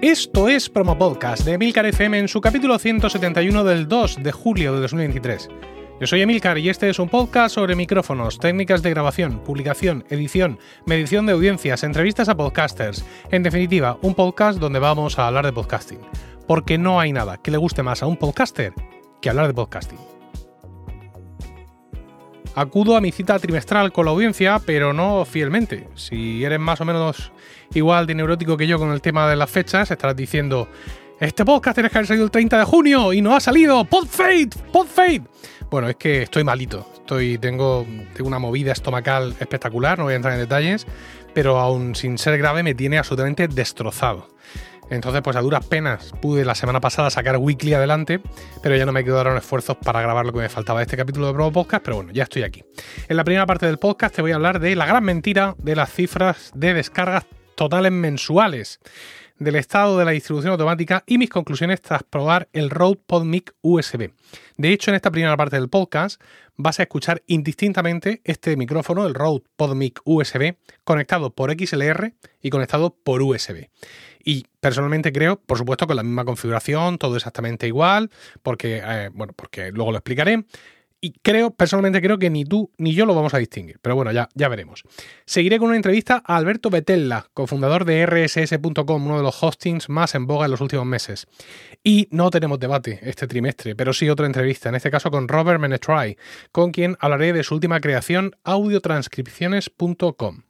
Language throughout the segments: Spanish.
Esto es Promo Podcast de Emilcar FM en su capítulo 171 del 2 de julio de 2023. Yo soy Emilcar y este es un podcast sobre micrófonos, técnicas de grabación, publicación, edición, medición de audiencias, entrevistas a podcasters. En definitiva, un podcast donde vamos a hablar de podcasting. Porque no hay nada que le guste más a un podcaster que hablar de podcasting. Acudo a mi cita trimestral con la audiencia, pero no fielmente. Si eres más o menos igual de neurótico que yo con el tema de las fechas, estarás diciendo, este podcast tiene que haber salido el 30 de junio y no ha salido. ¡Podfade! ¡Podfade! Bueno, es que estoy malito. Estoy, tengo, tengo una movida estomacal espectacular, no voy a entrar en detalles, pero aún sin ser grave me tiene absolutamente destrozado. Entonces, pues a duras penas pude la semana pasada sacar Weekly adelante, pero ya no me quedaron esfuerzos para grabar lo que me faltaba de este capítulo de Promo Podcast, pero bueno, ya estoy aquí. En la primera parte del podcast te voy a hablar de la gran mentira de las cifras de descargas totales mensuales del estado de la distribución automática y mis conclusiones tras probar el Rode PodMic USB. De hecho, en esta primera parte del podcast vas a escuchar indistintamente este micrófono, el Rode PodMic USB, conectado por XLR y conectado por USB. Y personalmente creo, por supuesto, con la misma configuración, todo exactamente igual, porque, eh, bueno, porque luego lo explicaré y creo, personalmente creo que ni tú ni yo lo vamos a distinguir. Pero bueno, ya, ya veremos. Seguiré con una entrevista a Alberto Betella, cofundador de rss.com, uno de los hostings más en boga en los últimos meses. Y no tenemos debate este trimestre, pero sí otra entrevista, en este caso con Robert Menetry, con quien hablaré de su última creación, audiotranscripciones.com.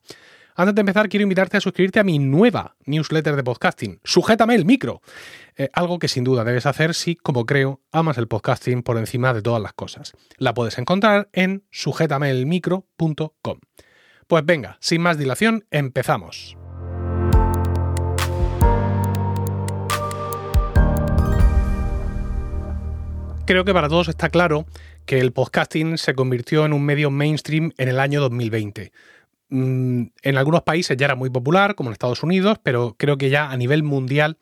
Antes de empezar, quiero invitarte a suscribirte a mi nueva newsletter de podcasting. Sujétame el micro. Eh, algo que sin duda debes hacer si, como creo, amas el podcasting por encima de todas las cosas. La puedes encontrar en sujetameelmicro.com. Pues venga, sin más dilación, empezamos. Creo que para todos está claro que el podcasting se convirtió en un medio mainstream en el año 2020 Mm, en algunos países ya era muy popular, como en Estados Unidos, pero creo que ya a nivel mundial,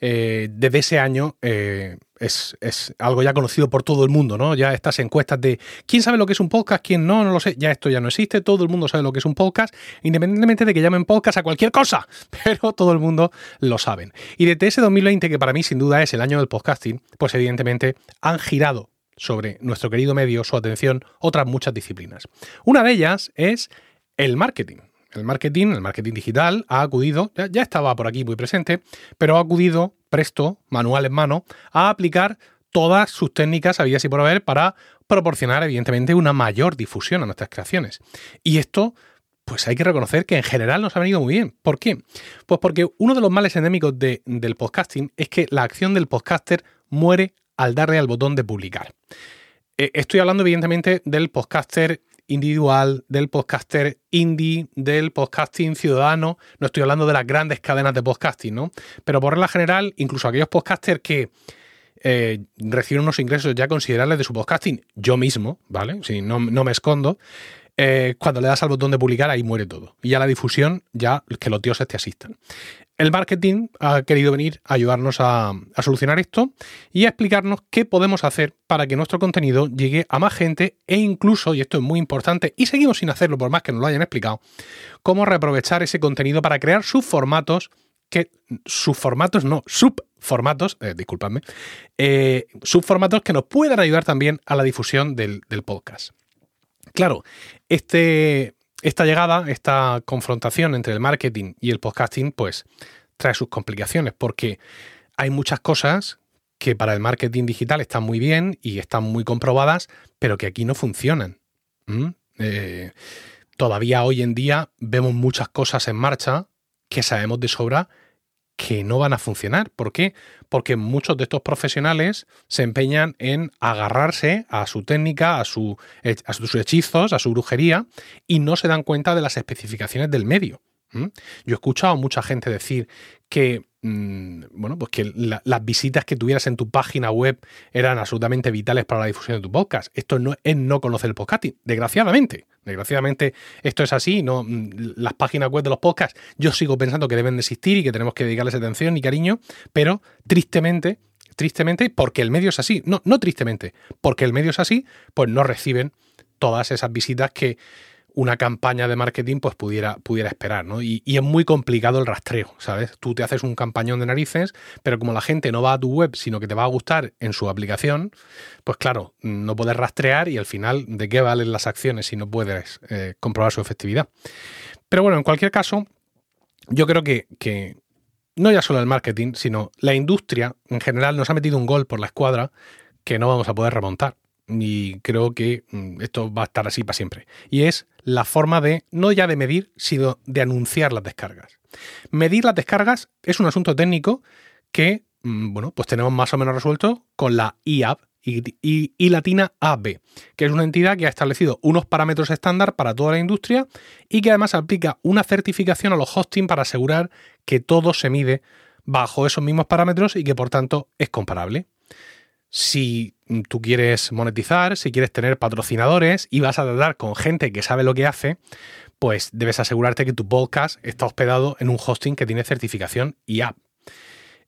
eh, desde ese año, eh, es, algo ya conocido por todo el mundo, ¿no? Ya estas encuestas de quién sabe lo que es un podcast, quién no, no lo sé, ya esto ya no existe, todo el mundo sabe lo que es un podcast, independientemente de que llamen podcast a cualquier cosa, pero todo el mundo lo saben. Y desde ese 2020, que para mí sin duda es el año del podcasting, pues evidentemente han girado sobre nuestro querido medio su atención otras muchas disciplinas. Una de ellas es el marketing. El marketing, el marketing digital, ha acudido, ya, estaba por aquí muy presente, pero ha acudido presto, manual en mano, a aplicar todas sus técnicas habidas y por haber para proporcionar, evidentemente, una mayor difusión a nuestras creaciones. Y esto, pues hay que reconocer que en general nos ha venido muy bien. ¿Por qué? Pues porque uno de los males endémicos del podcasting es que la acción del podcaster muere al darle al botón de publicar. Eh, estoy hablando, evidentemente, del podcaster individual, del podcaster indie, del podcasting ciudadano. No estoy hablando de las grandes cadenas de podcasting, ¿no? Pero por regla general, incluso aquellos podcasters que eh, reciben unos ingresos ya considerables de su podcasting, yo mismo, ¿vale? Si no, no me escondo. Eh, cuando le das al botón de publicar, ahí muere todo. Y ya la difusión, ya que los dioses te asistan. El marketing ha querido venir a ayudarnos a, solucionar esto y a explicarnos qué podemos hacer para que nuestro contenido llegue a más gente e incluso, y esto es muy importante, y seguimos sin hacerlo por más que nos lo hayan explicado, cómo reaprovechar ese contenido para crear subformatos que subformatos no, subformatos, eh, disculpadme, eh, subformatos que nos puedan ayudar también a la difusión del, del podcast. Claro, este, esta llegada, esta confrontación entre el marketing y el podcasting, pues trae sus complicaciones, porque hay muchas cosas que para el marketing digital están muy bien y están muy comprobadas, pero que aquí no funcionan. Eh, todavía hoy en día vemos muchas cosas en marcha que sabemos de sobra que no van a funcionar. ¿Por qué? Porque muchos de estos profesionales se empeñan en agarrarse a su técnica, a, su, a sus hechizos, a su brujería, y no se dan cuenta de las especificaciones del medio. Yo he escuchado a mucha gente decir que Mm, bueno, pues que las visitas que tuvieras en tu página web eran absolutamente vitales para la difusión de tu podcast. Esto no es no conocer el podcasting, desgraciadamente. Desgraciadamente esto es así, no mm, las páginas web de los podcasts yo sigo pensando que deben de existir y que tenemos que dedicarles atención y cariño, pero tristemente, tristemente porque el medio es así, no no tristemente, porque el medio es así, pues no reciben todas esas visitas que una campaña de marketing pues pudiera, pudiera esperar, ¿no? Y, y, es muy complicado el rastreo, ¿sabes? Tú te haces un campañón de narices, pero como la gente no va a tu web, sino que te va a gustar en su aplicación, pues claro, no puedes rastrear y al final, ¿de qué valen las acciones si no puedes eh, comprobar su efectividad? Pero bueno, en cualquier caso, yo creo que, que no ya solo el marketing, sino la industria en general nos ha metido un gol por la escuadra que no vamos a poder remontar y creo que mm, esto va a estar así para siempre. Y es la forma de, no ya de medir, sino de anunciar las descargas. Medir las descargas es un asunto técnico que, mm, bueno, pues tenemos más o menos resuelto con la IAB, y, latina AB, que es una entidad que ha establecido unos parámetros estándar para toda la industria y que además aplica una certificación a los hosting para asegurar que todo se mide bajo esos mismos parámetros y que por tanto es comparable si tú quieres monetizar, si quieres tener patrocinadores y vas a tratar con gente que sabe lo que hace, pues debes asegurarte que tu podcast está hospedado en un hosting que tiene certificación IAP.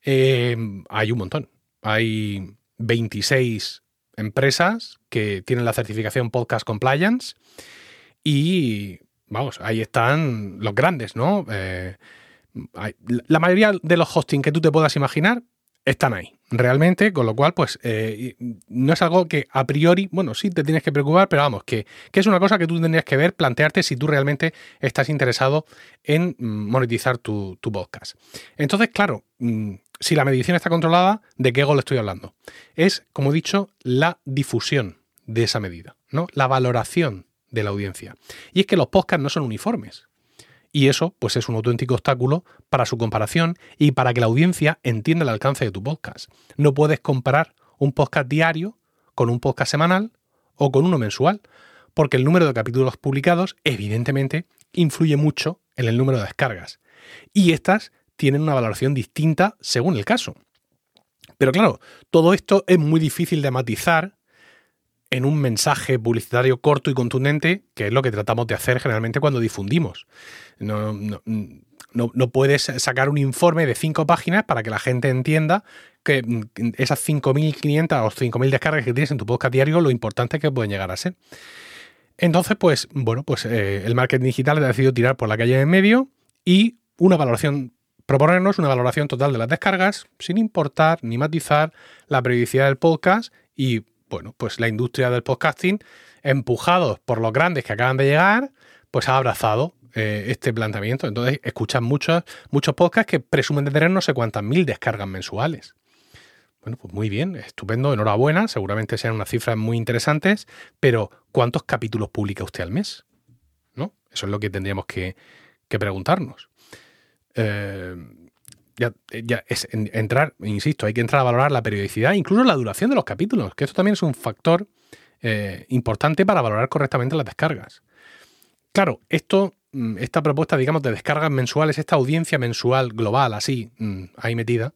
Eh, hay un montón. Hay 26 empresas que tienen la certificación Podcast Compliance y, vamos, ahí están los grandes, ¿no? Eh, la mayoría de los hosting que tú te puedas imaginar están ahí realmente, con lo cual, pues eh, no es algo que a priori, bueno, sí te tienes que preocupar, pero vamos, que, es una cosa que tú tendrías que ver, plantearte si tú realmente estás interesado en monetizar tu, podcast. Entonces, claro, mm, si la medición está controlada, ¿de qué gol estoy hablando? Es, como he dicho, la difusión de esa medida, ¿no? La valoración de la audiencia. Y es que los podcasts no son uniformes. Y eso, pues, es un auténtico obstáculo para su comparación y para que la audiencia entienda el alcance de tu podcast. No puedes comparar un podcast diario con un podcast semanal o con uno mensual, porque el número de capítulos publicados, evidentemente, influye mucho en el número de descargas. Y estas tienen una valoración distinta según el caso. Pero claro, todo esto es muy difícil de matizar en un mensaje publicitario corto y contundente, que es lo que tratamos de hacer generalmente cuando difundimos. No, no, puedes sacar un informe de cinco páginas para que la gente entienda que mm, esas 5.500 o 5.000 descargas que tienes en tu podcast diario, lo importante que pueden llegar a ser. Entonces, pues, bueno, pues eh, el marketing digital ha decidido tirar por la calle en medio y una valoración, proponernos una valoración total de las descargas, sin importar ni matizar la periodicidad del podcast y bueno, pues la industria del podcasting, empujados por los grandes que acaban de llegar, pues ha abrazado eh, este planteamiento. Entonces, escuchan muchos, muchos podcasts que presumen de tener no sé cuántas mil descargas mensuales. Bueno, pues muy bien, estupendo, enhorabuena, seguramente sean unas cifras muy interesantes, pero ¿cuántos capítulos publica usted al mes? ¿No? Eso es lo que tendríamos que, preguntarnos. Eh, ya, ya es entrar, insisto, hay que entrar a valorar la periodicidad, incluso la duración de los capítulos, que esto también es un factor eh, importante para valorar correctamente las descargas. Claro, esto, mm, esta propuesta, digamos, de descargas mensuales, esta audiencia mensual global, así, mm, ahí metida,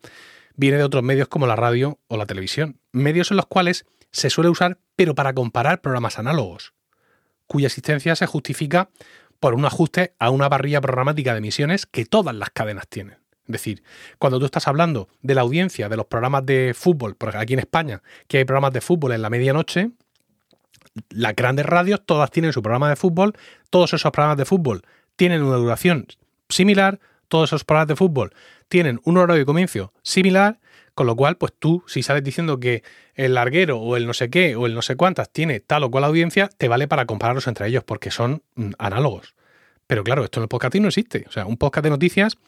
viene de otros medios como la radio o la televisión. Medios en los cuales se suele usar, pero para comparar programas análogos, cuya existencia se justifica por un ajuste a una parrilla programática de emisiones que todas las cadenas tienen. Es decir, cuando tú estás hablando de la audiencia de los programas de fútbol, porque aquí en España, que hay programas de fútbol en la medianoche, las grandes radios todas tienen su programa de fútbol, todos esos programas de fútbol tienen una duración similar, todos esos programas de fútbol tienen un horario de comienzo similar, con lo cual, pues tú, si sales diciendo que el larguero o el no sé qué o el no sé cuántas tiene tal o cual audiencia, te vale para compararlos entre ellos, porque son mm, análogos. Pero claro, esto en el podcasting no existe. O sea, un podcast de noticias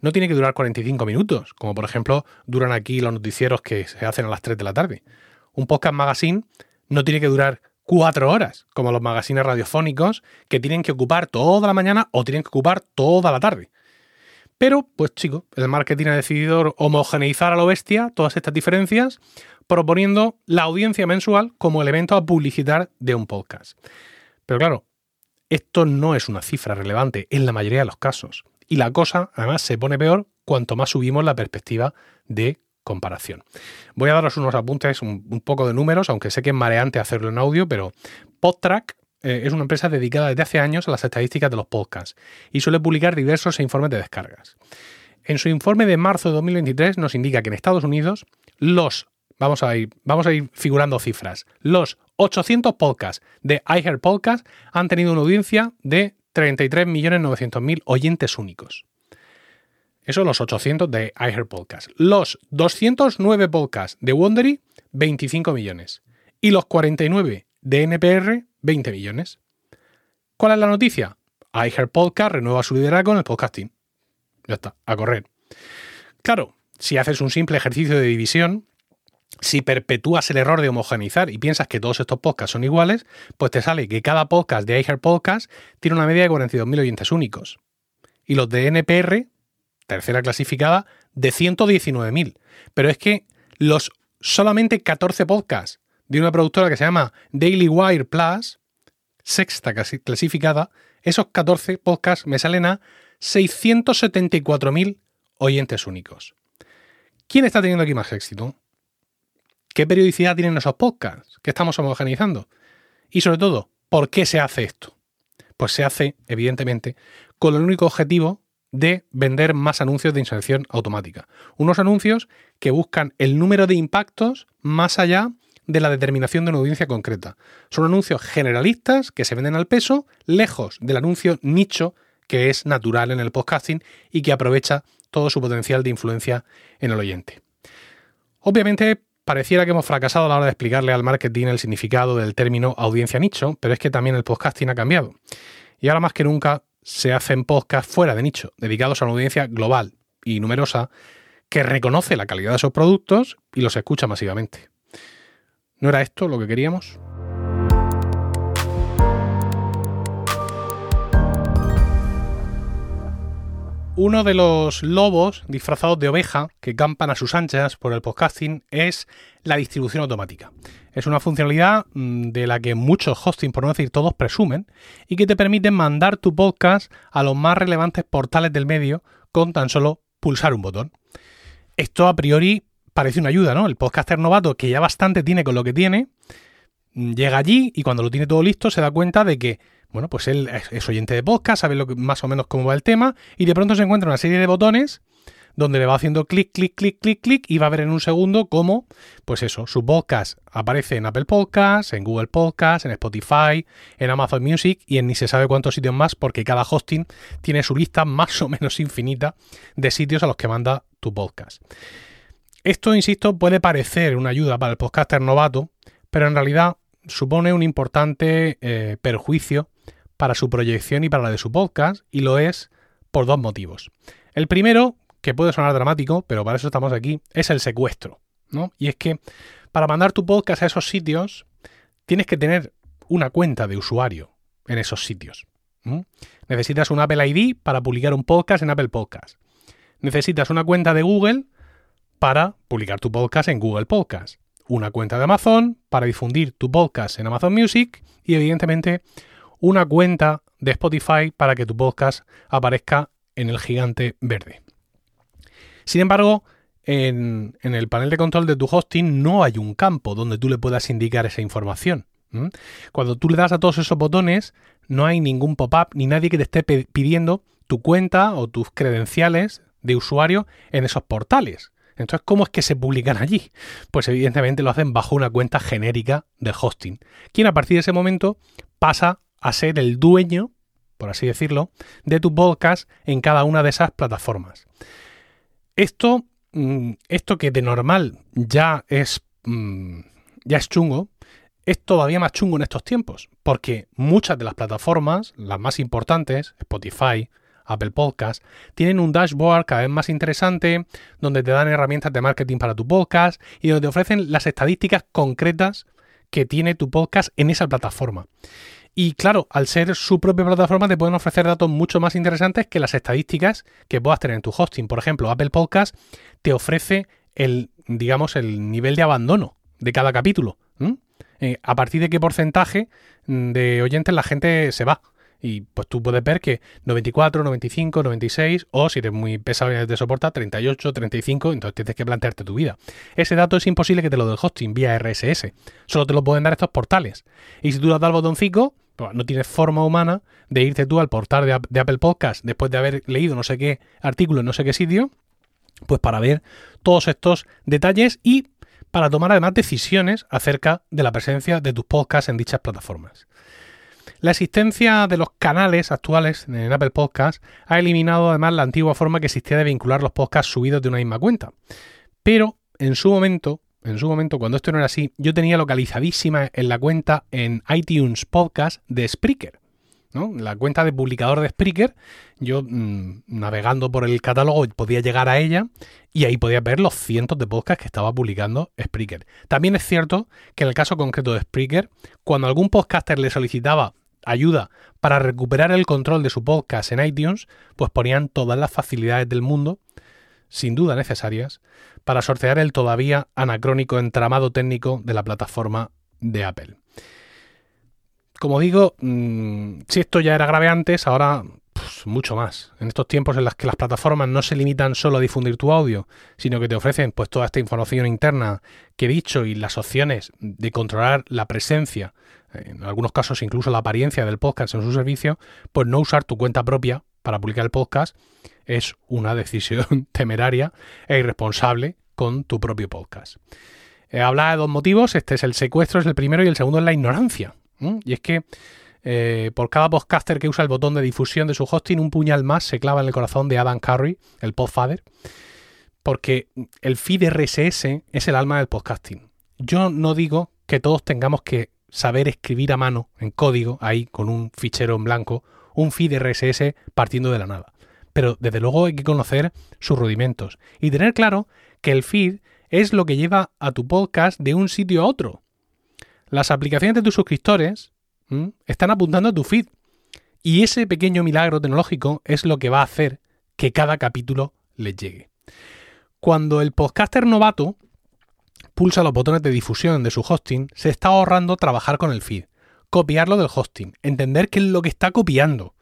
no tiene que durar 45 minutos, como por ejemplo duran aquí los noticieros que se hacen a las 3 de la tarde. Un podcast magazine no tiene que durar 4 horas, como los magazines radiofónicos, que tienen que ocupar toda la mañana o tienen que ocupar toda la tarde. Pero, pues chicos, el marketing ha decidido homogeneizar a lo bestia todas estas diferencias, proponiendo la audiencia mensual como elemento a publicitar de un podcast. Pero claro, esto no es una cifra relevante en la mayoría de los casos. Y la cosa, además, se pone peor cuanto más subimos la perspectiva de comparación. Voy a daros unos apuntes, un, poco de números, aunque sé que es mareante hacerlo en audio, pero PodTrack eh, es una empresa dedicada desde hace años a las estadísticas de los podcasts y suele publicar diversos informes de descargas. En su informe de marzo de 2023 nos indica que en Estados Unidos los, vamos a ir, vamos a ir figurando cifras, los 800 podcasts de iHeart Podcast han tenido una audiencia de 33.900.000 oyentes únicos. Eso los 800 de iHeart Podcast. Los 209 podcasts de Wondery, 25 millones. Y los 49 de NPR, 20 millones. ¿Cuál es la noticia? iHeart Podcast renueva su liderazgo en el podcasting. Ya está, a correr. Claro, si haces un simple ejercicio de división, si perpetúas el error de homogeneizar y piensas que todos estos podcasts son iguales, pues te sale que cada podcast de iHeart Podcast tiene una media de 42.000 oyentes únicos. Y los de NPR, tercera clasificada, de 119.000. Pero es que los solamente 14 podcasts de una productora que se llama Daily Wire Plus, sexta clasificada, esos 14 podcasts me salen a 674.000 oyentes únicos. ¿Quién está teniendo aquí más éxito? ¿Qué periodicidad tienen esos podcasts que estamos homogeneizando? Y sobre todo, ¿por qué se hace esto? Pues se hace, evidentemente, con el único objetivo de vender más anuncios de inserción automática. Unos anuncios que buscan el número de impactos más allá de la determinación de una audiencia concreta. Son anuncios generalistas que se venden al peso, lejos del anuncio nicho que es natural en el podcasting y que aprovecha todo su potencial de influencia en el oyente. Obviamente, pareciera que hemos fracasado a la hora de explicarle al marketing el significado del término audiencia nicho, pero es que también el podcasting ha cambiado. Y ahora más que nunca se hacen podcasts fuera de nicho, dedicados a una audiencia global y numerosa que reconoce la calidad de esos productos y los escucha masivamente. ¿No era esto lo que queríamos? Uno de los lobos disfrazados de oveja que campan a sus anchas por el podcasting es la distribución automática. Es una funcionalidad mm, de la que muchos hosting, por no decir todos, presumen y que te permite mandar tu podcast a los más relevantes portales del medio con tan solo pulsar un botón. Esto a priori parece una ayuda, ¿no? El podcaster novato, que ya bastante tiene con lo que tiene, mm, llega allí y cuando lo tiene todo listo se da cuenta de que bueno, pues él es, oyente de podcast, sabe lo que, más o menos cómo va el tema, y de pronto se encuentra una serie de botones donde le va haciendo clic, clic, clic, clic, clic, y va a ver en un segundo cómo, pues eso, su podcast aparece en Apple Podcasts, en Google Podcasts, en Spotify, en Amazon Music y en ni se sabe cuántos sitios más, porque cada hosting tiene su lista más o menos infinita de sitios a los que manda tu podcast. Esto, insisto, puede parecer una ayuda para el podcaster novato, pero en realidad supone un importante eh, perjuicio para su proyección y para la de su podcast, y lo es por dos motivos. El primero, que puede sonar dramático, pero para eso estamos aquí, es el secuestro. ¿no? Y es que para mandar tu podcast a esos sitios, tienes que tener una cuenta de usuario en esos sitios. Necesitas un Apple ID para publicar un podcast en Apple Podcast. Necesitas una cuenta de Google para publicar tu podcast en Google Podcast. Una cuenta de Amazon para difundir tu podcast en Amazon Music y evidentemente una cuenta de Spotify para que tu podcast aparezca en el gigante verde. Sin embargo, en, el panel de control de tu hosting no hay un campo donde tú le puedas indicar esa información. Cuando tú le das a todos esos botones, no hay ningún pop-up ni nadie que te esté pidiendo tu cuenta o tus credenciales de usuario en esos portales. Entonces, ¿cómo es que se publican allí? Pues evidentemente lo hacen bajo una cuenta genérica del hosting, quien a partir de ese momento pasa a ser el dueño, por así decirlo, de tu podcast en cada una de esas plataformas. Esto, mm, esto que de normal ya es, mm, ya es chungo, es todavía más chungo en estos tiempos, porque muchas de las plataformas, las más importantes, Spotify, Apple Podcast, tienen un dashboard cada vez más interesante, donde te dan herramientas de marketing para tu podcast y donde te ofrecen las estadísticas concretas que tiene tu podcast en esa plataforma. Y claro, al ser su propia plataforma te pueden ofrecer datos mucho más interesantes que las estadísticas que puedas tener en tu hosting. Por ejemplo, Apple Podcast te ofrece el, digamos, el nivel de abandono de cada capítulo. Eh, a partir de qué porcentaje de oyentes la gente se va. Y pues tú puedes ver que 94, 95, 96 o si eres muy pesado y te soporta 38, 35, entonces tienes que plantearte tu vida. Ese dato es imposible que te lo dé el hosting vía RSS. Solo te lo pueden dar estos portales. Y si tú le das al botoncito, no tienes forma humana de irte tú al portal de, Apple Podcast después de haber leído no sé qué artículo en no sé qué sitio, pues para ver todos estos detalles y para tomar además decisiones acerca de la presencia de tus podcasts en dichas plataformas. La existencia de los canales actuales en Apple Podcasts ha eliminado además la antigua forma que existía de vincular los podcasts subidos de una misma cuenta. Pero en su momento, en su momento, cuando esto no era así, yo tenía localizadísima en la cuenta en iTunes Podcast de Spreaker. La cuenta de publicador de Spreaker, yo mm, navegando por el catálogo podía llegar a ella y ahí podía ver los cientos de podcasts que estaba publicando Spreaker. También es cierto que en el caso concreto de Spreaker, cuando algún podcaster le solicitaba ayuda para recuperar el control de su podcast en iTunes, pues ponían todas las facilidades del mundo, sin duda necesarias, para sortear el todavía anacrónico entramado técnico de la plataforma de Apple. Como digo, mm, si esto ya era grave antes, ahora pues, mucho más. En estos tiempos en los que las plataformas no se limitan solo a difundir tu audio, sino que te ofrecen pues toda esta información interna que he dicho y las opciones de controlar la presencia, en algunos casos incluso la apariencia del podcast en su servicio, pues no usar tu cuenta propia para publicar el podcast es una decisión temeraria e irresponsable con tu propio podcast. He hablado de dos motivos, este es el secuestro, es el primero y el segundo es la ignorancia. Y es que eh, por cada podcaster que usa el botón de difusión de su hosting, un puñal más se clava en el corazón de Adam Curry, el podfather, porque el feed RSS es el alma del podcasting. Yo no digo que todos tengamos que saber escribir a mano, en código, ahí con un fichero en blanco, un feed RSS partiendo de la nada. Pero desde luego hay que conocer sus rudimentos y tener claro que el feed es lo que lleva a tu podcast de un sitio a otro. Las aplicaciones de tus suscriptores están apuntando a tu feed. Y ese pequeño milagro tecnológico es lo que va a hacer que cada capítulo les llegue. Cuando el podcaster novato pulsa los botones de difusión de su hosting, se está ahorrando trabajar con el feed, copiarlo del hosting, entender qué es lo que está copiando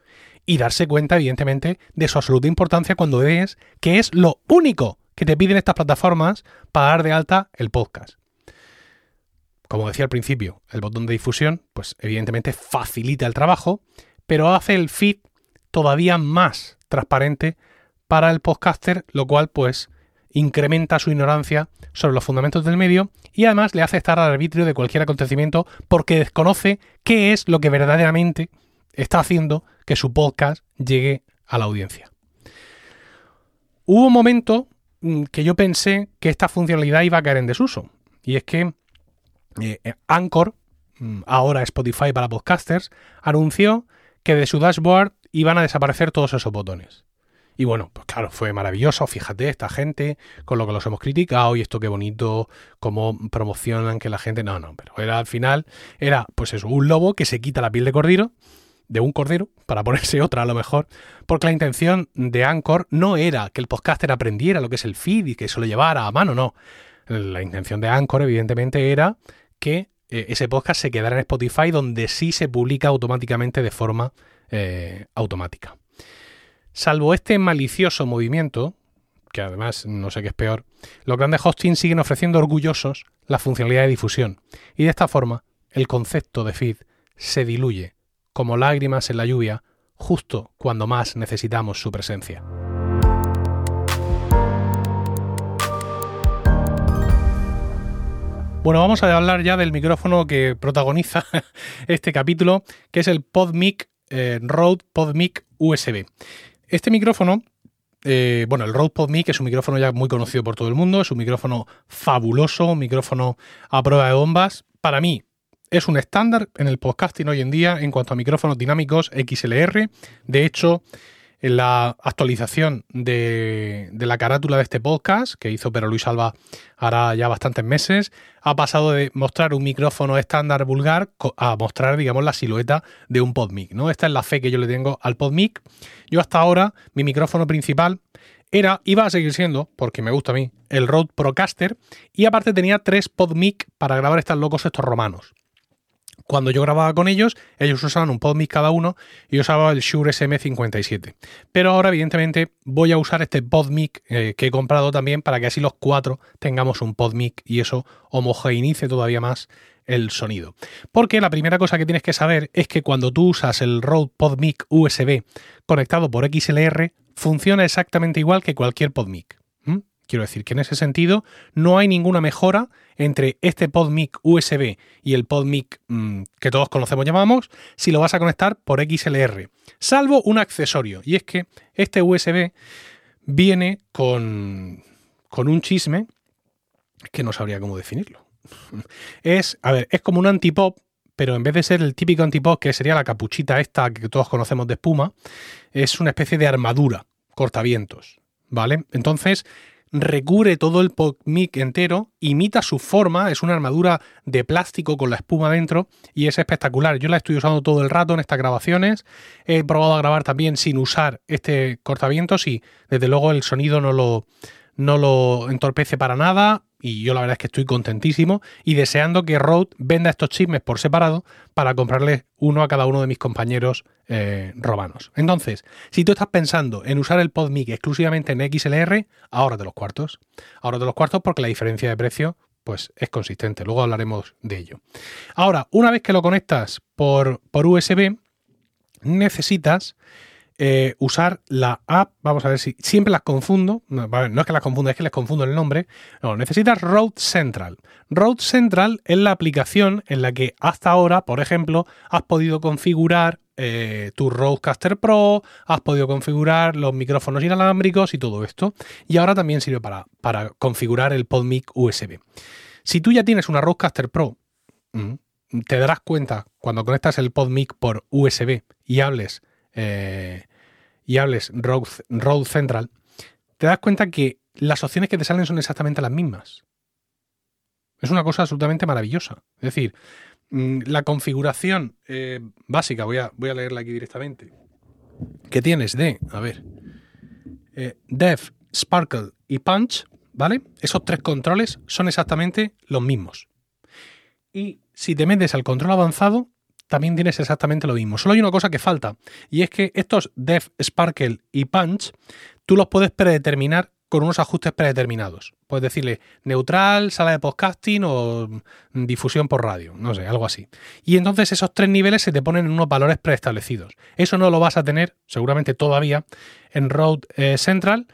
y darse cuenta, evidentemente, de su absoluta importancia cuando ves que es lo único que te piden estas plataformas para dar de alta el podcast. Como decía al principio, el botón de difusión, pues evidentemente facilita el trabajo, pero hace el feed todavía más transparente para el podcaster, lo cual pues incrementa su ignorancia sobre los fundamentos del medio y además le hace estar al arbitrio de cualquier acontecimiento porque desconoce qué es lo que verdaderamente está haciendo que su podcast llegue a la audiencia. Hubo un momento mm, que yo pensé que esta funcionalidad iba a caer en desuso y es que eh, eh, Anchor, mm, ahora Spotify para podcasters, anunció que de su dashboard iban a desaparecer todos esos botones. Y bueno, pues claro, fue maravilloso. Fíjate, esta gente con lo que los hemos criticado y esto qué bonito, cómo promocionan que la gente. No, no, pero era al final, era pues eso, un lobo que se quita la piel de cordero, de un cordero, para ponerse otra a lo mejor, porque la intención de Anchor no era que el podcaster aprendiera lo que es el feed y que eso lo llevara a mano, no. La intención de Anchor, evidentemente, era que eh, ese podcast se quedará en Spotify donde sí se publica automáticamente de forma eh, automática. Salvo este malicioso movimiento, que además no sé qué es peor, los grandes hostings siguen ofreciendo orgullosos la funcionalidad de difusión y de esta forma el concepto de feed se diluye como lágrimas en la lluvia justo cuando más necesitamos su presencia. Bueno, vamos a hablar ya del micrófono que protagoniza este capítulo, que es el PodMic eh, Rode PodMic USB. Este micrófono, eh, bueno, el Rode PodMic es un micrófono ya muy conocido por todo el mundo, es un micrófono fabuloso, un micrófono a prueba de bombas. Para mí, es un estándar en el podcasting hoy en día en cuanto a micrófonos dinámicos XLR. De hecho, en la actualización de, la carátula de este podcast que hizo Pero Luis Alba hará ya bastantes meses, ha pasado de mostrar un micrófono estándar vulgar a mostrar, digamos, la silueta de un PodMic, ¿no? Esta es la fe que yo le tengo al PodMic. Yo hasta ahora, mi micrófono principal era, iba a seguir siendo, porque me gusta a mí, el Rode Procaster, y aparte tenía tres PodMic para grabar estas locos estos romanos. Cuando yo grababa con ellos, ellos usaban un PodMic cada uno y yo usaba el Shure SM57. Pero ahora, evidentemente, voy a usar este PodMic eh, que he comprado también para que así los cuatro tengamos un PodMic y eso homogeneice todavía más el sonido. Porque la primera cosa que tienes que saber es que cuando tú usas el Rode PodMic USB conectado por XLR, funciona exactamente igual que cualquier PodMic. Quiero decir que en ese sentido no hay ninguna mejora entre este PodMic USB y el PodMic mm, que todos conocemos llamamos si lo vas a conectar por XLR, salvo un accesorio y es que este USB viene con, con un chisme que no sabría cómo definirlo. Es, a ver, es como un antipop, pero en vez de ser el típico antipop que sería la capuchita esta que todos conocemos de espuma, es una especie de armadura cortavientos, ¿vale? Entonces, recubre todo el mic entero, imita su forma, es una armadura de plástico con la espuma dentro y es espectacular. Yo la estoy usando todo el rato en estas grabaciones. He probado a grabar también sin usar este cortavientos y desde luego el sonido no lo, no lo entorpece para nada y yo la verdad es que estoy contentísimo y deseando que Rode venda estos chismes por separado para comprarle uno a cada uno de mis compañeros eh, romanos. Entonces, si tú estás pensando en usar el PodMic exclusivamente en XLR, ahora de los cuartos. Ahora de los cuartos porque la diferencia de precio pues es consistente. Luego hablaremos de ello. Ahora, una vez que lo conectas por, por USB, necesitas eh, usar la app, vamos a ver si siempre las confundo, no, es que las confunda, es que les confundo el nombre, no, necesitas Road Central. Road Central es la aplicación en la que hasta ahora, por ejemplo, has podido configurar eh, tu Roadcaster Pro, has podido configurar los micrófonos inalámbricos y todo esto, y ahora también sirve para, para configurar el PodMic USB. Si tú ya tienes una Roadcaster Pro, mm, te darás cuenta cuando conectas el PodMic por USB y hables eh, y hables Road, Central, te das cuenta que las opciones que te salen son exactamente las mismas. Es una cosa absolutamente maravillosa. Es decir, mm, la configuración eh, básica, voy a, voy a leerla aquí directamente, que tienes de, a ver, eh, Dev, Sparkle y Punch, ¿vale? Esos tres controles son exactamente los mismos. Y si te metes al control avanzado, también tienes exactamente lo mismo. Solo hay una cosa que falta, y es que estos Dev, Sparkle y Punch, tú los puedes predeterminar con unos ajustes predeterminados. Puedes decirle neutral, sala de podcasting o difusión por radio, no sé, algo así. Y entonces esos tres niveles se te ponen en unos valores preestablecidos. Eso no lo vas a tener, seguramente todavía, en Road eh, Central,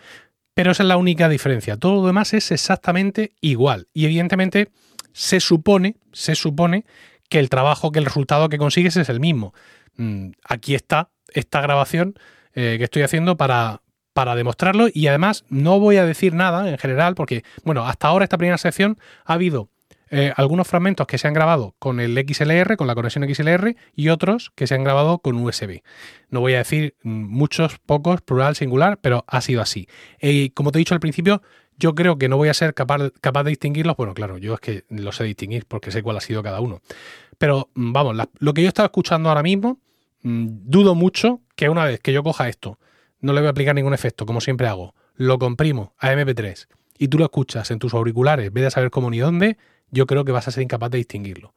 pero esa es la única diferencia. Todo lo demás es exactamente igual. Y evidentemente se supone, se supone que el trabajo, que el resultado que consigues es el mismo. Mm, aquí está esta grabación eh, que estoy haciendo para, para demostrarlo y además no voy a decir nada en general porque, bueno, hasta ahora esta primera sección ha habido eh, algunos fragmentos que se han grabado con el XLR, con la conexión XLR y otros que se han grabado con USB. No voy a decir mm, muchos, pocos, plural, singular, pero ha sido así. Y como te he dicho al principio, yo creo que no voy a ser capaz, capaz de distinguirlos. Bueno, claro, yo es que lo sé distinguir porque sé cuál ha sido cada uno. Pero mm, vamos, lo que yo estaba escuchando ahora mismo, mm, dudo mucho que una vez que yo coja esto, no le voy a aplicar ningún efecto, como siempre hago, lo comprimo a MP3 y tú lo escuchas en tus auriculares, vete a saber cómo ni dónde, yo creo que vas a ser incapaz de distinguirlo.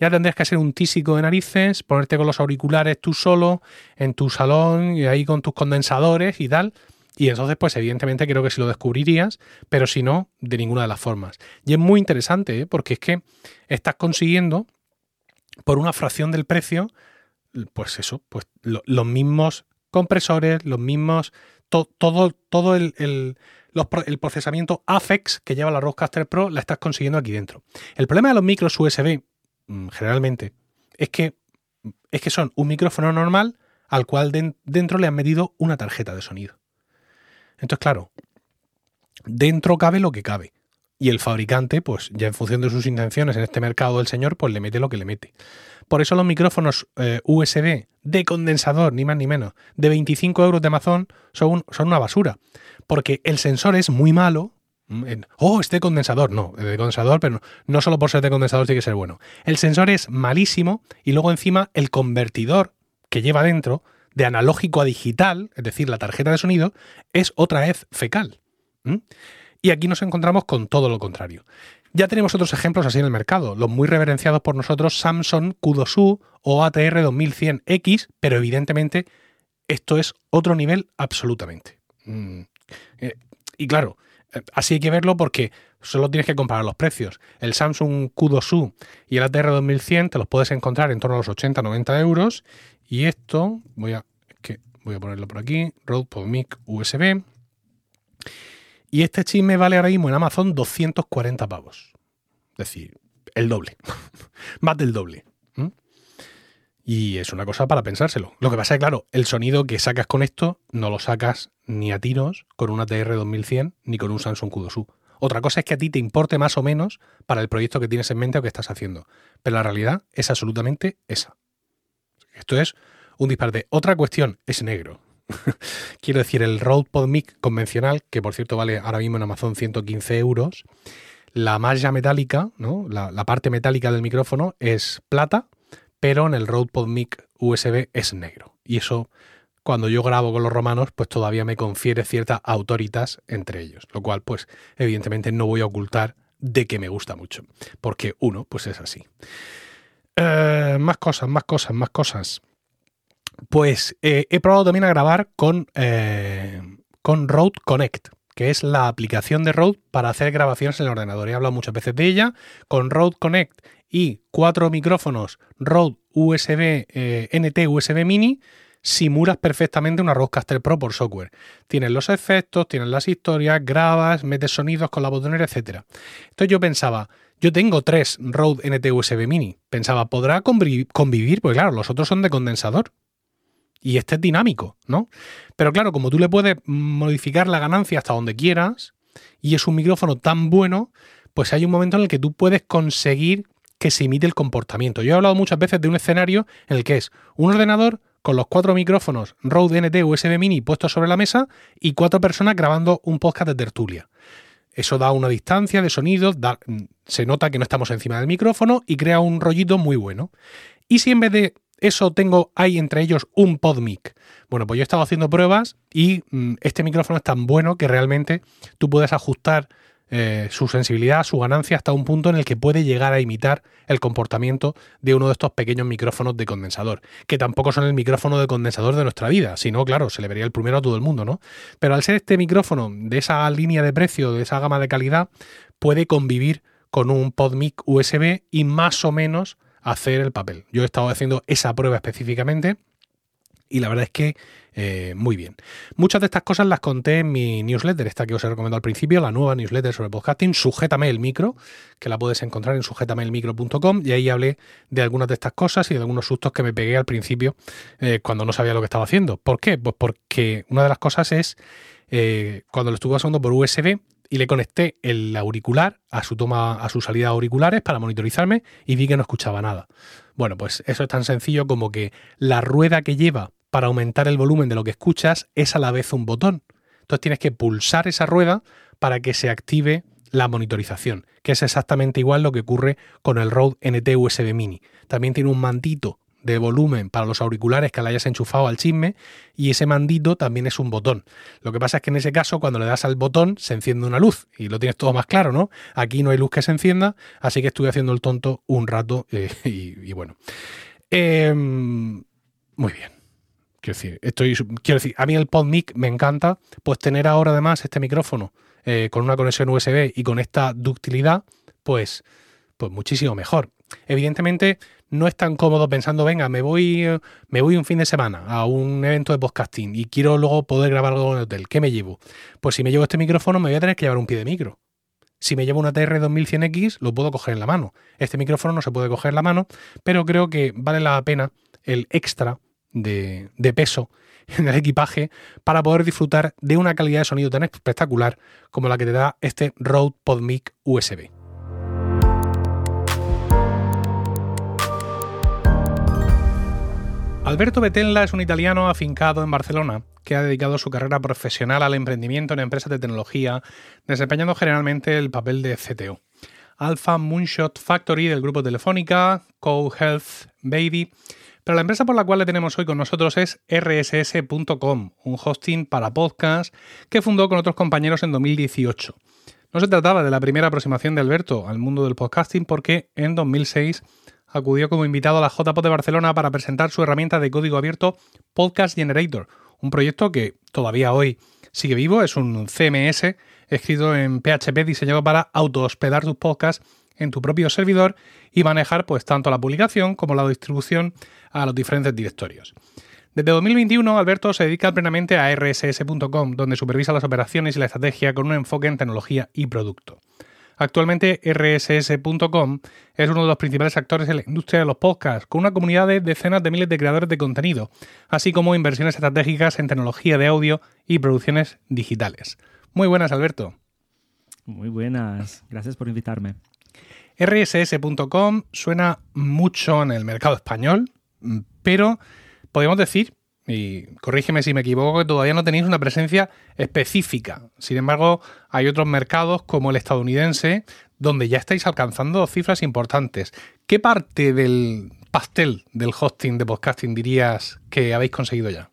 Ya tendrás que ser un tísico de narices, ponerte con los auriculares tú solo, en tu salón y ahí con tus condensadores y tal, y entonces, pues evidentemente creo que si lo descubrirías, pero si no, de ninguna de las formas. Y es muy interesante, ¿eh? porque es que estás consiguiendo, por una fracción del precio, pues eso, pues los mismos compresores, los mismos, todo, todo el, el, procesamiento AFEX que lleva la Rodecaster Pro, la estás consiguiendo aquí dentro. El problema de los micros USB, mm, generalmente, es que, es que son un micrófono normal al cual dentro le han metido una tarjeta de sonido. Entonces, claro, dentro cabe lo que cabe. Y el fabricante, pues ya en función de sus intenciones en este mercado del señor, pues le mete lo que le mete. Por eso los micrófonos eh, USB de condensador, ni más ni menos, de 25 euros de Amazon son, una basura. Porque el sensor es muy malo. Mm, oh, este condensador. No, de condensador, pero no solo por ser de condensador tiene que ser bueno. El sensor es malísimo y luego encima el convertidor que lleva dentro de analógico a digital, es decir, la tarjeta de sonido, es otra vez fecal. Y aquí nos encontramos con todo lo contrario. Ya tenemos otros ejemplos así en el mercado, los muy reverenciados por nosotros Samsung Q2U o ATR 2100X, pero evidentemente esto es otro nivel absolutamente. Mm. Eh, y claro, eh, así hay que verlo porque solo tienes que comparar los precios. El Samsung Q2U y el ATR 2100 te los puedes encontrar en torno a los 80-90 euros y esto, voy a, que voy a ponerlo por aquí, Rode PodMic USB. Y este chisme vale ahora mismo en Amazon 240 pavos. Es decir, el doble. Más del doble. Y es una cosa para pensárselo. Lo que pasa es, claro, el sonido que sacas con esto no lo sacas ni a tiros con una TR 2100 ni con un Samsung Q2U. Otra cosa es que a ti te importe más o menos para el proyecto que tienes en mente o que estás haciendo. Pero la realidad es absolutamente esa. Esto es un disparate. Otra cuestión es negro. Quiero decir, el Rode PodMic convencional, que por cierto vale ahora mismo en Amazon 115 euros, la malla metálica, ¿no? la, parte metálica del micrófono es plata pero en el Rode PodMic USB es negro. Y eso, cuando yo grabo con los romanos, pues todavía me confiere ciertas autoritas entre ellos. Lo cual, pues, evidentemente no voy a ocultar de que me gusta mucho. Porque uno, pues es así. Eh, más cosas, más cosas, más cosas. Pues eh, he probado también a grabar con, eh, con Rode Connect que es la aplicación de Rode para hacer grabaciones en el ordenador. He hablado muchas veces de ella. Con Rode Connect y cuatro micrófonos Rode USB NT USB Mini, simulas perfectamente una Rodecaster Pro por software. Tienes los efectos, tienes las historias, grabas, metes sonidos con la botonera, etc. Entonces yo pensaba, yo tengo tres Rode NT USB Mini. Pensaba, ¿podrá convivir? Pues claro, los otros son de condensador. Y este es dinámico, ¿no? Pero claro, como tú le puedes modificar la ganancia hasta donde quieras, y es un micrófono tan bueno, pues hay un momento en el que tú puedes conseguir que se imite el comportamiento. Yo he hablado muchas veces de un escenario en el que es un ordenador con los cuatro micrófonos Rode NT USB Mini puestos sobre la mesa y cuatro personas grabando un podcast de tertulia. Eso da una distancia de sonido, se nota que no estamos encima del micrófono y crea un rollito muy bueno. Y si en vez de eso tengo, hay entre ellos un PodMic. Bueno, pues yo he estado haciendo pruebas y mm, este micrófono es tan bueno que realmente tú puedes ajustar eh, su sensibilidad, su ganancia hasta un punto en el que puede llegar a imitar el comportamiento de uno de estos pequeños micrófonos de condensador, que tampoco son el micrófono de condensador de nuestra vida, sino, claro, se le vería el primero a todo el mundo, ¿no? Pero al ser este micrófono de esa línea de precio, de esa gama de calidad, puede convivir con un PodMic USB y más o menos hacer el papel. Yo he estado haciendo esa prueba específicamente y la verdad es que eh, muy bien. Muchas de estas cosas las conté en mi newsletter, esta que os he recomendado al principio, la nueva newsletter sobre podcasting, Sujétame el micro, que la puedes encontrar en sujétameelmicro.com y ahí hablé de algunas de estas cosas y de algunos sustos que me pegué al principio eh, cuando no sabía lo que estaba haciendo. ¿Por qué? Pues porque una de las cosas es eh, cuando lo estuve usando por USB y le conecté el auricular a su toma, a su salida auriculares para monitorizarme y vi que no escuchaba nada. Bueno, pues eso es tan sencillo como que la rueda que lleva para aumentar el volumen de lo que escuchas es a la vez un botón. Entonces tienes que pulsar esa rueda para que se active la monitorización, que es exactamente igual lo que ocurre con el Rode NT USB Mini. También tiene un mantito de volumen para los auriculares que le hayas enchufado al chisme y ese mandito también es un botón. Lo que pasa es que en ese caso cuando le das al botón se enciende una luz y lo tienes todo más claro, ¿no? Aquí no hay luz que se encienda, así que estuve haciendo el tonto un rato eh, y, bueno. Em, muy bien. Quiero decir, estoy, quiero decir, a mí el PodMic me encanta, pues tener ahora además este micrófono eh, con una conexión USB y con esta ductilidad, pues, pues muchísimo mejor. Evidentemente, no es tan cómodo pensando, venga, me voy, me voy un fin de semana a un evento de podcasting y quiero luego poder grabar algo en el hotel. ¿Qué me llevo? Pues si me llevo este micrófono, me voy a tener que llevar un pie de micro. Si me llevo una TR2100X, lo puedo coger en la mano. Este micrófono no se puede coger en la mano, pero creo que vale la pena el extra de, peso en el equipaje para poder disfrutar de una calidad de sonido tan espectacular como la que te da este Rode PodMic USB. Alberto Betella es un italiano afincado en Barcelona que ha dedicado su carrera profesional al emprendimiento en empresas de tecnología, desempeñando generalmente el papel de CTO. Alpha Moonshot Factory del grupo Telefónica, Co Health Baby. Pero la empresa por la cual le tenemos hoy con nosotros es rss.com, un hosting para podcast que fundó con otros compañeros en 2018. No se trataba de la primera aproximación de Alberto al mundo del podcasting porque en 2006 acudió como invitado a la JPO de Barcelona para presentar su herramienta de código abierto Podcast Generator, un proyecto que todavía hoy sigue vivo, es un CMS escrito en PHP diseñado para auto-hospedar tus podcasts en tu propio servidor y manejar pues tanto la publicación como la distribución a los diferentes directorios. Desde 2021, Alberto se dedica plenamente a rss.com, donde supervisa las operaciones y la estrategia con un enfoque en tecnología y producto. Actualmente rss.com es uno de los principales actores en la industria de los podcasts, con una comunidad de decenas de miles de creadores de contenido, así como inversiones estratégicas en tecnología de audio y producciones digitales. Muy buenas, Alberto. Muy buenas, gracias por invitarme. rss.com suena mucho en el mercado español, pero podemos decir, y corrígeme si me equivoco, que todavía no tenéis una presencia específica. Sin embargo, hay otros mercados como el estadounidense donde ya estáis alcanzando cifras importantes. ¿Qué parte del pastel del hosting de podcasting dirías que habéis conseguido ya?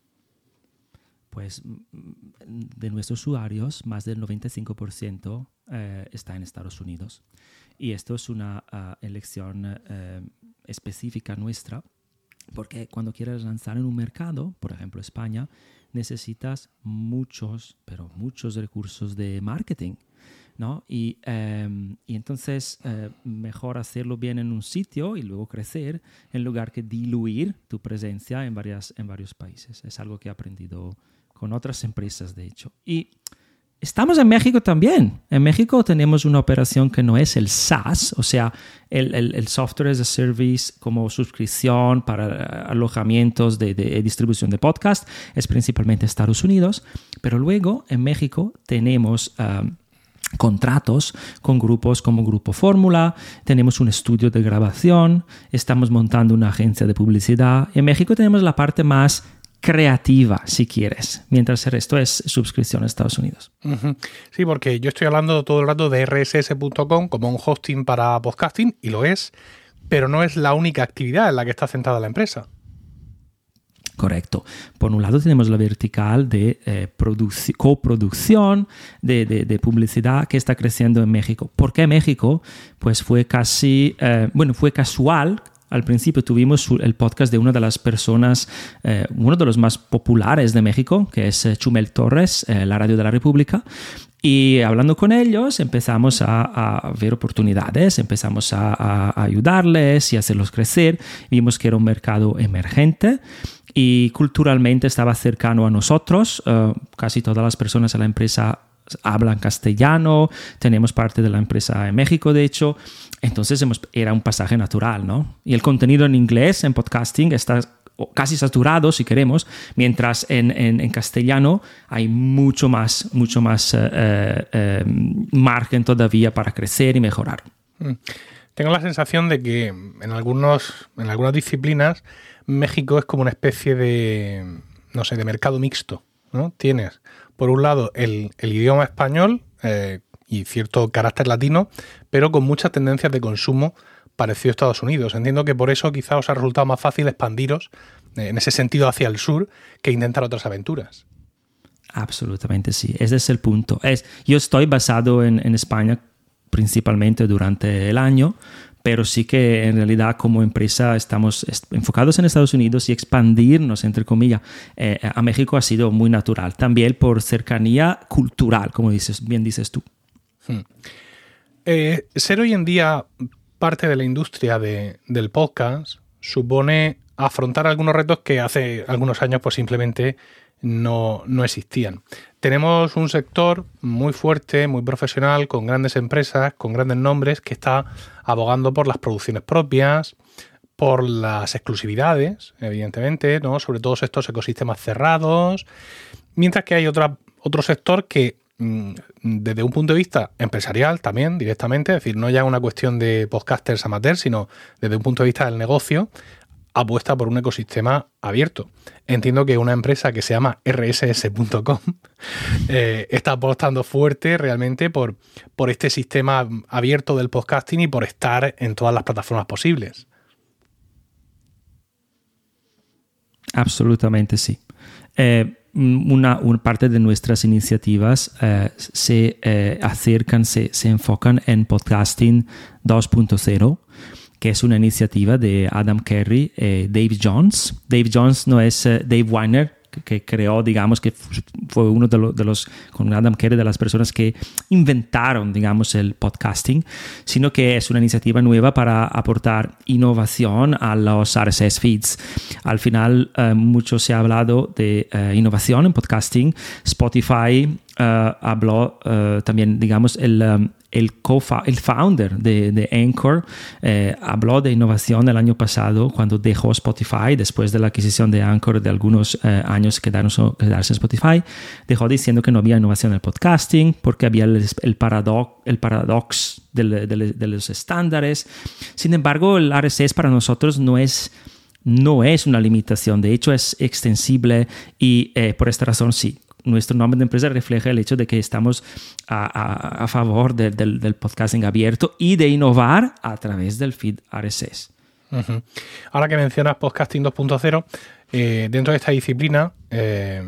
Pues de nuestros usuarios, más del 95% eh, está en Estados Unidos. Y esto es una ah, elección eh, específica nuestra, porque cuando quieres lanzar en un mercado, por ejemplo España, necesitas muchos, pero muchos recursos de marketing. ¿no? Y, em, y entonces eh, mejor hacerlo bien en un sitio y luego crecer en lugar que diluir tu presencia en, varias, en varios países. Es algo que he aprendido con otras empresas, de hecho. Y estamos en México también. En México tenemos una operación que no es el SaaS, o sea, el, el, software as a service como suscripción para eh, alojamientos de, de, distribución de podcast, es principalmente Estados Unidos, pero luego en México tenemos... Um, contratos con grupos como Grupo Fórmula, tenemos un estudio de grabación, estamos montando una agencia de publicidad. En México tenemos la parte más creativa, si quieres, mientras el resto es suscripción a Estados Unidos. Sí, porque yo estoy hablando todo el rato de rss.com como un hosting para podcasting, y lo es, pero no es la única actividad en la que está centrada la empresa. Correcto. Por un lado tenemos la vertical de eh, coproducción, de, publicidad que está creciendo en México. ¿Por qué México? Pues fue casi, eh, bueno, fue casual al principio tuvimos el podcast de una de las personas, eh, uno de los más populares de México, que es eh, Chumel Torres, eh, la Radio de la República. Y hablando con ellos empezamos a, ver oportunidades, empezamos a, ayudarles y hacerlos crecer. Vimos que era un mercado emergente y culturalmente estaba cercano a nosotros. casi todas las personas en la empresa hablan castellano, tenemos parte de la empresa en México, de hecho, entonces era un pasaje natural, ¿no? Y el contenido en inglés, en podcasting, está casi saturado, si queremos, mientras en, castellano hay mucho más, mucho más eh, eh, eh, margen todavía para crecer y mejorar. Mm. Tengo la sensación de que en, algunos, en algunas disciplinas México es como una especie de, no sé, de mercado mixto, ¿no? Tienes, por un lado, el, idioma español, y cierto carácter latino, pero con muchas tendencias de consumo parecido a Estados Unidos. Entiendo que por eso quizá os ha resultado más fácil expandiros eh, en ese sentido hacia el sur que intentar otras aventuras. Absolutamente sí, ese es el punto. Yo estoy basado en, España principalmente durante el año, pero sí que en realidad como empresa estamos enfocados en Estados Unidos y expandirnos, entre comillas, eh, a México ha sido muy natural, también por cercanía cultural, como dices, bien dices tú. Hmm. Eh, ser hoy en día parte de la industria del podcast supone afrontar algunos retos que hace algunos años pues simplemente no, no, existían. Tenemos un sector muy fuerte, muy profesional, con grandes empresas, con grandes nombres, que está abogando por las producciones propias, por las exclusividades, evidentemente, ¿no? sobre todos estos ecosistemas cerrados, mientras que hay otra, otro sector que Mm, desde un punto de vista empresarial también, directamente, es decir, no ya una cuestión de podcasters amateurs, sino desde un punto de vista del negocio, apuesta por un ecosistema abierto. Entiendo que una empresa que se llama rss.com eh, está apostando fuerte realmente por, por este sistema abierto del podcasting y por estar en todas las plataformas posibles. Absolutamente sí. Eh, una, parte de nuestras iniciativas eh, se acercan, se, se, enfocan en podcasting 2.0, que es una iniciativa de Adam Kerry y Dave Jones. Dave Jones no es Dave Weiner, que creó, digamos, que fue uno de los, de los, con Adam Kerr, de las personas que inventaron, digamos, el podcasting, sino que es una iniciativa nueva para aportar innovación a los RSS feeds. Al final, eh, mucho se ha hablado de eh, innovación en podcasting. Spotify uh, habló también, digamos, el, um, el, el founder de, de Anchor eh, habló de innovación el año pasado cuando dejó Spotify, después de la adquisición de Anchor de algunos eh, años quedarse en Spotify, dejó diciendo que no había innovación en el podcasting porque había el, el, paradox, el paradox de, de, de, los estándares. Sin embargo, el RSS para nosotros no es no es una limitación, de hecho es extensible y eh, por esta razón sí, nuestro nombre de empresa refleja el hecho de que estamos a, a, favor de, del, del, podcasting abierto y de innovar a través del feed RSS. Uh -huh. Ahora que mencionas podcasting 2.0, eh, dentro de esta disciplina eh,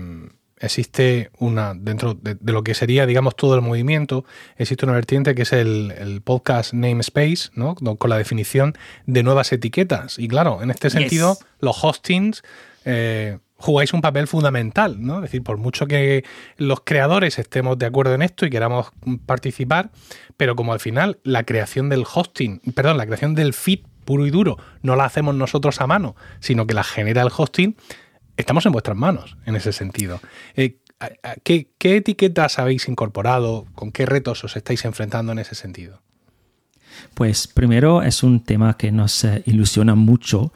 existe una, dentro de, de, lo que sería, digamos, todo el movimiento, existe una vertiente que es el, el podcast namespace, ¿no? Con la definición de nuevas etiquetas. Y claro, en este sentido, yes. los hostings... Eh, jugáis un papel fundamental, ¿no? Es decir, por mucho que los creadores estemos de acuerdo en esto y queramos participar, pero como al final la creación del hosting, perdón, la creación del feed puro y duro no la hacemos nosotros a mano, sino que la genera el hosting, estamos en vuestras manos en ese sentido. Eh, ¿qué, ¿Qué etiquetas habéis incorporado? ¿Con qué retos os estáis enfrentando en ese sentido? Pues primero es un tema que nos eh, ilusiona mucho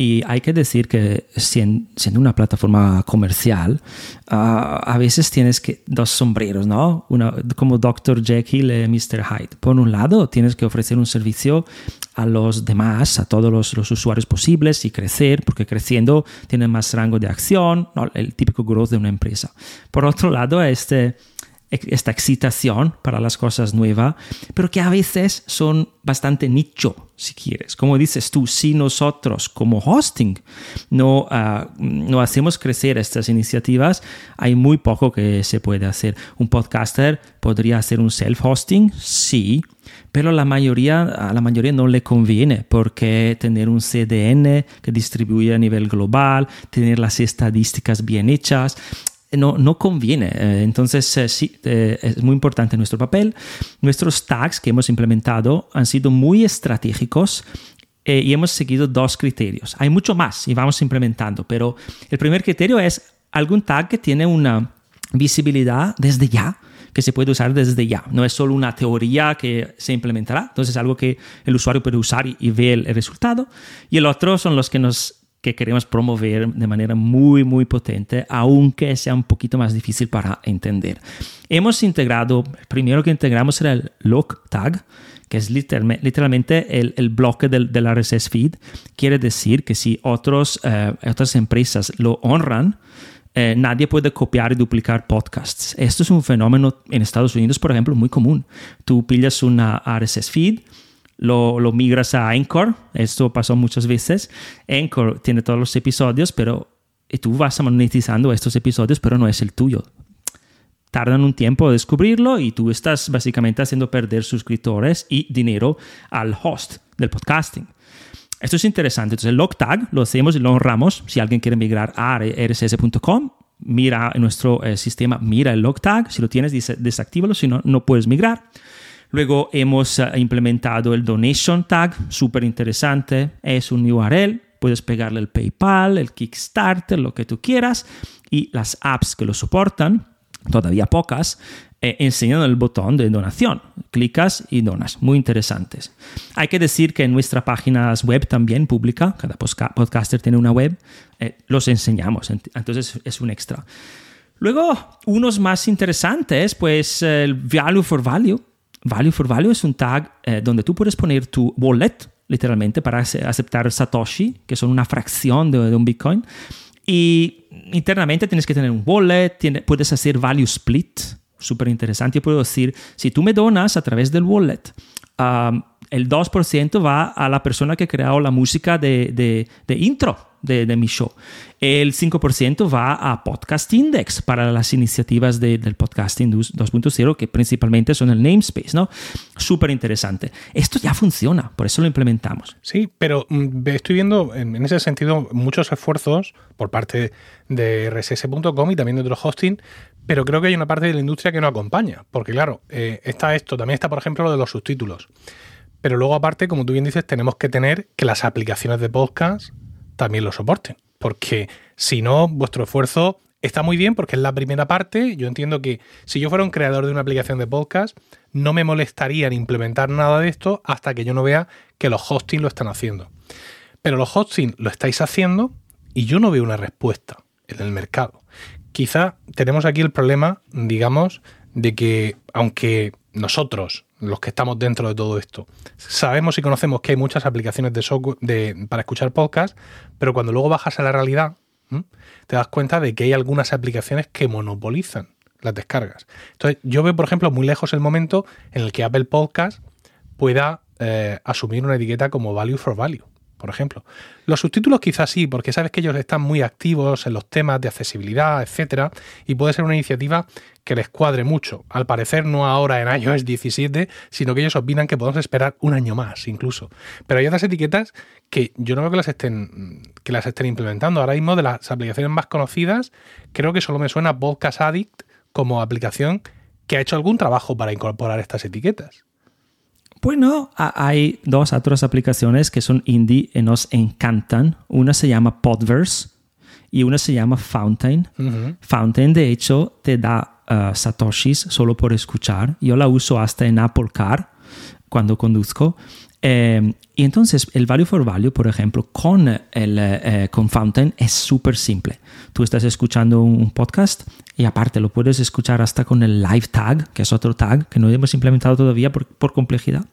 y hay que decir que siendo una plataforma comercial, uh, a veces tienes que dos sombreros, ¿no? Una, como Dr. Jekyll y Mr. Hyde. Por un lado, tienes que ofrecer un servicio a los demás, a todos los, los usuarios posibles y crecer, porque creciendo tienes más rango de acción, ¿no? el típico growth de una empresa. Por otro lado, este esta excitación para las cosas nuevas, pero que a veces son bastante nicho, si quieres. Como dices tú, si nosotros como hosting no, uh, no hacemos crecer estas iniciativas, hay muy poco que se puede hacer. Un podcaster podría hacer un self-hosting, sí, pero la mayoría, a la mayoría no le conviene porque tener un CDN que distribuye a nivel global, tener las estadísticas bien hechas, no, no conviene. Eh, entonces, eh, sí, eh, es muy importante nuestro papel. Nuestros tags que hemos implementado han sido muy estratégicos y hemos seguido dos criterios. Hay mucho más y vamos implementando, pero el primer criterio es algún tag que tiene una visibilidad desde ya que se puede usar desde ya. No es solo una teoría que se implementará, entonces es algo que el usuario puede usar y, y ve el, el, resultado. Y el otro son los que nos que queremos promover de manera muy, muy potente, aunque sea un poquito más difícil para entender. Hemos integrado, primero que integramos era el log tag, que es literalmente el, el bloque del, del, RSS feed. Quiere decir que si otros, eh, otras empresas lo honran, eh, nadie puede copiar y duplicar podcasts. Esto es un fenómeno en Estados Unidos, por ejemplo, muy común. Tú pillas una RSS feed, lo, lo, migras a Anchor. Esto pasó muchas veces. Anchor tiene todos los episodios, pero tú vas monetizando estos episodios, pero no es el tuyo. Tardan un tiempo en descubrirlo y tú estás básicamente haciendo perder suscriptores y dinero al host del podcasting. Esto es interesante. Entonces, el log tag lo hacemos y lo honramos. Si alguien quiere migrar a rss.com, mira nuestro eh, sistema, mira el log tag. Si lo tienes, desactívalo. Si no, no puedes migrar. Luego hemos uh, implementado el donation tag, súper interesante. Es un URL, puedes pegarle el PayPal, el Kickstarter, lo que tú quieras. Y las apps que lo soportan, todavía pocas, eh, enseñan el botón de donación. Clicas y donas. Muy interesantes. Hay que decir que en nuestra página web también pública, cada podcaster tiene una web, eh, los enseñamos. Entonces es un extra. Luego, unos más interesantes, pues el value for value Value for Value es un tag eh, donde tú puedes poner tu wallet, literalmente, para aceptar Satoshi, que son una fracción de, de un Bitcoin. Y internamente tienes que tener un wallet, tiene, puedes hacer value split, súper interesante. Yo puedo decir, si tú me donas a través del wallet um, el 2% va a la persona que ha creado la música de, de, de intro de, de, mi show. El 5% va a Podcast Index para las iniciativas de, del podcasting 2.0, que principalmente son el namespace, ¿no? Súper interesante. Esto ya funciona, por eso lo implementamos. Sí, pero mm, estoy viendo en, en ese sentido muchos esfuerzos por parte de rss.com y también de otros hosting, pero creo que hay una parte de la industria que no acompaña, porque claro, eh, está esto, también está por ejemplo lo de los subtítulos. Pero luego aparte, como tú bien dices, tenemos que tener que las aplicaciones de podcast también lo soporten. Porque si no, vuestro esfuerzo está muy bien porque es la primera parte. Yo entiendo que si yo fuera un creador de una aplicación de podcast, no me molestaría en implementar nada de esto hasta que yo no vea que los hosting lo están haciendo. Pero los hosting lo estáis haciendo y yo no veo una respuesta en el mercado. Quizá tenemos aquí el problema, digamos, de que aunque nosotros los que estamos dentro de todo esto. Sabemos y conocemos que hay muchas aplicaciones de software para escuchar podcast, pero cuando luego bajas a la realidad, te das cuenta de que hay algunas aplicaciones que monopolizan las descargas. Entonces, yo veo, por ejemplo, muy lejos el momento en el que Apple Podcast pueda eh, asumir una etiqueta como Value for Value por ejemplo. Los subtítulos quizás sí, porque sabes que ellos están muy activos en los temas de accesibilidad, etcétera, y puede ser una iniciativa que les cuadre mucho. Al parecer no ahora en iOS 17, sino que ellos opinan que podemos esperar un año más incluso. Pero hay otras etiquetas que yo no veo que las estén que las estén implementando. Ahora mismo de las aplicaciones más conocidas, creo que solo me suena Podcast Addict como aplicación que ha hecho algún trabajo para incorporar estas etiquetas. Bueno, hay dos otras aplicaciones que son indie y nos encantan. Una se llama Podverse y una se llama Fountain. Fountain, de hecho, te da uh, satoshis solo por escuchar. Yo la uso hasta en Apple Car cuando conduzco. Eh, y entonces el value for value, por ejemplo, con, el, eh, con Fountain es súper simple. Tú estás escuchando un podcast y aparte lo puedes escuchar hasta con el live tag, que es otro tag que no hemos implementado todavía por, por complejidad,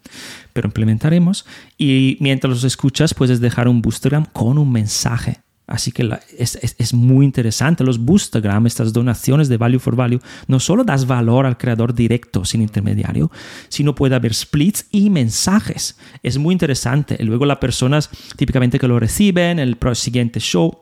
pero implementaremos. Y mientras los escuchas puedes dejar un boostergram con un mensaje Así que es, es, es, muy interesante. Los Boostagram, estas donaciones de Value for Value, no solo das valor al creador directo sin intermediario, sino puede haber splits y mensajes. Es muy interesante. Y luego las personas típicamente que lo reciben, el siguiente show,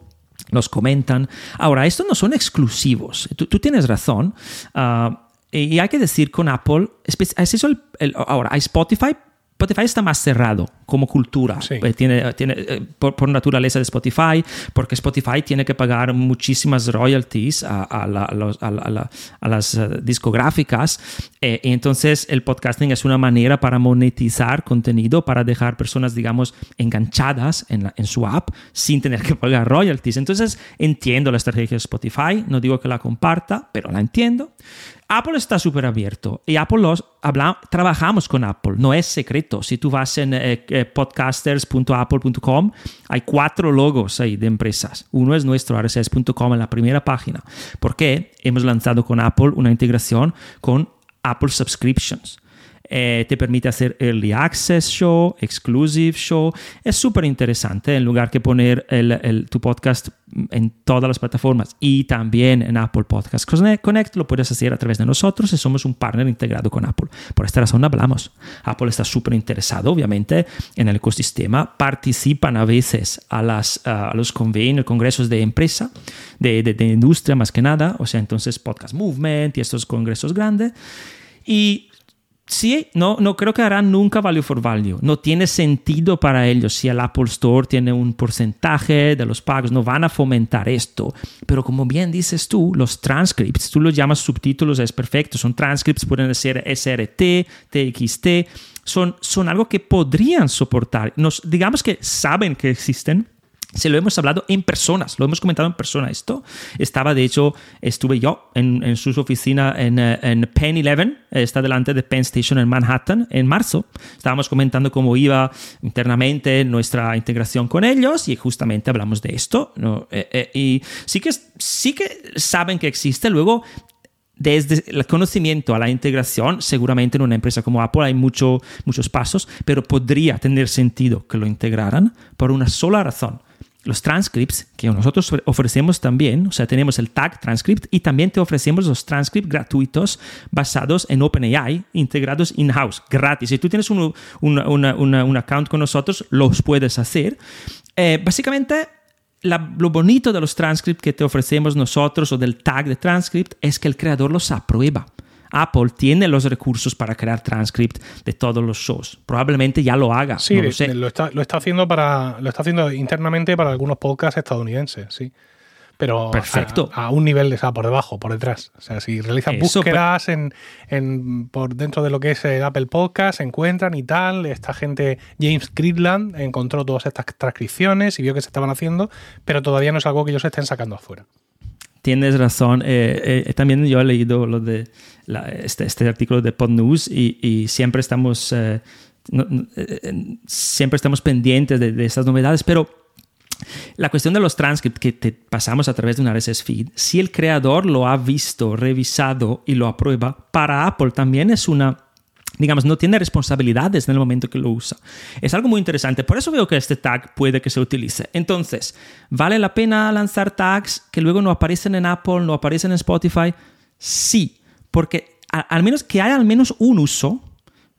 los comentan. Ahora, estos no son exclusivos. Tú, tú tienes razón. Uh, y hay que decir con Apple, es eso el, el, ahora, hay Spotify Spotify está más cerrado como cultura. Eh, tiene, tiene, eh, por, naturaleza de Spotify, porque Spotify tiene que pagar muchísimas royalties a, a, la, a, a las eh, discográficas. y entonces el podcasting es una manera para monetizar contenido, para dejar personas, digamos, enganchadas en, en su app sin tener que pagar royalties. Entonces entiendo la estrategia de Spotify, no digo que la comparta, pero la entiendo. Apple está súper abierto y Apple los habla, trabajamos con Apple, no es secreto. Si tú vas en eh, eh, podcasters.apple.com, hay cuatro logos ahí de empresas. Uno es nuestro rss.com en la primera página, porque hemos lanzado con Apple una integración con Apple Subscriptions. Eh, te permite hacer Early Access Show, Exclusive Show. Es súper interesante en lugar que poner el, tu podcast en todas las plataformas y también en Apple Podcast Connect, lo puedes hacer a través de nosotros y somos un partner integrado con Apple. Por esta razón hablamos. Apple está súper interesado, obviamente, en el ecosistema. Participan a veces a, las, a los convenios, congresos de empresa, de, de, de industria más que nada, o sea, entonces Podcast Movement y estos congresos grandes. Y Sí, no, no creo que harán nunca value for value. No tiene sentido para ellos. Si el Apple Store tiene un porcentaje de los pagos, no van a fomentar esto. Pero como bien dices tú, los transcripts, tú los llamas subtítulos, es perfecto. Son transcripts, pueden ser SRT, TXT, son, son algo que podrían soportar. Nos, digamos que saben que existen, se lo hemos hablado en personas, lo hemos comentado en persona esto. Estaba, de hecho, estuve yo en, en su oficina en, eh, en, Penn 11, está delante de Penn Station en Manhattan, en marzo. Estábamos comentando cómo iba internamente nuestra integración con ellos y justamente hablamos de esto. ¿no? Eh, eh, y sí que, sí que saben que existe. Luego, desde el conocimiento a la integración, seguramente en una empresa como Apple hay mucho, muchos pasos, pero podría tener sentido que lo integraran por una sola razón los transcripts que nosotros ofrecemos también, o sea, tenemos el tag transcript y también te ofrecemos los transcripts gratuitos basados en OpenAI, integrados in-house, gratis. Si tú tienes un, un account con nosotros, los puedes hacer. Eh, básicamente, lo bonito de los transcripts que te ofrecemos nosotros o del tag de transcript es que el creador los aprueba. Apple tiene los recursos para crear transcript de todos los shows. Probablemente ya lo haga. Sí, lo, está, haciendo para, lo está haciendo internamente para algunos podcasts estadounidenses, sí. Pero Perfecto. A, un nivel de, por debajo, por detrás. O sea, si realizan búsquedas en, por dentro de lo que es el Apple Podcast, se encuentran y tal. Esta gente, James Cleveland, encontró todas estas transcripciones y vio que se estaban haciendo, pero todavía no es algo que ellos estén sacando afuera. Tienes razón. Eh, eh, también yo he leído este, este, artículo de PodNews y, y siempre estamos eh, siempre estamos pendientes de, de estas novedades, pero la cuestión de los transcripts que te pasamos a través de una RSS feed, si el creador lo ha visto, revisado y lo aprueba, para Apple también es una digamos, no tiene responsabilidades en el momento que lo usa. Es algo muy interesante. Por eso veo que este tag puede que se utilice. Entonces, ¿vale la pena lanzar tags que luego no aparecen en Apple, no aparecen en Spotify? Sí, porque al menos que haya al menos un uso,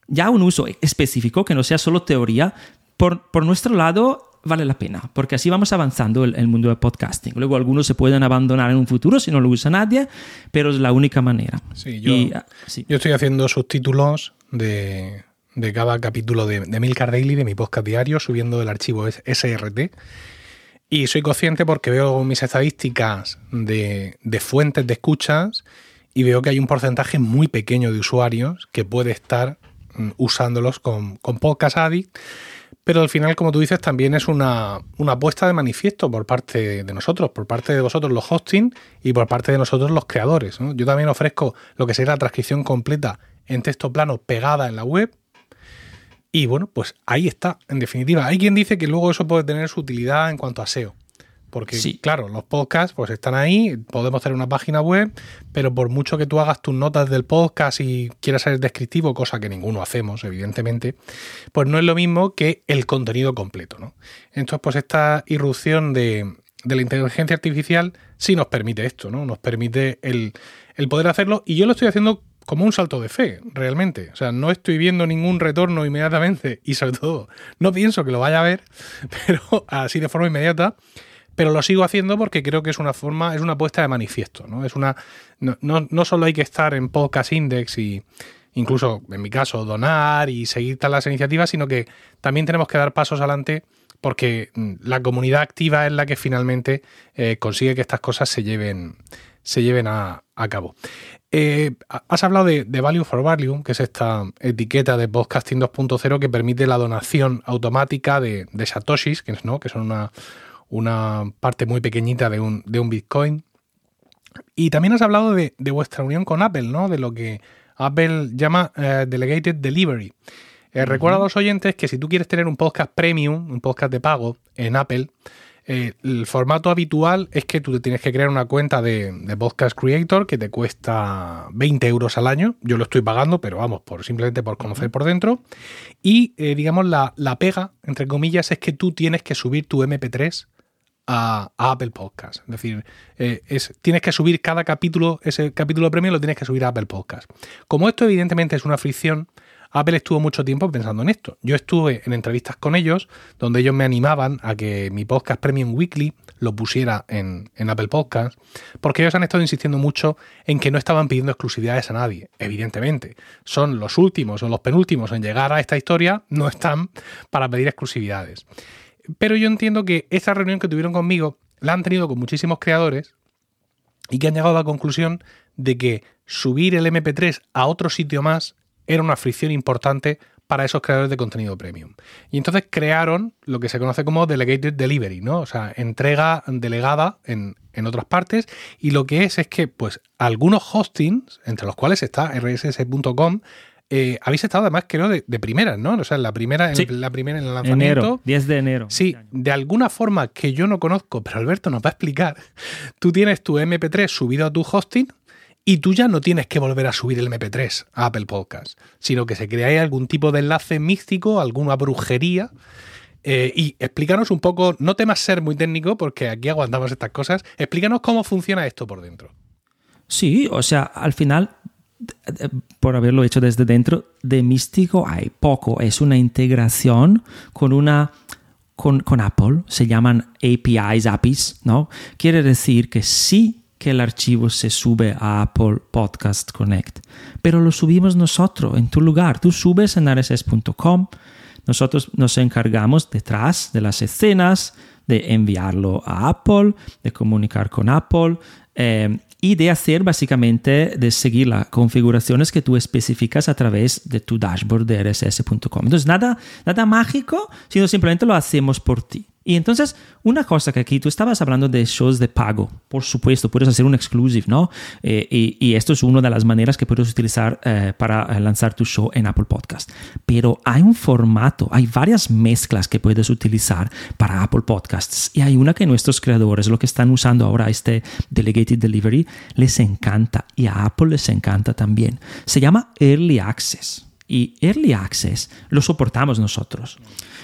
ya un uso específico, que no sea solo teoría, por, por nuestro lado vale la pena, porque así vamos avanzando el, el, mundo del podcasting. Luego algunos se pueden abandonar en un futuro si no lo usa nadie, pero es la única manera. Sí, yo, ah, yo estoy haciendo subtítulos de, de cada capítulo de, de Milcar Daily, de mi podcast diario, subiendo el archivo SRT. Y soy consciente porque veo mis estadísticas de, de fuentes de escuchas y veo que hay un porcentaje muy pequeño de usuarios que puede estar mm, usándolos con, con Podcast Addict pero al final, como tú dices, también es una, una apuesta de manifiesto por parte de nosotros, por parte de vosotros los hosting y por parte de nosotros los creadores. Yo también ofrezco lo que sería la transcripción completa en texto plano pegada en la web. Y bueno, pues ahí está, en definitiva. Hay quien dice que luego eso puede tener su utilidad en cuanto a SEO. Porque, claro, los podcasts pues están ahí, podemos hacer una página web, pero por mucho que tú hagas tus notas del podcast y quieras ser descriptivo, cosa que ninguno hacemos, evidentemente, pues no es lo mismo que el contenido completo, ¿no? Entonces, pues esta irrupción de, la inteligencia artificial sí nos permite esto, ¿no? Nos permite el, el poder hacerlo y yo lo estoy haciendo como un salto de fe, realmente. O sea, no estoy viendo ningún retorno inmediatamente y sobre todo no pienso que lo vaya a ver, pero así de forma inmediata pero lo sigo haciendo porque creo que es una forma, es una apuesta de manifiesto, ¿no? Es una. No, no, solo hay que estar en Podcast Index y incluso, en mi caso, donar y seguir todas las iniciativas, sino que también tenemos que dar pasos adelante porque mm, la comunidad activa es la que finalmente eh, consigue que estas cosas se lleven, se lleven a, cabo. Eh, has hablado de, Value for Value, que es esta etiqueta de Podcasting 2.0 que permite la donación automática de, de Satoshis, que, ¿no? que son una, una parte muy pequeñita de un, de un Bitcoin. Y también has hablado de, vuestra unión con Apple, ¿no? De lo que Apple llama eh, Delegated Delivery. Eh, recuerda a los oyentes que si tú quieres tener un podcast premium, un podcast de pago en Apple, eh, el formato habitual es que tú te tienes que crear una cuenta de, Podcast Creator que te cuesta 20 euros al año. Yo lo estoy pagando, pero vamos, por simplemente por conocer por dentro. Y digamos, la, la, pega, entre comillas, es que tú tienes que subir tu MP3 a, Apple Podcast. Es decir, eh, es, tienes que subir cada capítulo, ese capítulo premio lo tienes que subir a Apple Podcast. Como esto evidentemente es una fricción, Apple estuvo mucho tiempo pensando en esto. Yo estuve en entrevistas con ellos donde ellos me animaban a que mi podcast Premium Weekly lo pusiera en, en, Apple Podcast, porque ellos han estado insistiendo mucho en que no estaban pidiendo exclusividades a nadie. Evidentemente, son los últimos o los penúltimos en llegar a esta historia, no están para pedir exclusividades. Pero yo entiendo que esa reunión que tuvieron conmigo la han tenido con muchísimos creadores y que han llegado a la conclusión de que subir el MP3 a otro sitio más era una fricción importante para esos creadores de contenido premium. Y entonces crearon lo que se conoce como Delegated Delivery, ¿no? O sea, entrega delegada en, en otras partes. Y lo que es es que, pues, algunos hostings, entre los cuales está rss.com, eh, habéis estado además, creo, de, de primeras, ¿no? O sea, la primera, en, la primera en el lanzamiento. Enero, 10 de enero. Sí, de alguna forma que yo no conozco, pero Alberto nos va a explicar. Tú tienes tu MP3 subido a tu hosting y tú ya no tienes que volver a subir el MP3 a Apple Podcast, sino que se crea ahí algún tipo de enlace místico, alguna brujería Eh, y explícanos un poco, no temas ser muy técnico, porque aquí aguantamos estas cosas, explícanos cómo funciona esto por dentro. Sí, o sea, al final, por haberlo hecho desde dentro, de místico hay poco. Es una integración con una... Con, con Apple, se llaman APIs, APIs, ¿no? Quiere decir que sí que el archivo se sube a Apple Podcast Connect, pero lo subimos nosotros en tu lugar. Tú subes en rss.com, nosotros nos encargamos detrás de las escenas, de enviarlo a Apple, de comunicar con Apple eh, y de hacer básicamente, de seguir las configuraciones que tú especificas a través de tu dashboard de rss.com. Entonces, nada, nada mágico, sino simplemente lo hacemos por ti. Y entonces, una cosa que aquí tú estabas hablando de shows de pago, por supuesto, puedes hacer un exclusive, ¿no? Eh, y, esto es una de las maneras que puedes utilizar eh, para eh, lanzar tu show en Apple Podcast. Pero hay un formato, hay varias mezclas que puedes utilizar para Apple Podcasts. Y hay una que nuestros creadores, lo que están usando ahora, este Delegated Delivery, les encanta. Y a Apple les encanta también. Se llama Early Access. Y Early Access lo soportamos nosotros.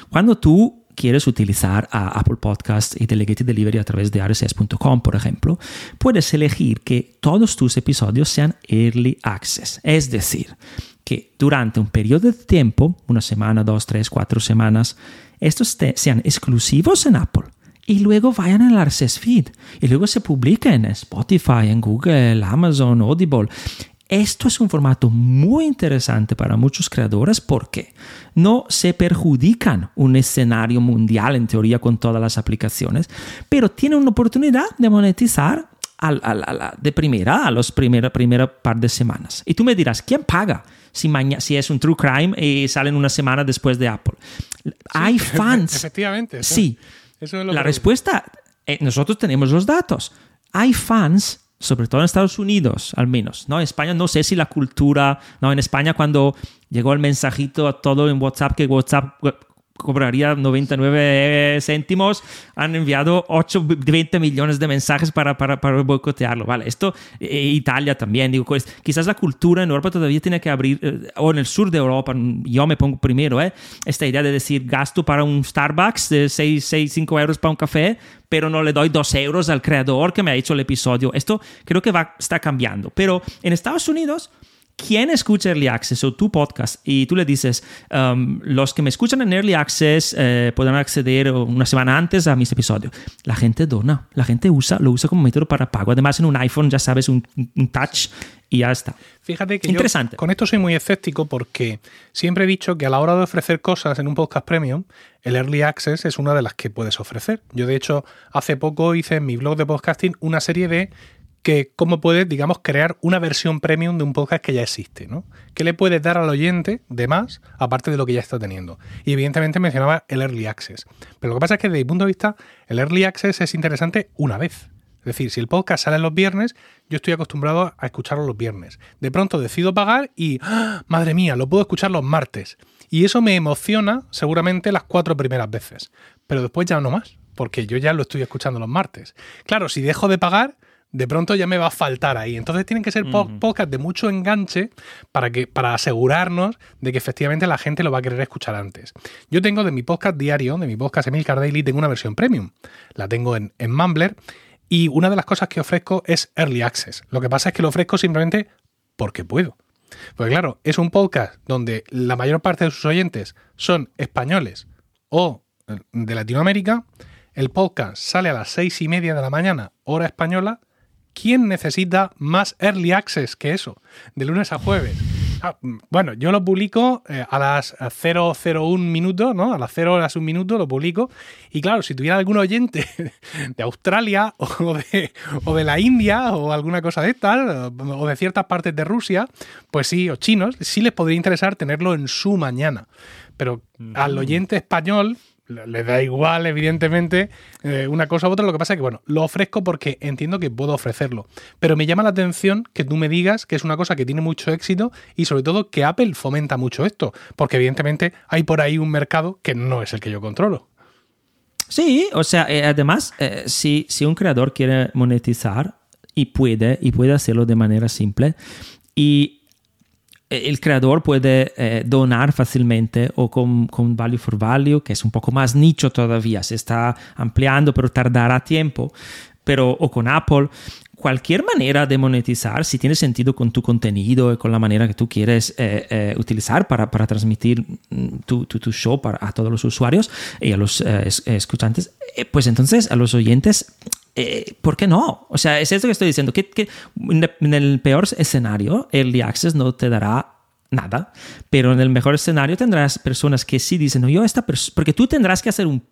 Cuando tú quieres utilizar a Apple Podcast y Delegated Delivery a través de rss.com, por ejemplo, puedes elegir que todos tus episodios sean Early Access. Es decir, que durante un periodo de tiempo, una semana, dos, tres, cuatro semanas, estos sean exclusivos en Apple y luego vayan al RSS feed y luego se publiquen en Spotify, en Google, Amazon, Audible. Esto es un formato muy interesante para muchos creadores porque no se perjudican un escenario mundial en teoría con todas las aplicaciones, pero tienen una oportunidad de monetizar de primera a los primeros primera par de semanas. Y tú me dirás, ¿quién paga? Si, si es un true crime y salen una semana después de Apple. Hay fans. Efectivamente. sí. la respuesta, eh, nosotros tenemos los datos. Hay fans sobre todo en Estados Unidos, al menos, ¿no? En España no sé si la cultura, ¿no? En España cuando llegó el mensajito a todo en WhatsApp que WhatsApp cobraría 99 céntimos, han enviado 8, 20 millones de mensajes para, para, para boicotearlo. Vale, esto, eh, Italia también, digo, pues, quizás la cultura en Europa todavía tiene que abrir, eh, o en el sur de Europa, yo me pongo primero, ¿eh? esta idea de decir gasto para un Starbucks de 6, 6 5 euros para un café, pero no le doy 2 euros al creador que me ha hecho el episodio. Esto creo que va, está cambiando. Pero en Estados Unidos ¿Quién escucha Early Access o tu podcast y tú le dices, um, los que me escuchan en Early Access eh, podrán acceder una semana antes a mis episodios? La gente dona, la gente usa, lo usa como método para pago. Además, en un iPhone ya sabes, un, touch y ya está. Fíjate que Interesante. con esto soy muy escéptico porque siempre he dicho que a la hora de ofrecer cosas en un podcast premium, el Early Access es una de las que puedes ofrecer. Yo, de hecho, hace poco hice en mi blog de podcasting una serie de que cómo puedes, digamos, crear una versión premium de un podcast que ya existe, ¿no? ¿Qué le puedes dar al oyente de más, aparte de lo que ya está teniendo? Y evidentemente mencionaba el Early Access. Pero lo que pasa es que desde mi punto de vista, el Early Access es interesante una vez. Es decir, si el podcast sale los viernes, yo estoy acostumbrado a escucharlo los viernes. De pronto decido pagar y, ¡ah! madre mía, lo puedo escuchar los martes. Y eso me emociona seguramente las cuatro primeras veces. Pero después ya no más, porque yo ya lo estoy escuchando los martes. Claro, si dejo de pagar, de pronto ya me va a faltar ahí. Entonces tienen que ser podcasts de mucho enganche para, que, para asegurarnos de que efectivamente la gente lo va a querer escuchar antes. Yo tengo de mi podcast diario, de mi podcast Emil Daily, tengo una versión premium. La tengo en, en Mumbler y una de las cosas que ofrezco es Early Access. Lo que pasa es que lo ofrezco simplemente porque puedo. Porque claro, es un podcast donde la mayor parte de sus oyentes son españoles o de Latinoamérica. El podcast sale a las seis y media de la mañana, hora española, ¿Quién necesita más early access que eso? De lunes a jueves. Ah, bueno, yo lo publico eh, a las 001 minutos, ¿no? A las 0 horas un minuto lo publico. Y claro, si tuviera algún oyente de Australia o de, o de la India o alguna cosa de tal, o de ciertas partes de Rusia, pues sí, o chinos, sí les podría interesar tenerlo en su mañana. Pero al oyente español, le da igual, evidentemente, eh, una cosa u otra. Lo que pasa es que, bueno, lo ofrezco porque entiendo que puedo ofrecerlo. Pero me llama la atención que tú me digas que es una cosa que tiene mucho éxito y sobre todo que Apple fomenta mucho esto. Porque evidentemente hay por ahí un mercado que no es el que yo controlo. Sí, o sea, eh, además, eh, si, si un creador quiere monetizar y puede, y puede hacerlo de manera simple, y el creador puede eh, donar fácilmente o con, con, Value for Value, que es un poco más nicho todavía, se está ampliando, pero tardará tiempo, pero o con Apple. Cualquier manera de monetizar, si tiene sentido con tu contenido y con la manera que tú quieres eh, eh, utilizar para, para transmitir mm, tu, tu, tu, show para, a todos los usuarios y a los escuchantes, pues entonces a los oyentes eh, ¿por qué no? O sea, es esto que estoy diciendo, que, en el peor escenario, el Access no te dará nada, pero en el mejor escenario tendrás personas que sí dicen, no, yo esta persona, porque tú tendrás que hacer un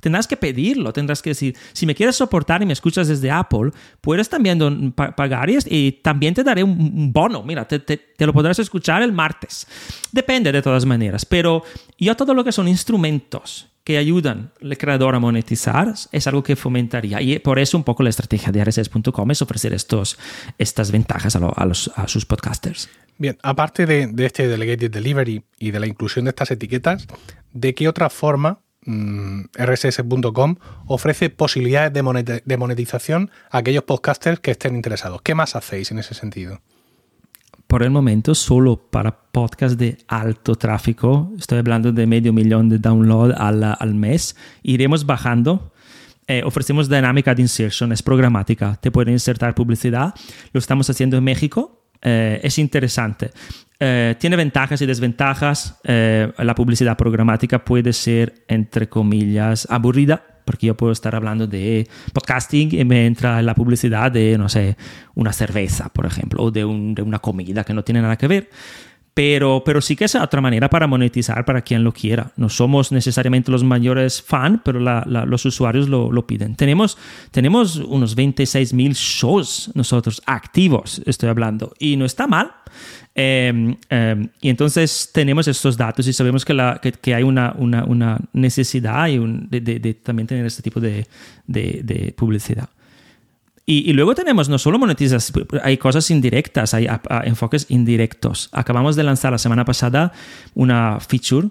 tendrás que pedirlo, tendrás que decir, si me quieres soportar y me escuchas desde Apple, puedes también pagar y, también te daré un, bono, mira, te, te, lo podrás escuchar el martes. Depende de todas maneras, pero yo todo lo que son instrumentos que ayudan al creador a monetizar es algo que fomentaría. Y por eso un poco la estrategia de RSS.com es ofrecer estos, estas ventajas a, los, a sus podcasters. Bien, aparte de, de, este Delegated Delivery y de la inclusión de estas etiquetas, ¿de qué otra forma mm, RSS.com ofrece posibilidades de monetización a aquellos podcasters que estén interesados? ¿Qué más hacéis en ese sentido? Por el momento solo para podcast de alto tráfico. Estoy hablando de medio millón de downloads al, al mes. Iremos bajando. Eh, ofrecemos dinámica de insertion, es programática. Te pueden insertar publicidad. Lo estamos haciendo en México. Eh, es interesante. Eh, tiene ventajas y desventajas. la publicidad programática puede ser, entre comillas, aburrida porque yo puedo estar hablando de podcasting y me entra la publicidad de, no sé, una cerveza, por ejemplo, o de, de una comida que no tiene nada que ver. Pero, pero sí que es otra manera para monetizar para quien lo quiera. No somos necesariamente los mayores fans, pero los usuarios lo, lo, piden. Tenemos, tenemos unos 26 mil shows nosotros activos, estoy hablando, y no está mal. Em, em, y entonces tenemos estos datos y sabemos que, la, que, hay una, una, una necesidad y un, de, de, también tener este tipo de, de publicidad. Y, y, luego tenemos no solo monetizas, hay cosas indirectas, hay enfoques indirectos. Acabamos de lanzar la semana pasada una feature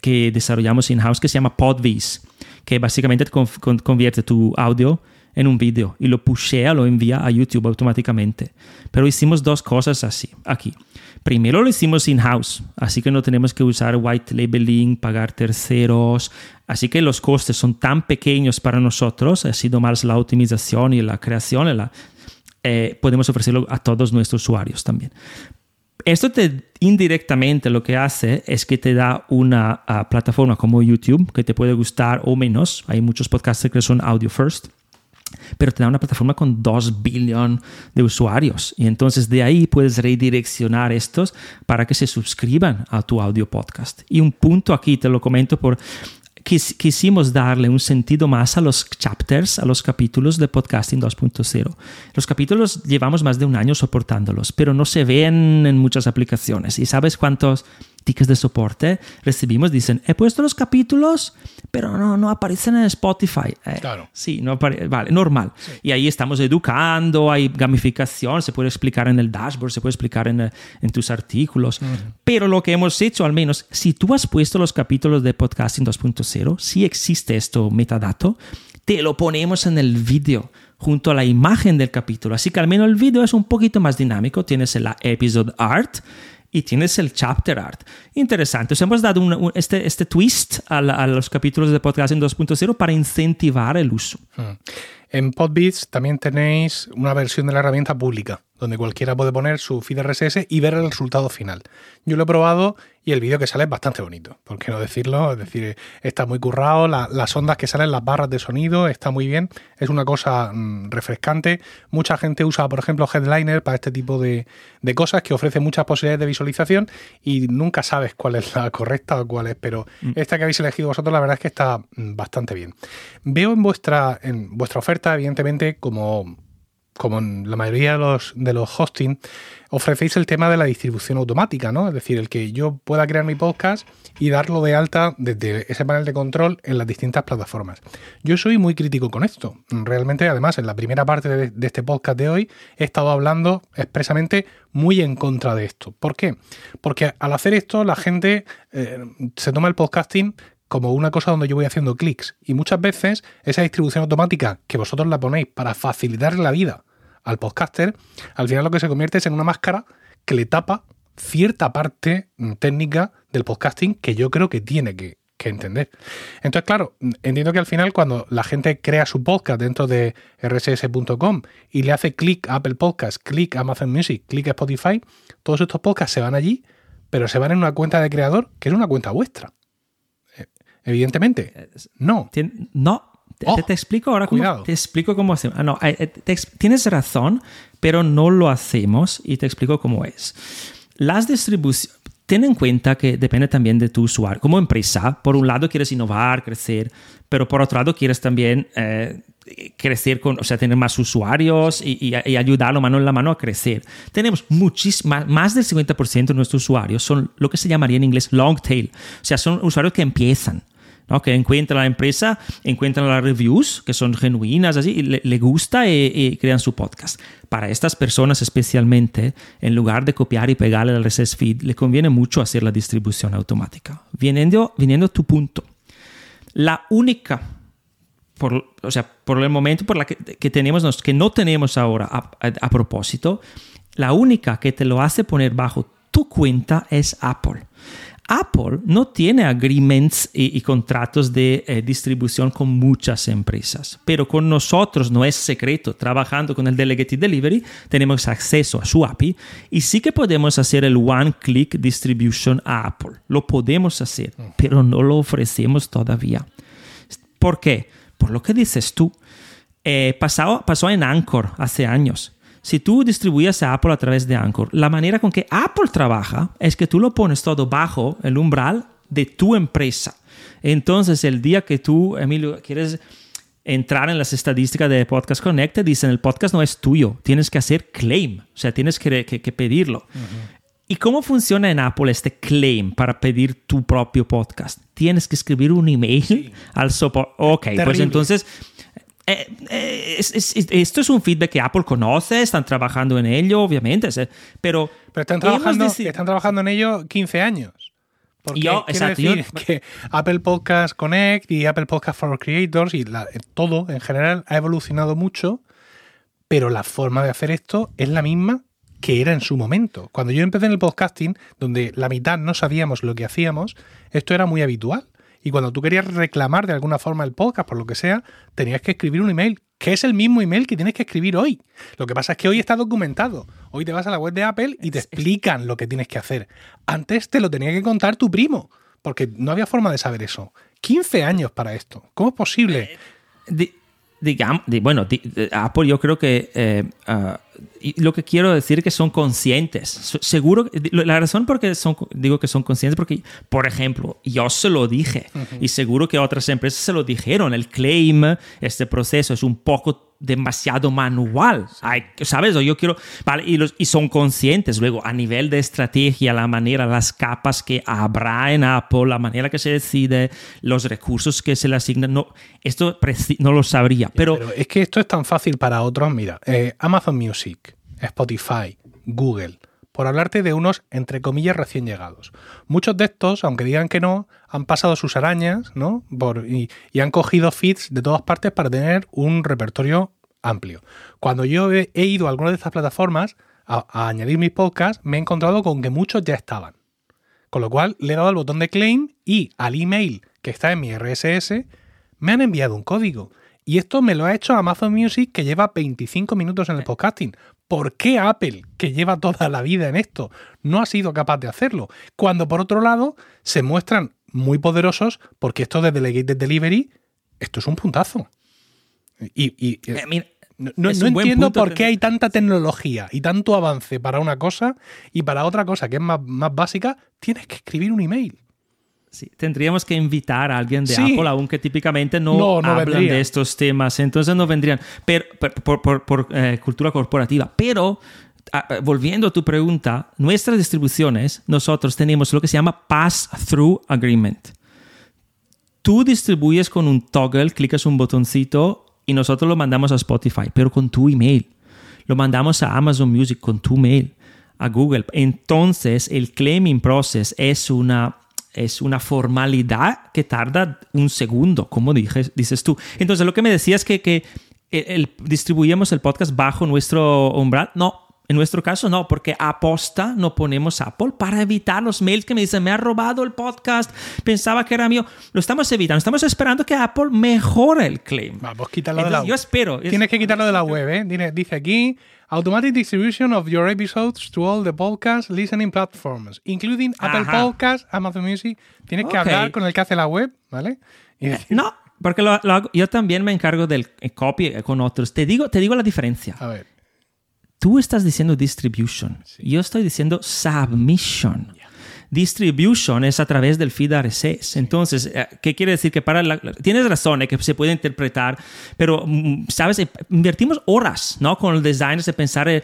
que desarrollamos in-house que se llama PodVis, que básicamente convierte tu audio en un vídeo y lo pushea, lo envía a YouTube automáticamente. Pero hicimos dos cosas así aquí. Primero lo hicimos in-house, así que no tenemos que usar white labeling, pagar terceros, así que los costes son tan pequeños para nosotros, ha sido más la optimización y la creación, la, eh, podemos ofrecerlo a todos nuestros usuarios también. Esto te indirectamente lo que hace es que te da una uh, plataforma como YouTube que te puede gustar o menos. Hay muchos podcasts que son audio first pero te da una plataforma con 2 billones de usuarios y entonces de ahí puedes redireccionar estos para que se suscriban a tu audio podcast. Y un punto aquí te lo comento por quisimos darle un sentido más a los chapters, a los capítulos de Podcasting 2.0. Los capítulos llevamos más de un año soportándolos, pero no se ven en muchas aplicaciones. ¿Y sabes cuántos tickets de soporte recibimos? Dicen, he puesto los capítulos, pero no, no aparecen en Spotify. Eh, claro. Sí, no vale, normal. Y ahí estamos educando, hay gamificación, se puede explicar en el dashboard, se puede explicar en, en tus artículos. Pero lo que hemos hecho, al menos, si tú has puesto los capítulos de Podcasting 2.0, si existe esto metadato, te lo ponemos en el vídeo junto a la imagen del capítulo. Así que al menos el vídeo es un poquito más dinámico. Tienes la episode art y tienes el chapter art. Interesante. Os hemos dado este, este twist a, los capítulos de podcast en 2.0 para incentivar el uso. Hmm. En Podbeats también tenéis una versión de la herramienta pública, donde cualquiera puede poner su feed RSS y ver el resultado final. Yo lo he probado y el vídeo que sale es bastante bonito, ¿por qué no decirlo? Es decir, está muy currado, las ondas que salen, las barras de sonido, está muy bien, es una cosa mm, refrescante. Mucha gente usa, por ejemplo, Headliner para este tipo de, cosas que ofrece muchas posibilidades de visualización y nunca sabes cuál es la correcta o cuál es, pero mm. esta que habéis elegido vosotros la verdad es que está mm, bastante bien. Veo en vuestra, en vuestra oferta, evidentemente, como como en la mayoría de los, de los hosting, ofrecéis el tema de la distribución automática, ¿no? Es decir, el que yo pueda crear mi podcast y darlo de alta desde ese panel de control en las distintas plataformas. Yo soy muy crítico con esto. Realmente, además, en la primera parte de, este podcast de hoy he estado hablando expresamente muy en contra de esto. ¿Por qué? Porque al hacer esto la gente eh, se toma el podcasting como una cosa donde yo voy haciendo clics. Y muchas veces esa distribución automática que vosotros la ponéis para facilitar la vida al podcaster, al final lo que se convierte es en una máscara que le tapa cierta parte mm, técnica del podcasting que yo creo que tiene que, entender. Entonces, claro, entiendo que al final cuando la gente crea su podcast dentro de rss.com y le hace clic a Apple Podcast, clic Amazon Music, clic Spotify, todos estos podcasts se van allí, pero se van en una cuenta de creador que es una cuenta vuestra. Evidentemente, Eh, no. No, te, Oh, te- te explico ahora cómo, cuidado. te explico cómo hacemos. Ah, no, eh, eh, te ex- tienes razón, pero no lo hacemos y te explico cómo es. Las distribuciones, ten en cuenta que depende también de tu usuario. Como empresa, por un lado quieres innovar, crecer, pero por otro lado quieres también eh, crecer con, o sea, tener más usuarios y, y- y ayudarlo mano en la mano a crecer. Tenemos muchísimas, más del 50% de nuestros usuarios son lo que se llamaría en inglés long tail, o sea, son usuarios que empiezan. ¿No? que encuentran la empresa, encuentran las reviews, que son genuinas, así, y le, le gusta y, y crean su podcast. Para estas personas especialmente, en lugar de copiar y pegarle al RSS feed, le conviene mucho hacer la distribución automática. Viniendo, viniendo a tu punto, la única, por, o sea, por el momento por la que, que tenemos, que no tenemos ahora a, a- a propósito, la única que te lo hace poner bajo tu cuenta es Apple. Apple no tiene agreements y, y contratos de eh, distribución con muchas empresas, pero con nosotros no es secreto. Trabajando con el Delegated Delivery tenemos acceso a su API y sí que podemos hacer el One Click Distribution a Apple. Lo podemos hacer, pero no lo ofrecemos todavía. ¿Por qué? Por lo que dices tú. Eh, pasado- pasó en Anchor hace años. Si tú distribuyes a Apple a través de Anchor, la manera con que Apple trabaja es que tú lo pones todo bajo el umbral de tu empresa. Entonces, el día que tú, Emilio, quieres entrar en las estadísticas de Podcast Connect, te dicen el podcast no es tuyo, tienes que hacer claim, o sea, tienes que, que- que pedirlo. ¿Y cómo funciona en Apple este claim para pedir tu propio podcast? Tienes que escribir un email al soporte. Ok, pues entonces eh, eh, es- es- es- esto es un feedback que Apple conoce, están trabajando en ello, obviamente, pero... Pero están trabajando, están trabajando en ello 15 años. Porque Yo- exacto, yo- decir que Apple Podcast Connect y Apple Podcast for Creators y la- todo en general ha evolucionado mucho, pero la forma de hacer esto es la misma que era en su momento. Cuando yo empecé en el podcasting, donde la mitad no sabíamos lo que hacíamos, esto era muy habitual. Y cuando tú querías reclamar de alguna forma el podcast, por lo que sea, tenías que escribir un email, que es el mismo email que tienes que escribir hoy. Lo que pasa es que hoy está documentado. Hoy te vas a la web de Apple y te explican lo que tienes que hacer. Antes te lo tenía que contar tu primo, porque no había forma de saber eso. 15 años para esto. ¿Cómo es posible? Di- digamos, di- bueno, de- Apple yo creo que eh, ah, y lo que quiero decir que son conscientes. Se- Seguro, que- la razón por qué son, digo que son conscientes porque, por ejemplo, yo se lo dije y seguro que otras empresas se lo dijeron. El claim, este proceso es un poco demasiado manual. Hay- ¿Sabes? Yo quiero. Vale, y, los, y son conscientes. Luego, a nivel de estrategia, la manera, las capas que habrá en Apple, la manera que se decide, los recursos que se le asignan. No, esto no lo sabría. Pero, Pero es que esto es tan fácil para otros. Mira, eh, Amazon Music, Spotify, Google, por hablarte de unos, entre comillas, recién llegados. Muchos de estos, aunque digan que no, han pasado sus arañas, ¿no? Y, han cogido feeds de todas partes para tener un repertorio amplio. Cuando yo he, ido a alguna de estas plataformas a, a añadir mis podcasts, me he encontrado con que muchos ya estaban. Con lo cual le he dado al botón de claim y al email que está en mi RSS me han enviado un código. Y esto me lo ha hecho Amazon Music que lleva 25 minutos en el podcasting. ¿Por qué Apple, que lleva toda la vida en esto, no ha sido capaz de hacerlo? Cuando por otro lado se muestran muy poderosos porque esto de Delegated Delivery, esto es un puntazo. Y, y- eh, mira, no, entiendo por qué hay tanta tecnología y tanto avance para una cosa y para otra cosa que es más, más básica, tienes que escribir un email. Sí, tendríamos que invitar a alguien de Sí. Apple, aunque típicamente no, No, no hablan vendría. de estos temas, entonces no vendrían pero, per- por, por- por, eh, cultura corporativa. Pero, ah, volviendo a tu pregunta, nuestras distribuciones, nosotros tenemos lo que se llama Pass-Through Agreement. Tú distribuyes con un toggle, clicas un botoncito y nosotros lo mandamos a Spotify, pero con tu email. Lo mandamos a Amazon Music con tu mail, a Google. Entonces, el claiming process es una, es una formalidad que tarda un segundo, como dije- dices tú. Entonces, lo que me decías que, que el, el- distribuíamos el podcast bajo nuestro umbral. No, En nuestro caso no, porque aposta no ponemos Apple para evitar los mails que me dicen, me ha robado el podcast, pensaba que era mío. Lo estamos evitando, estamos esperando que Apple mejore el claim. Vamos, quítalo de la Yo espero. Tienes que quitarlo de la web, ¿eh? Dice aquí, automatic distribution of your episodes to all the podcast listening platforms, including Apple Podcasts, Amazon Music. Tienes que hablar con el que hace la web, ¿vale? No, porque lo, yo también me encargo del copy con otros. Te digo, te digo la diferencia. A ver tú estás diciendo distribution, yo estoy diciendo submission. Distribution es a través del feed RSS. Entonces, eh, ¿qué quiere decir? Que para la, tienes razón, eh, que se puede interpretar, pero, mm, ¿sabes? Eh, invertimos horas, ¿no? Con el design de pensar.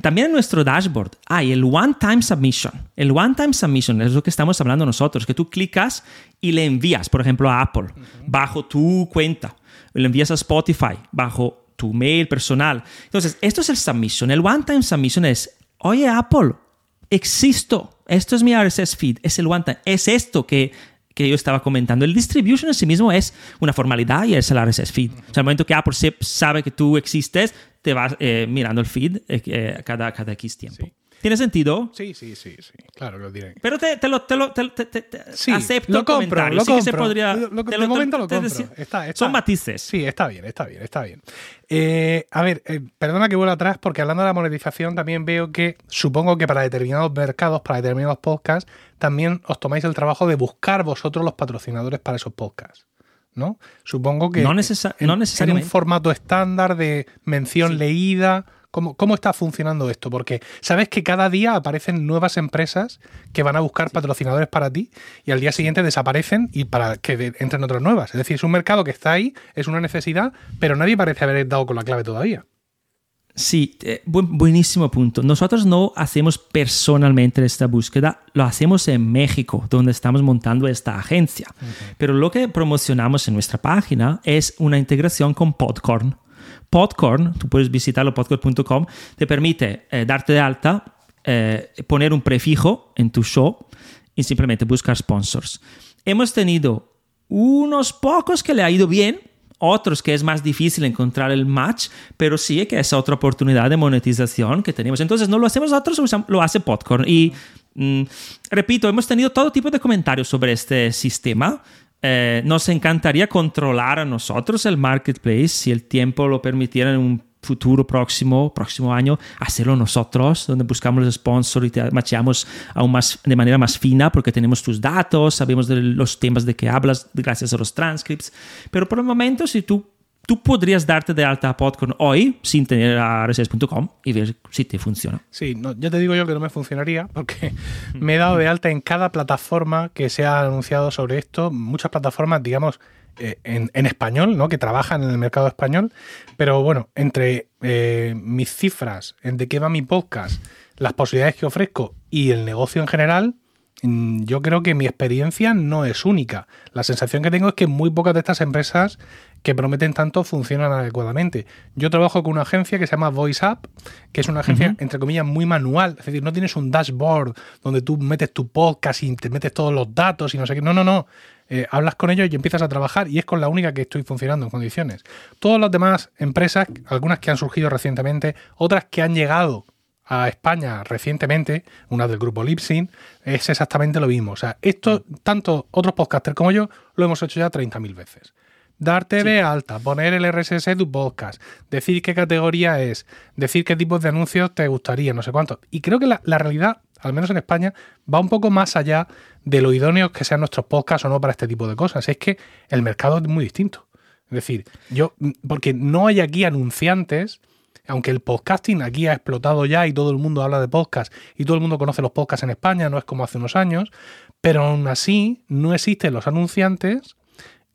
también en nuestro dashboard hay el one-time submission. El one-time submission es lo que estamos hablando nosotros, que tú clicas y le envías, por ejemplo, a Apple, bajo tu cuenta. Le envías a Spotify, bajo tu mail personal. Entonces, esto es el submission. El one-time submission es, oye Apple, existo. Esto es mi RSS feed. Es el one-time. Es esto que, que yo estaba comentando. El distribution en sí mismo es una formalidad y es el RSS feed. O sea, el momento que Apple sabe que tú existes, te vas eh, mirando el feed eh, eh, cada, cada X tiempo. ¿Tiene sentido? Sí, sí, sí, sí. Claro, lo diré. Pero te, te lo, te lo te, sí, acepto lo compro, lo sí compro. Que se podría, lo, de momento lo compro. Está, está, son matices. Sí, está bien, está bien, está bien. Eh, a ver, eh, perdona que vuelva atrás porque hablando de la monetización también veo que supongo que para determinados mercados, para determinados podcasts, también os tomáis el trabajo de buscar vosotros los patrocinadores para esos podcasts. ¿no? Supongo que no, necesariamente. en un formato estándar de mención leída ¿Cómo, está funcionando esto? Porque sabes que cada día aparecen nuevas empresas que van a buscar patrocinadores para ti y al día siguiente desaparecen y para que entren otras nuevas. Es decir, es un mercado que está ahí, es una necesidad, pero nadie parece haber dado con la clave todavía. Sí, eh, buenísimo punto. Nosotros no hacemos personalmente esta búsqueda, lo hacemos en México, donde estamos montando esta agencia. Pero lo que promocionamos en nuestra página es una integración con Podcorn. Podcorn, tú puedes visitarlo, podcorn.com, te permite eh, darte de alta, eh, poner un prefijo en tu show y simplemente buscar sponsors. Hemos tenido unos pocos que le ha ido bien, otros que es más difícil encontrar el match, pero sí que es otra oportunidad de monetización que tenemos. Entonces no lo hacemos nosotros, lo hace Podcorn. Y mm, repito, hemos tenido todo tipo de comentarios sobre este sistema. Eh, nos encantaría controlar a nosotros el marketplace si el tiempo lo permitiera en un futuro próximo, próximo año, hacerlo nosotros, donde buscamos los sponsors y te macheamos aún más, de manera más fina porque tenemos tus datos, sabemos de los temas de que hablas gracias a los transcripts. Pero por el momento, si tú tú podrías darte de alta a Podcon hoy sin tener a RSS.com y ver si te funciona. Sí, no, ya te digo yo que no me funcionaría porque me he dado de alta en cada plataforma que se ha anunciado sobre esto. Muchas plataformas, digamos, eh, en, español, ¿no? que trabajan en el mercado español. Pero bueno, entre eh, mis cifras, en de qué va mi podcast, las posibilidades que ofrezco y el negocio en general, yo creo que mi experiencia no es única. La sensación que tengo es que muy pocas de estas empresas que prometen tanto funcionan adecuadamente. Yo trabajo con una agencia que se llama VoiceUp, que es una agencia, entre comillas, muy manual. Es decir, no tienes un dashboard donde tú metes tu podcast y te metes todos los datos y no sé qué. No, no, no. Eh, hablas con ellos y empiezas a trabajar y es con la única que estoy funcionando en condiciones. Todas las demás empresas, algunas que han surgido recientemente, otras que han llegado a España recientemente, una del grupo Lipsyn, es exactamente lo mismo. O sea, esto, tanto otros podcasters como yo, lo hemos hecho ya 30.000 veces darte de alta, poner el RSS de tu podcast, decir qué categoría es, decir qué tipos de anuncios te gustaría, no sé cuánto. Y creo que la, realidad, al menos en España, va un poco más allá de lo idóneos que sean nuestros podcasts o no para este tipo de cosas. Es que el mercado es muy distinto. Es decir, yo, porque no hay aquí anunciantes, aunque el podcasting aquí ha explotado ya y todo el mundo habla de podcast y todo el mundo conoce los podcasts en España, no es como hace unos años, pero aún así no existen los anunciantes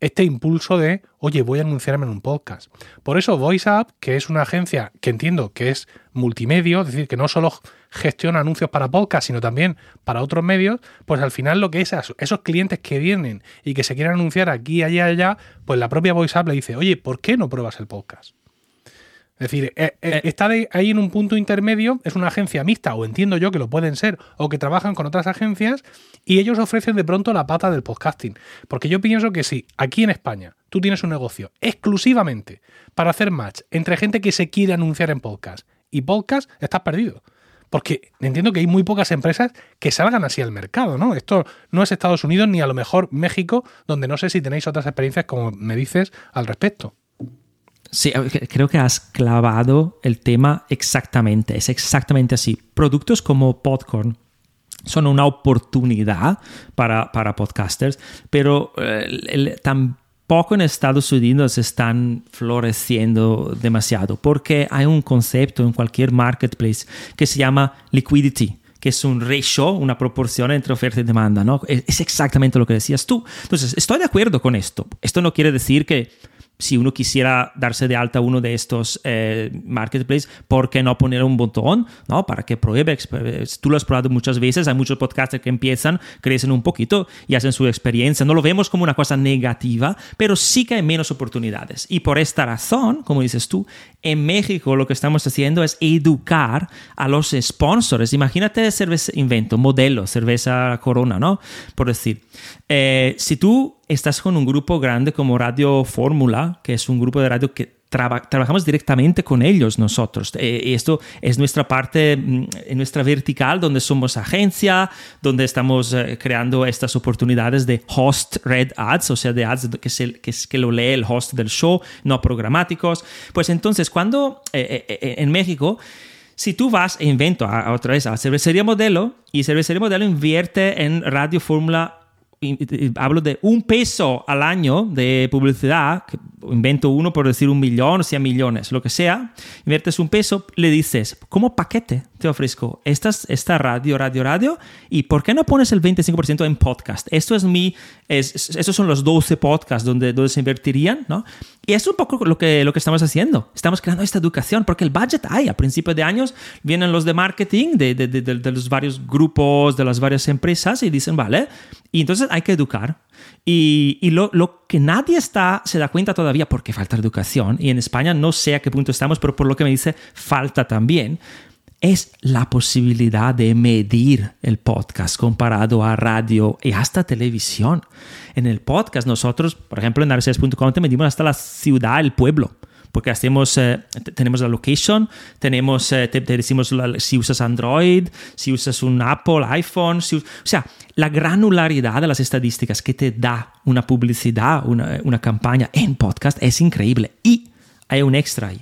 este impulso de, oye, voy a anunciarme en un podcast. Por eso VoiceUp, que es una agencia que entiendo que es multimedio, es decir, que no solo gestiona anuncios para podcast, sino también para otros medios, pues al final lo que es esos clientes que vienen y que se quieren anunciar aquí, allá, allá, pues la propia VoiceUp le dice, oye, ¿por qué no pruebas el podcast? Es decir, eh, eh, eh. está ahí en un punto intermedio, es una agencia mixta, o entiendo yo que lo pueden ser, o que trabajan con otras agencias, y ellos ofrecen de pronto la pata del podcasting. Porque yo pienso que si aquí en España tú tienes un negocio exclusivamente para hacer match entre gente que se quiere anunciar en podcast y podcast, estás perdido. Porque entiendo que hay muy pocas empresas que salgan así al mercado, ¿no? Esto no es Estados Unidos ni a lo mejor México, donde no sé si tenéis otras experiencias como me dices al respecto. Sí, creo que has clavado el tema exactamente. Es exactamente así. Productos como Podcorn son una oportunidad para, para podcasters, pero eh, tampoco en Estados Unidos están floreciendo demasiado, porque hay un concepto en cualquier marketplace que se llama liquidity que es un ratio, una proporción entre oferta y demanda, ¿no? Es exactamente lo que decías tú. Entonces, estoy de acuerdo con esto. Esto no quiere decir que si uno quisiera darse de alta uno de estos eh, marketplaces, ¿por qué no poner un botón? ¿no? Para que pruebe. Tú lo has probado muchas veces, hay muchos podcasters que empiezan, crecen un poquito y hacen su experiencia. No lo vemos como una cosa negativa, pero sí que hay menos oportunidades. Y por esta razón, como dices tú, en México lo que estamos haciendo es educar a los sponsors. Imagínate cerveza invento, modelo, cerveza Corona, ¿no? Por decir, eh, si tú estás con un grupo grande como Radio Fórmula, que es un grupo de radio que trabajamos directamente con ellos nosotros. Eh, esto es nuestra parte, mm, nuestra vertical, donde somos agencia, donde estamos eh, creando estas oportunidades de host red ads, o sea, de ads que, se, que, que lo lee el host del show, no programáticos. Pues entonces, cuando en México si tú vas e invento a, otra vez a cervecería modelo y cervecería modelo invierte en Radio Fórmula hablo de un peso al año de publicidad, invento uno por decir un millón, 100 millones, lo que sea, inviertes un peso, le dices, como paquete te ofrezco esta, esta radio, radio, radio, y ¿por qué no pones el 25% en podcast? Esto es mi, es, estos son los 12 podcasts donde, donde se invertirían, ¿no? Y es un poco lo que, lo que estamos haciendo. Estamos creando esta educación porque el budget hay. A principios de años vienen los de marketing de, de, de, de los varios grupos, de las varias empresas y dicen, vale, y entonces hay que educar. Y, y lo, lo, que nadie está, se da cuenta todavía, porque falta educación, y en España no sé a qué punto estamos, pero por lo que me dice, falta también, es la posibilidad de medir el podcast comparado a radio y hasta televisión. En el podcast nosotros, por ejemplo, en arces.com te medimos hasta la ciudad, el pueblo porque hacemos, eh, tenemos la location, tenemos, eh, te, decimos si usas Android, si usas un Apple, iPhone, o sea, la granularidad de las estadísticas que te da una publicidad, una, una campaña en podcast es increíble. Y hay un extra ahí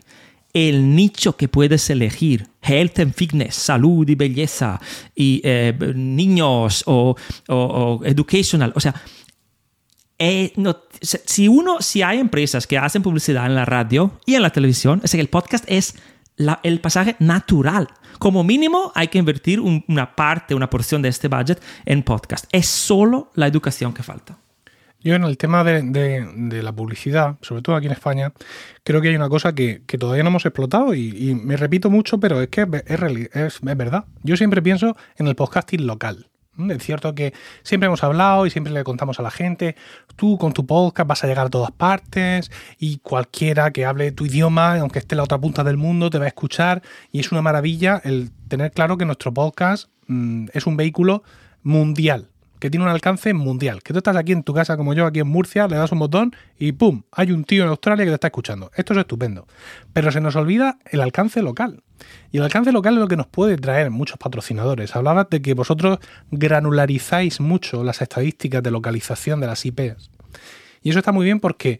el nicho que puedes elegir, health and fitness, salud y belleza, y eh, niños o, educational, o sea, eh, si uno, si hay empresas que hacen publicidad en la radio y en la televisión, es que el podcast es el pasaje natural. Como mínimo hay que invertir una parte, una porción de este budget en podcast. Es solo la educación que falta. Yo en el tema de, la publicidad, sobre todo aquí en España, creo que hay una cosa que, todavía no hemos explotado y, me repito mucho, pero es que es, es, verdad. Yo siempre pienso en el podcasting local. Es cierto que siempre hemos hablado y siempre le contamos a la gente, tú con tu podcast vas a llegar a todas partes y cualquiera que hable tu idioma, aunque esté en la otra punta del mundo, te va a escuchar y es una maravilla el tener claro que nuestro podcast mm, es un vehículo mundial que tiene un alcance mundial. Que tú estás aquí en tu casa como yo, aquí en Murcia, le das un botón y ¡pum! Hay un tío en Australia que te está escuchando. Esto es estupendo. Pero se nos olvida el alcance local. Y el alcance local es lo que nos puede traer muchos patrocinadores. Hablabas de que vosotros granularizáis mucho las estadísticas de localización de las IPs. Y eso está muy bien porque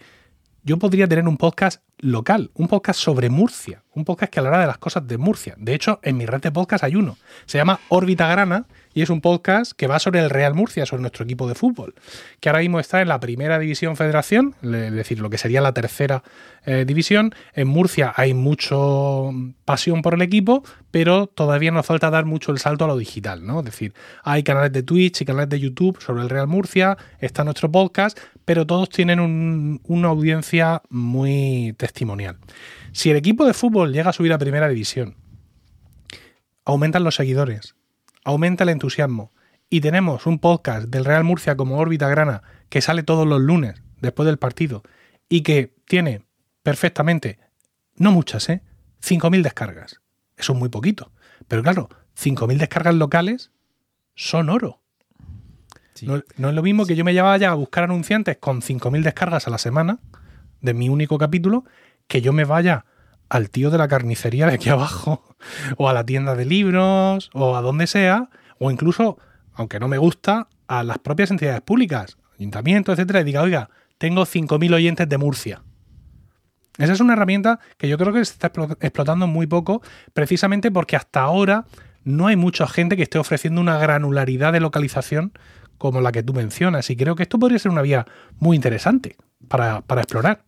yo podría tener un podcast local, un podcast sobre Murcia, un podcast que hablará de las cosas de Murcia. De hecho, en mi red de podcast hay uno. Se llama Órbita Grana y es un podcast que va sobre el Real Murcia, sobre nuestro equipo de fútbol, que ahora mismo está en la primera división federación, es decir, lo que sería la tercera eh, división. En Murcia hay mucho pasión por el equipo, pero todavía nos falta dar mucho el salto a lo digital, ¿no? Es decir, hay canales de Twitch y canales de YouTube sobre el Real Murcia, está nuestro podcast, pero todos tienen una audiencia muy testimonial. Si el equipo de fútbol llega a subir a primera división, aumentan los seguidores, aumenta el entusiasmo y tenemos un podcast del Real Murcia como órbita grana que sale todos los lunes después del partido y que tiene perfectamente, no muchas, ¿eh? 5.000 descargas. Eso es muy poquito. Pero claro, 5.000 descargas locales son oro. No, es lo mismo que yo me llevaba ya a buscar anunciantes con 5.000 descargas a la semana de mi único capítulo, que yo me vaya al tío de la carnicería de aquí abajo, o a la tienda de libros, o a donde sea, o incluso, aunque no me gusta, a las propias entidades públicas, ayuntamientos, etcétera, y diga, oiga, tengo 5.000 oyentes de Murcia. Esa es una herramienta que yo creo que se está explotando muy poco, precisamente porque hasta ahora no hay mucha gente que esté ofreciendo una granularidad de localización como la que tú mencionas. Y creo que esto podría ser una vía muy interesante para, explorar.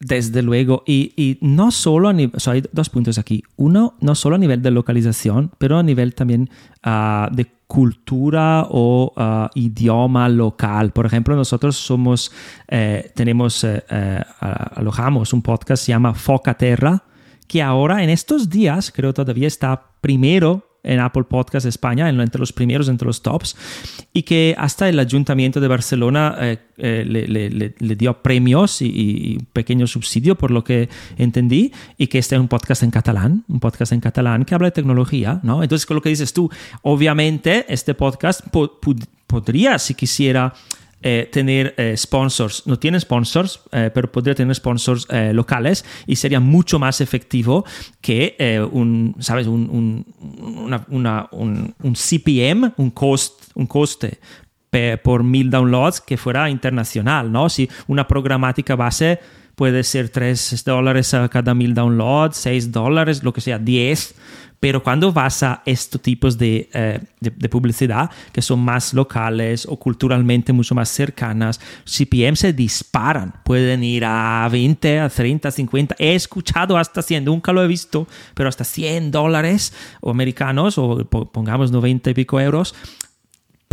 Desde luego, y, no solo a nivel, hay dos puntos aquí. Uno, no solo a nivel de localización, pero a nivel también uh, de cultura o uh, idioma local. Por ejemplo, nosotros somos, eh, tenemos, eh, eh, alojamos un podcast que se llama Foca Terra, que ahora en estos días creo todavía está primero en Apple Podcast España, entre los primeros, entre los tops, y que hasta el Ayuntamiento de Barcelona eh, eh, le, dio premios y, un pequeño subsidio, por lo que entendí, y que este es un podcast en catalán, un podcast en catalán que habla de tecnología, ¿no? Entonces, con lo que dices tú, obviamente este podcast podría, si quisiera, eh, tener eh, sponsors. No tiene sponsors, eh, pero podría tener sponsors locales y sería mucho más efectivo que un, ¿sabes? Un, un, CPM, un, cost, un coste por mil downloads que fuera internacional, ¿no? Si una programática base puede ser 3 dólares a cada mil downloads, 6 dólares, lo que sea, 10 pero cuando vas a estos tipos de, eh, de, publicidad que son más locales o culturalmente mucho más cercanas, CPM se disparan. Pueden ir a 20, a 30, 50. He escuchado hasta 100, nunca lo he visto, pero hasta 100 dólares o americanos o pongamos 90 y pico euros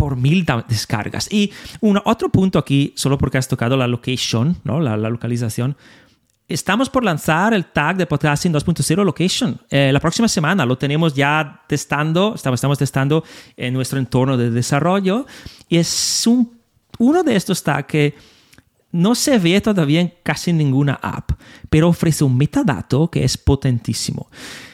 por mil descargas. Y un, otro punto aquí, solo porque has tocado la location, ¿no? la, la localización, Estamos por lanzar el tag de Podcasting 2.0 Location. Eh, la próxima semana lo tenemos ya testando, estamos, estamos testando en nuestro entorno de desarrollo y es un, uno de estos tags que no se ve todavía en casi ninguna app, pero ofrece un metadato que es potentísimo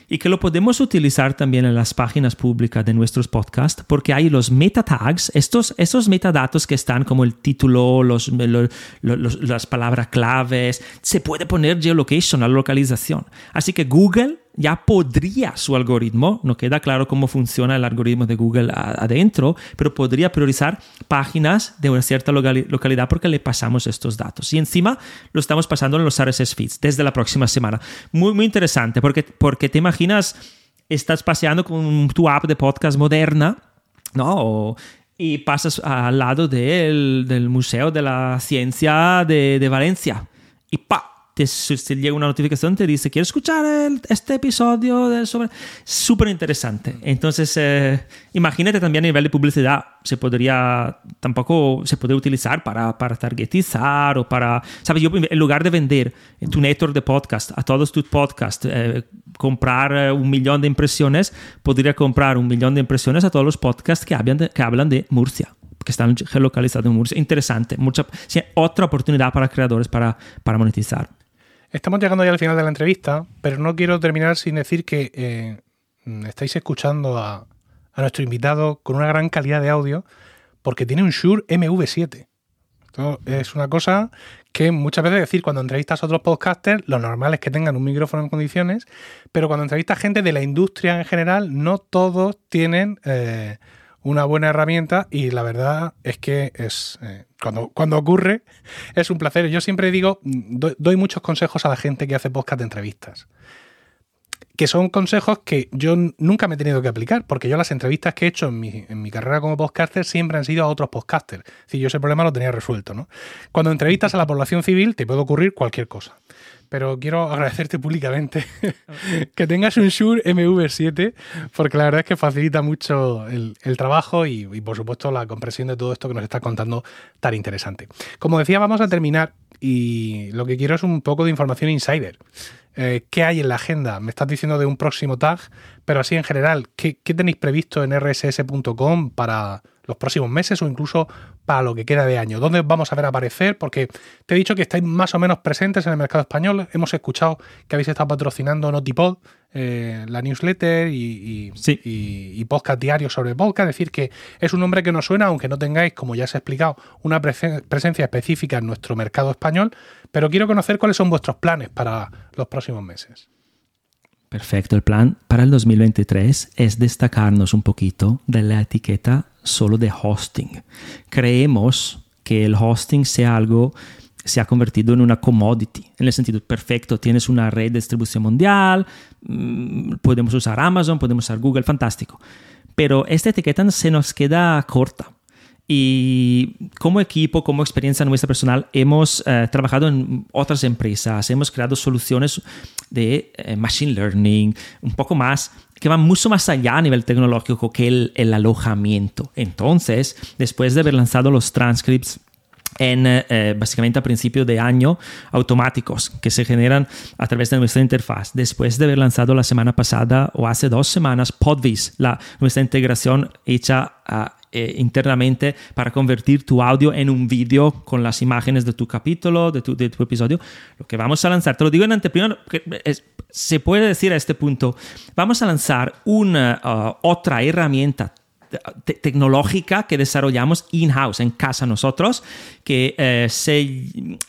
y que lo podemos utilizar también en las páginas públicas de nuestros podcasts porque hay los meta tags, estos, estos metadatos que están como el título, los, las palabras claves, se puede poner geolocation, la localización. Así que Google ya podría su algoritmo, no queda claro cómo funciona el algoritmo de Google adentro, pero podría priorizar páginas de una cierta localidad porque le pasamos estos datos. Y encima lo estamos pasando en los RSS feeds desde la próxima semana. Muy, muy interesante porque, porque te imaginas, estás paseando con tu app de podcast moderna, ¿no? y pasas al lado del, del Museo de la Ciencia de, de Valencia y ¡pa! Te, llega una notificación, te dice, ¿quieres escuchar este episodio de sobre...? Súper interesante. Entonces, eh, imagínate también a nivel de publicidad, se podría, tampoco se puede utilizar para, para targetizar o para, ¿sabes? Yo en lugar de vender tu network de podcast a todos tus podcasts, eh, comprar eh, un millón de impresiones, podría comprar un millón de impresiones a todos los podcasts que hablan que hablan de Murcia que están geolocalizados en Murcia. Interesante, mucha, otra oportunidad para creadores para, para monetizar. Estamos llegando ya al final de la entrevista, pero no quiero terminar sin decir que eh, estáis escuchando a, nuestro invitado con una gran calidad de audio porque tiene un Shure MV7. Esto es una cosa que muchas veces decir cuando entrevistas a otros podcasters, lo normal es que tengan un micrófono en condiciones, pero cuando entrevistas gente de la industria en general, no todos tienen eh, una buena herramienta y la verdad es que es eh, cuando, cuando ocurre es un placer. Yo siempre digo, doy, muchos consejos a la gente que hace podcast de entrevistas. Que son consejos que yo nunca me he tenido que aplicar, porque yo las entrevistas que he hecho en mi, en mi carrera como podcaster siempre han sido a otros podcasters. Si yo ese problema lo tenía resuelto, ¿no? Cuando entrevistas a la población civil te puede ocurrir cualquier cosa pero quiero agradecerte públicamente que tengas un Shure MV7, porque la verdad es que facilita mucho el, trabajo y, por supuesto, la compresión de todo esto que nos estás contando tan interesante. Como decía, vamos a terminar y lo que quiero es un poco de información insider. Eh, ¿Qué hay en la agenda? Me estás diciendo de un próximo tag, pero así en general, ¿qué, qué tenéis previsto en rss.com para los próximos meses o incluso para lo que queda de año. ¿Dónde vamos a ver aparecer? Porque te he dicho que estáis más o menos presentes en el mercado español. Hemos escuchado que habéis estado patrocinando Notipod, eh, la newsletter y, y, podcast diario sobre podcast. Es decir, que es un nombre que nos suena, aunque no tengáis, como ya se ha explicado, una presencia específica en nuestro mercado español. Pero quiero conocer cuáles son vuestros planes para los próximos meses. Perfecto, el plan para el 2023 es destacarnos un poquito de la etiqueta solo de hosting. Creemos que el hosting sea algo se ha convertido en una commodity, en el sentido perfecto, tienes una red de distribución mundial, mm, podemos usar Amazon, podemos usar Google, fantástico. Pero esta etiqueta se nos queda corta. Y como equipo, como experiencia nuestra personal, hemos eh, trabajado en otras empresas, hemos creado soluciones de eh, machine learning, un poco más, que van mucho más allá a nivel tecnológico que el, el alojamiento. Entonces, después de haber lanzado los transcripts en eh, básicamente a principio de año automáticos que se generan a través de nuestra interfaz. Después de haber lanzado la semana pasada o hace dos semanas Podvis, la, nuestra integración hecha a eh, internamente para convertir tu audio en un vídeo con las imágenes de tu capítulo, de tu, de tu episodio. Lo que vamos a lanzar, te lo digo en anteprima, se puede decir a este punto, vamos a lanzar una uh, otra herramienta tecnológica que desarrollamos in-house, en casa nosotros, que eh, se,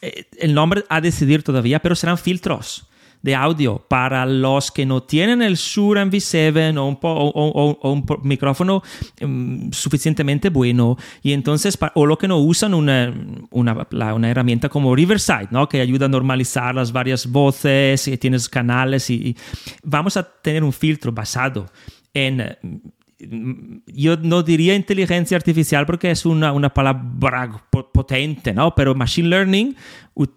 eh, el nombre a decidir todavía, pero serán filtros de audio para los que no tienen el Shure MV7 o un, o, un micrófono mm, suficientemente bueno y entonces o lo que no usan una, una, una, herramienta como Riverside, ¿no? que ayuda a normalizar las varias voces y tienes canales y, vamos a tener un filtro basado en yo no diría inteligencia artificial porque es una, una palabra potente, ¿no? Pero Machine Learning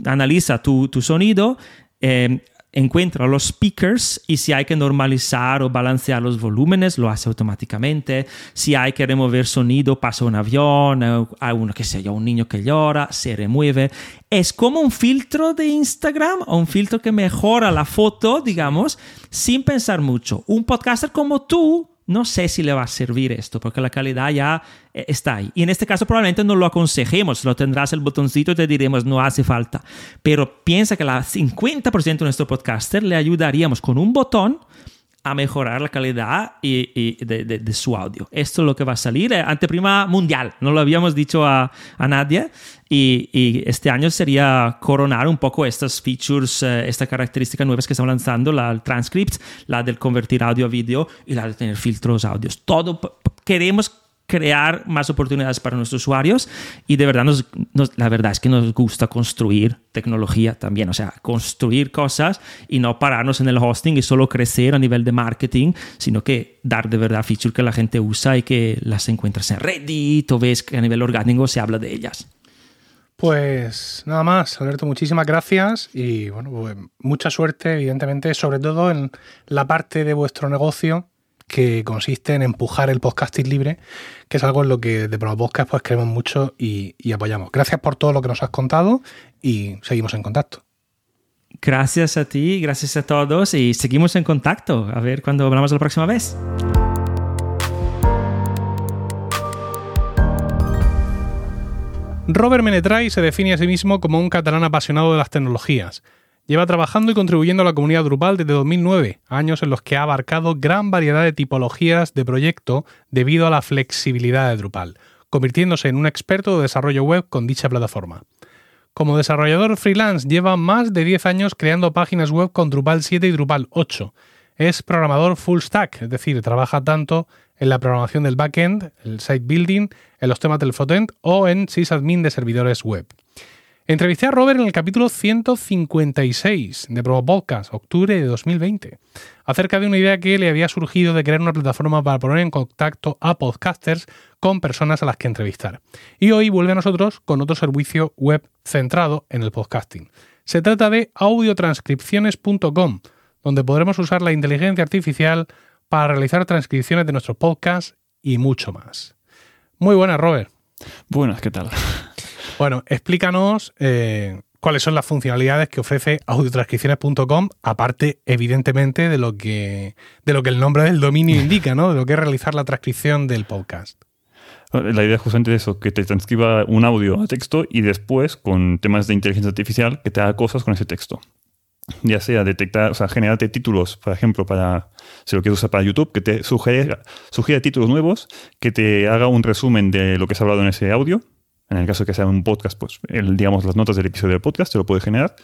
analiza tu, tu sonido, eh, encuentra los speakers y si hay que normalizar o balancear los volúmenes, lo hace automáticamente. Si hay que remover sonido, pasa un avión, eh, hay uno que sé yo, un niño que llora, se remueve. Es como un filtro de Instagram o un filtro que mejora la foto, digamos, sin pensar mucho. Un podcaster como tú no sé si le va a servir esto, porque la calidad ya eh, está ahí. Y en este caso probablemente no lo aconsejemos, lo tendrás el botoncito y te diremos no hace falta. Pero piensa que la 50% de nuestro podcaster le ayudaríamos con un botón a mejorar la calidad y, de, su audio. Esto es lo que va a salir, ante anteprima mundial, no lo habíamos dicho a, nadie y, este año sería coronar un poco estas features, eh, estas características nuevas que estamos lanzando, la del transcript, la del convertir audio a video y la de tener filtros audios. Todo queremos crear más oportunidades para nuestros usuarios y de verdad nos, la verdad es que nos gusta construir tecnología también, o sea, construir cosas y no pararnos en el hosting y solo crecer a nivel de marketing, sino que dar de verdad features que la gente usa y que las encuentras en Reddit o ves que a nivel orgánico se habla de ellas. Pues nada más, Alberto, muchísimas gracias y bueno, pues mucha suerte, evidentemente, sobre todo en la parte de vuestro negocio que consiste en empujar el podcasting libre, que es algo en lo que de Promo Podcast pues creemos mucho y, y apoyamos. Gracias por todo lo que nos has contado y seguimos en contacto. Gracias a ti, gracias a todos y seguimos en contacto. A ver cuándo hablamos la próxima vez. Robert Menetray se define a sí mismo como un catalán apasionado de las tecnologías Lleva trabajando y contribuyendo a la comunidad Drupal desde 2009, años en los que ha abarcado gran variedad de tipologías de proyecto debido a la flexibilidad de Drupal, convirtiéndose en un experto de desarrollo web con dicha plataforma. Como desarrollador freelance lleva más de 10 años creando páginas web con Drupal 7 y Drupal 8. Es programador full stack, es decir, trabaja tanto en la programación del backend, el site building, en los temas del frontend o en sysadmin de servidores web. Entrevisté a Robert en el capítulo 156 de Promo Podcast, octubre de 2020, acerca de una idea que le había surgido de crear una plataforma para poner en contacto a podcasters con personas a las que entrevistar. Y hoy vuelve a nosotros con otro servicio web centrado en el podcasting. Se trata de audiotranscripciones.com, donde podremos usar la inteligencia artificial para realizar transcripciones de nuestros podcasts y mucho más. Muy buenas, Robert. Buenas, ¿qué tal? Bueno, explícanos eh, cuáles son las funcionalidades que ofrece audiotranscripciones.com, aparte, evidentemente, de lo, que, de lo que el nombre del dominio indica, ¿no? De lo que es realizar la transcripción del podcast. La idea es justamente eso, que te transcriba un audio a texto y después, con temas de inteligencia artificial, que te haga cosas con ese texto. Ya sea detectar, o sea, generarte títulos, por ejemplo, para, si lo quieres usar para YouTube, que te sugiera, sugiera títulos nuevos, que te haga un resumen de lo que has hablado en ese audio. En el caso de que sea un podcast, pues, el, digamos, las notas del episodio del podcast te lo puede generar.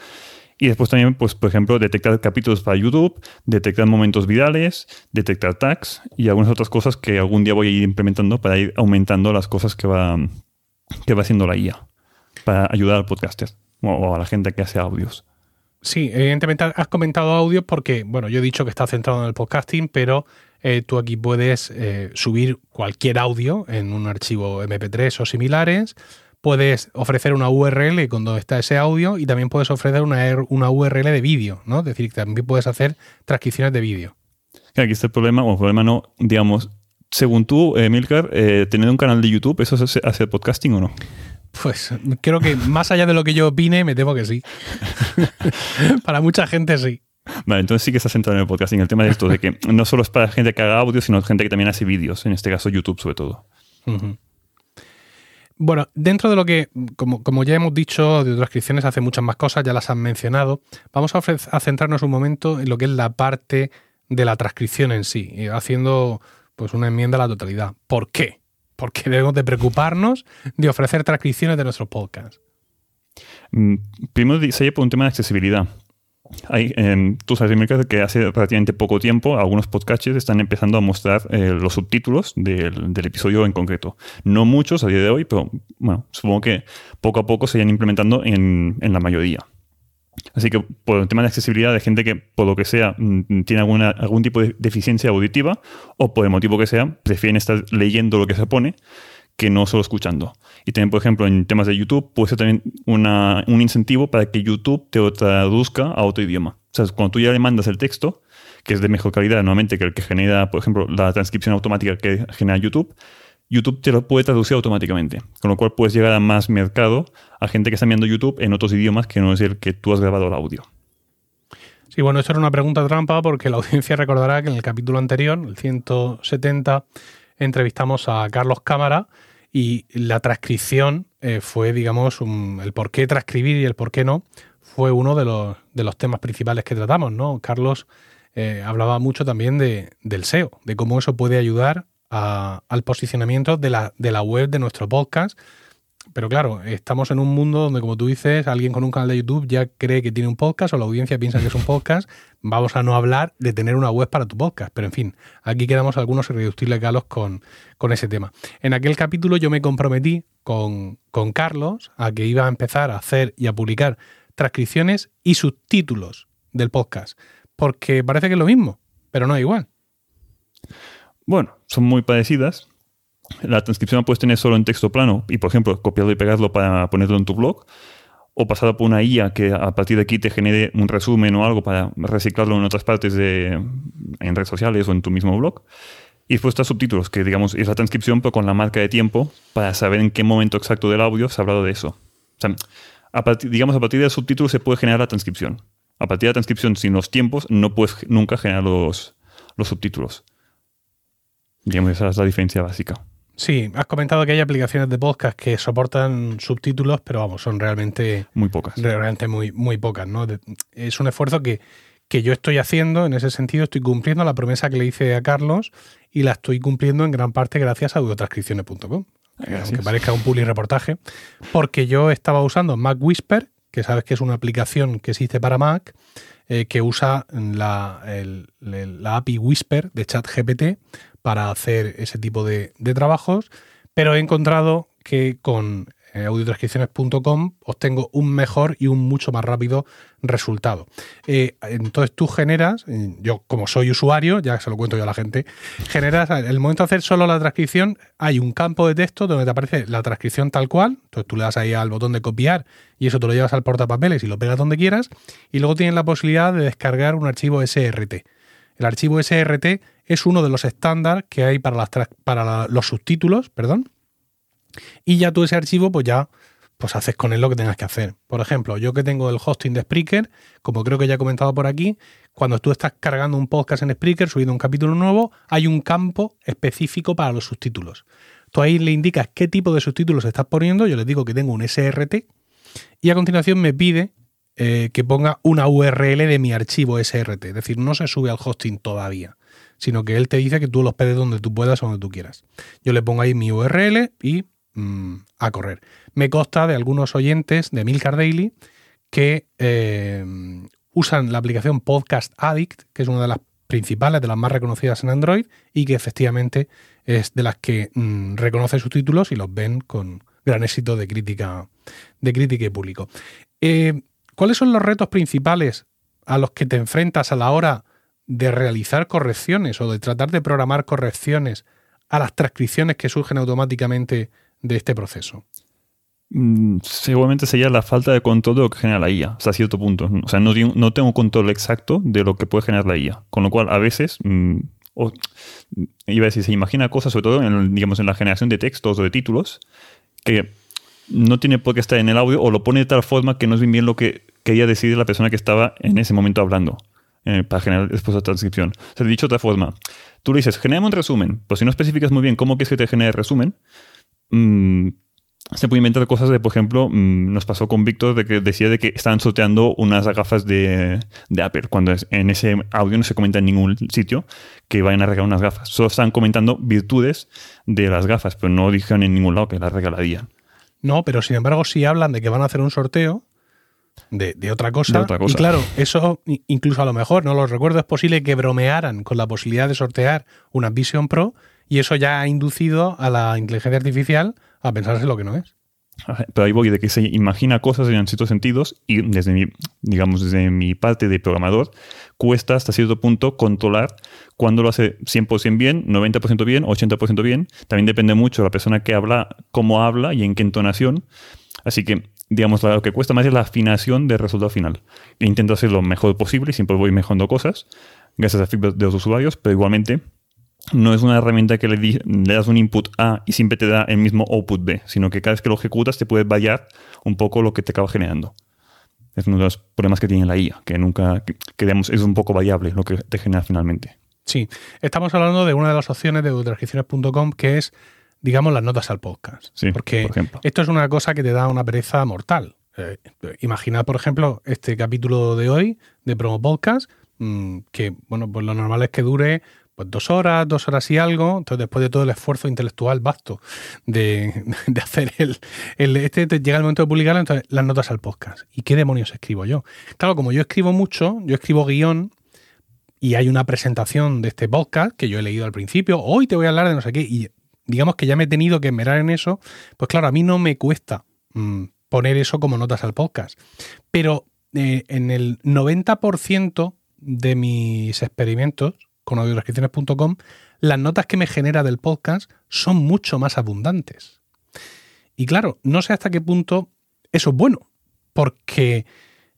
Y después también, pues, por ejemplo, detectar capítulos para YouTube, detectar momentos virales, detectar tags y algunas otras cosas que algún día voy a ir implementando para ir aumentando las cosas que va, que va haciendo la IA para ayudar al podcaster o a la gente que hace audios. Sí, evidentemente has comentado audios porque, bueno, yo he dicho que está centrado en el podcasting, pero eh, tú aquí puedes eh, subir cualquier audio en un archivo MP3 o similares puedes ofrecer una URL con donde está ese audio y también puedes ofrecer una, una URL de vídeo, ¿no? Es decir, también puedes hacer transcripciones de vídeo. Aquí está el problema, o el problema no, digamos, según tú, eh, Milcar, eh, tener un canal de YouTube, ¿eso es hacer podcasting o no? Pues creo que más allá de lo que yo opine, me temo que sí. para mucha gente sí. Vale, entonces sí que está centrado en el podcasting. El tema de esto, de que no solo es para gente que haga audio, sino gente que también hace vídeos, en este caso YouTube sobre todo. Bueno, dentro de lo que, como, ya hemos dicho, de transcripciones hace muchas más cosas, ya las han mencionado, vamos a, a, centrarnos un momento en lo que es la parte de la transcripción en sí, haciendo pues una enmienda a la totalidad. ¿Por qué? Porque debemos de preocuparnos de ofrecer transcripciones de nuestros podcasts. Mm, primero se por un tema de accesibilidad. Hay, tú sabes, que hace relativamente poco tiempo algunos podcasts están empezando a mostrar eh, los subtítulos del, episodio en concreto. No muchos a día de hoy, pero bueno, supongo que poco a poco se irán implementando en, la mayoría. Así que por el tema de accesibilidad de gente que por lo que sea mm, tiene alguna, algún tipo de deficiencia auditiva o por el motivo que sea, prefieren estar leyendo lo que se pone que no solo escuchando. Y también, por ejemplo, en temas de YouTube, puede ser también un incentivo para que YouTube te traduzca a otro idioma. O sea, cuando tú ya le mandas el texto, que es de mejor calidad normalmente que el que genera, por ejemplo, la transcripción automática que genera YouTube, YouTube te lo puede traducir automáticamente. Con lo cual puedes llegar a más mercado, a gente que está viendo YouTube en otros idiomas que no es el que tú has grabado el audio. Sí, bueno, esto era una pregunta trampa porque la audiencia recordará que en el capítulo anterior, el 170, entrevistamos a Carlos Cámara, y la transcripción eh, fue, digamos, el por qué transcribir y el por qué no, fue uno de los, de los temas principales que tratamos, ¿no? Carlos eh, hablaba mucho también de, del SEO, de cómo eso puede ayudar al posicionamiento de la, de la web de nuestro podcast pero claro, estamos en un mundo donde, como tú dices, alguien con un canal de YouTube ya cree que tiene un podcast o la audiencia piensa que es un podcast. Vamos a no hablar de tener una web para tu podcast. Pero en fin, aquí quedamos algunos irreductibles galos con, con ese tema. En aquel capítulo yo me comprometí con, con Carlos a que iba a empezar a hacer y a publicar transcripciones y subtítulos del podcast. Porque parece que es lo mismo, pero no es igual. Bueno, son muy parecidas, la transcripción la puedes tener solo en texto plano y, por ejemplo, copiarlo y pegarlo para ponerlo en tu blog, o pasarlo por una IA que a partir de aquí te genere un resumen o algo para reciclarlo en otras partes de, en redes sociales o en tu mismo blog. Y después está subtítulos, que digamos es la transcripción, pero con la marca de tiempo para saber en qué momento exacto del audio se ha hablado de eso. O sea, a partir, digamos, a partir del subtítulo se puede generar la transcripción. A partir de la transcripción sin los tiempos no puedes nunca generar los, los subtítulos. Digamos, esa es la diferencia básica. Sí, has comentado que hay aplicaciones de podcast que soportan subtítulos, pero vamos, son realmente muy pocas. Realmente muy, muy pocas, ¿no? Es un esfuerzo que, que yo estoy haciendo, en ese sentido estoy cumpliendo la promesa que le hice a Carlos y la estoy cumpliendo en gran parte gracias a audiotranscripciones.com. Aunque parezca un public reportaje, porque yo estaba usando Mac Whisper, que sabes que es una aplicación que existe para Mac, eh, que usa la, la API Whisper de ChatGPT para hacer ese tipo de, trabajos, pero he encontrado que con eh, audiotranscripciones.com obtengo un mejor y un mucho más rápido resultado. Eh, entonces tú generas, eh, yo como soy usuario, ya se lo cuento yo a la gente, generas, el momento de hacer solo la transcripción, hay un campo de texto donde te aparece la transcripción tal cual, entonces tú le das ahí al botón de copiar y eso te lo llevas al portapapeles y lo pegas donde quieras, y luego tienes la posibilidad de descargar un archivo SRT. El archivo SRT es uno de los estándares que hay para, los subtítulos, perdón. Y ya tú ese archivo, pues ya pues haces con él lo que tengas que hacer. Por ejemplo, yo que tengo el hosting de Spreaker, como creo que ya he comentado por aquí, cuando tú estás cargando un podcast en Spreaker, subiendo un capítulo nuevo, hay un campo específico para los subtítulos. Tú ahí le indicas qué tipo de subtítulos estás poniendo, yo le digo que tengo un SRT y a continuación me pide eh, que ponga una URL de mi archivo SRT. Es decir, no se sube al hosting todavía, sino que él te dice que tú los pedes donde tú puedas o donde tú quieras. Yo le pongo ahí mi URL y mm, a correr. Me consta de algunos oyentes de Milcar Daily que eh, usan la aplicación Podcast Addict, que es una de las principales, de las más reconocidas en Android, y que efectivamente es de las que mm, reconoce sus títulos y los ven con gran éxito de crítica, de crítica y público. Eh, ¿Cuáles son los retos principales a los que te enfrentas a la hora de realizar correcciones o de tratar de programar correcciones a las transcripciones que surgen automáticamente de este proceso? Mm, seguramente sería la falta de control de lo que genera la IA, hasta cierto punto. O sea, no, tengo control exacto de lo que puede generar la IA. Con lo cual, a veces, mm, iba a decir, se imagina cosas, sobre todo digamos, en la generación de textos o de títulos, que no tiene por qué estar en el audio o lo pone de tal forma que no es bien, lo que quería decir la persona que estaba en ese momento hablando eh, para generar después la transcripción. O sea, dicho de otra forma, tú le dices, genera un resumen, pero si no especificas muy bien cómo quieres que te genere el resumen, mmm, se puede inventar cosas de, por ejemplo, mm, nos pasó con Víctor de que decía de que estaban sorteando unas gafas de, de, Apple, cuando en ese audio no se comenta en ningún sitio que vayan a regalar unas gafas. Solo están comentando virtudes de las gafas, pero no dijeron en ningún lado que las regalarían. No, pero sin embargo sí hablan de que van a hacer un sorteo de, otra cosa. Y claro, eso incluso a lo mejor, no lo recuerdo, es posible que bromearan con la posibilidad de sortear una Vision Pro y eso ya ha inducido a la inteligencia artificial a pensarse lo que no es. Pero ahí voy de que se imagina cosas en ciertos sentidos y desde mi, digamos, desde mi parte de programador, cuesta hasta cierto punto controlar cuando lo hace 100% bien, 90% bien, 80% bien. También depende mucho de la persona que habla, cómo habla y en qué entonación. Así que, digamos, lo que cuesta más es la afinación del resultado final. Intento hacer lo mejor posible y siempre voy mejorando cosas gracias a feedback de los usuarios, pero igualmente no es una herramienta que le, das un input A y siempre te da el mismo output B, sino que cada vez que lo ejecutas te puede variar un poco lo que te acaba generando. Es uno de los problemas que tiene la IA, que nunca, que, es un poco variable lo que te genera finalmente. Sí, estamos hablando de una de las opciones de transcripciones.com que es, digamos, las notas al podcast. Sí, Porque por ejemplo. esto es una cosa que te da una pereza mortal. Eh, imaginad, por ejemplo, este capítulo de hoy de Promo Podcast, mm, que, bueno, pues lo normal es que dure pues dos horas, dos horas y algo, entonces después de todo el esfuerzo intelectual vasto de, hacer el, este, llega el momento de publicarlo, entonces las notas al podcast. ¿Y qué demonios escribo yo? Claro, como yo escribo mucho, yo escribo guion y hay una presentación de este podcast que yo he leído al principio, hoy te voy a hablar de no sé qué, y digamos que ya me he tenido que mirar en eso, pues claro, a mí no me cuesta mm, poner eso como notas al podcast. Pero eh, en el 90% de mis experimentos, con audiotranscripciones.com, las notas que me genera del podcast son mucho más abundantes. Y claro, no sé hasta qué punto eso es bueno, porque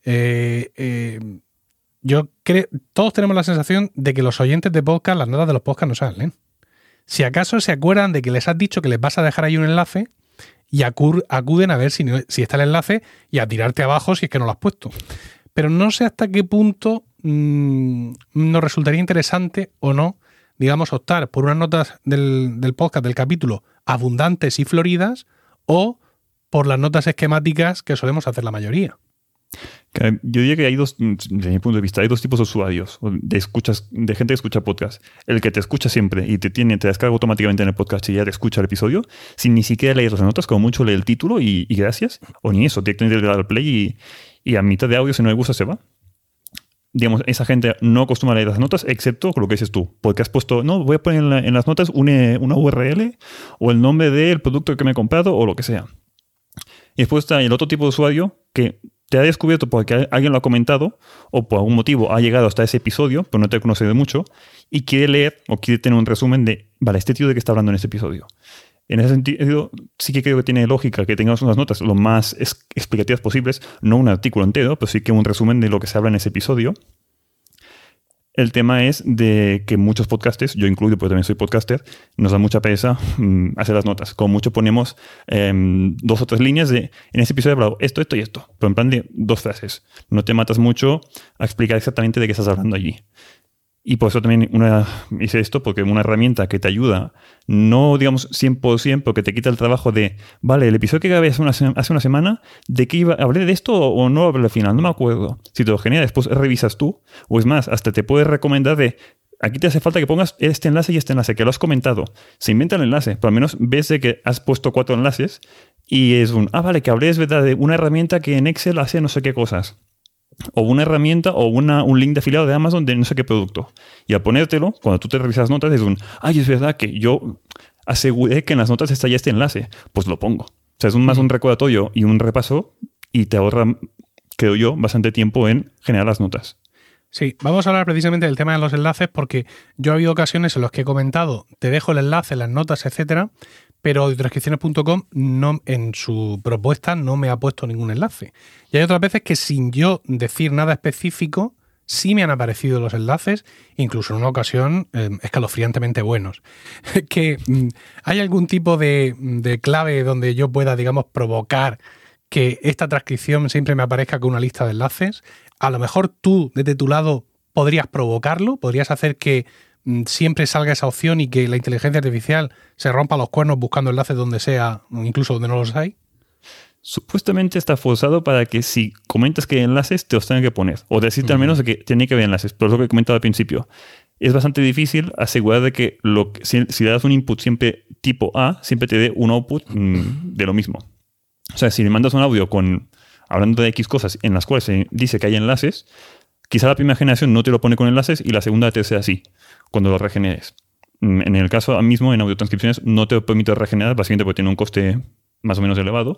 eh, eh, yo creo, todos tenemos la sensación de que los oyentes de podcast, las notas de los podcasts no salen. Si acaso se acuerdan de que les has dicho que les vas a dejar ahí un enlace y acuden a ver si, si está el enlace y a tirarte abajo si es que no lo has puesto. Pero no sé hasta qué punto Mm, nos resultaría interesante o no, digamos, optar por unas notas del, podcast, del capítulo, abundantes y floridas, o por las notas esquemáticas que solemos hacer la mayoría. Yo diría que hay dos, desde mi punto de vista, hay dos tipos de usuarios, de, escuchas, de gente que escucha podcast. El que te escucha siempre y te tiene, te descarga automáticamente en el podcast y ya te escucha el episodio, sin ni siquiera leer las notas, como mucho lee el título y, gracias, o ni eso, directamente le da al play y, y, a mitad de audio, si no le gusta, se va digamos, esa gente no acostumbra a leer las notas, excepto con lo que dices tú, porque has puesto, no, voy a poner en, las notas una, una, URL o el nombre del producto que me he comprado o lo que sea. Y después está el otro tipo de usuario que te ha descubierto porque alguien lo ha comentado o por algún motivo ha llegado hasta ese episodio, pero no te ha conocido mucho, y quiere leer o quiere tener un resumen de, vale, este tío de qué está hablando en este episodio. En ese sentido, sí que creo que tiene lógica que tengamos unas notas lo más explicativas posibles, no un artículo entero, pero sí que un resumen de lo que se habla en ese episodio. El tema es de que muchos podcasters, yo incluido porque también soy podcaster, nos da mucha pereza mm, hacer las notas. Como mucho ponemos em, dos o tres líneas de, en ese episodio he hablado esto, esto y esto, pero en plan de dos frases. No te matas mucho a explicar exactamente de qué estás hablando allí. Y por eso también una, hice esto, porque una herramienta que te ayuda, no digamos 100%, porque te quita el trabajo de, vale, el episodio que grabé hace una, hace una semana, ¿de qué iba? ¿Hablé de esto o no hablé al final? No me acuerdo. Si te lo genera, después revisas tú, o es más, hasta te puedes recomendar de, aquí te hace falta que pongas este enlace y este enlace, que lo has comentado. Se inventa el enlace, pero al menos ves de que has puesto cuatro enlaces y es un, ah, vale, que hablé, es verdad, de una herramienta que en Excel hace no sé qué cosas o una herramienta o una, un link de afiliado de Amazon de no sé qué producto. Y al ponértelo, cuando tú te revisas notas, es un, ay, es verdad que yo aseguré que en las notas está ya este enlace, pues lo pongo. O sea, es un, más un recordatorio y un repaso y te ahorra, creo yo, bastante tiempo en generar las notas. Sí, vamos a hablar precisamente del tema de los enlaces porque yo ha habido ocasiones en las que he comentado, te dejo el enlace, las notas, etcétera, pero audiotranscripciones.com no, en su propuesta no me ha puesto ningún enlace. Y hay otras veces que sin yo decir nada específico, sí me han aparecido los enlaces, incluso en una ocasión em, escalofriantemente buenos. que mm, hay algún tipo de, de, clave donde yo pueda, digamos, provocar que esta transcripción siempre me aparezca con una lista de enlaces. A lo mejor tú, desde tu lado, podrías provocarlo, podrías hacer que siempre salga esa opción y que la inteligencia artificial se rompa los cuernos buscando enlaces donde sea, incluso donde no los hay? Supuestamente está forzado para que si comentas que hay enlaces, te los tenga que poner. O decirte al menos que tiene que haber enlaces. Pero es lo que he comentado al principio. Es bastante difícil asegurar de que, lo si, le das un input siempre tipo A, siempre te dé un output mm, de lo mismo. O sea, si le mandas un audio con hablando de X cosas en las cuales se dice que hay enlaces, quizá la primera generación no te lo pone con enlaces y la segunda te sea así cuando lo regeneres. Mm, en el caso mismo, en transcripciones no te permite regenerar, básicamente porque tiene un coste más o menos elevado.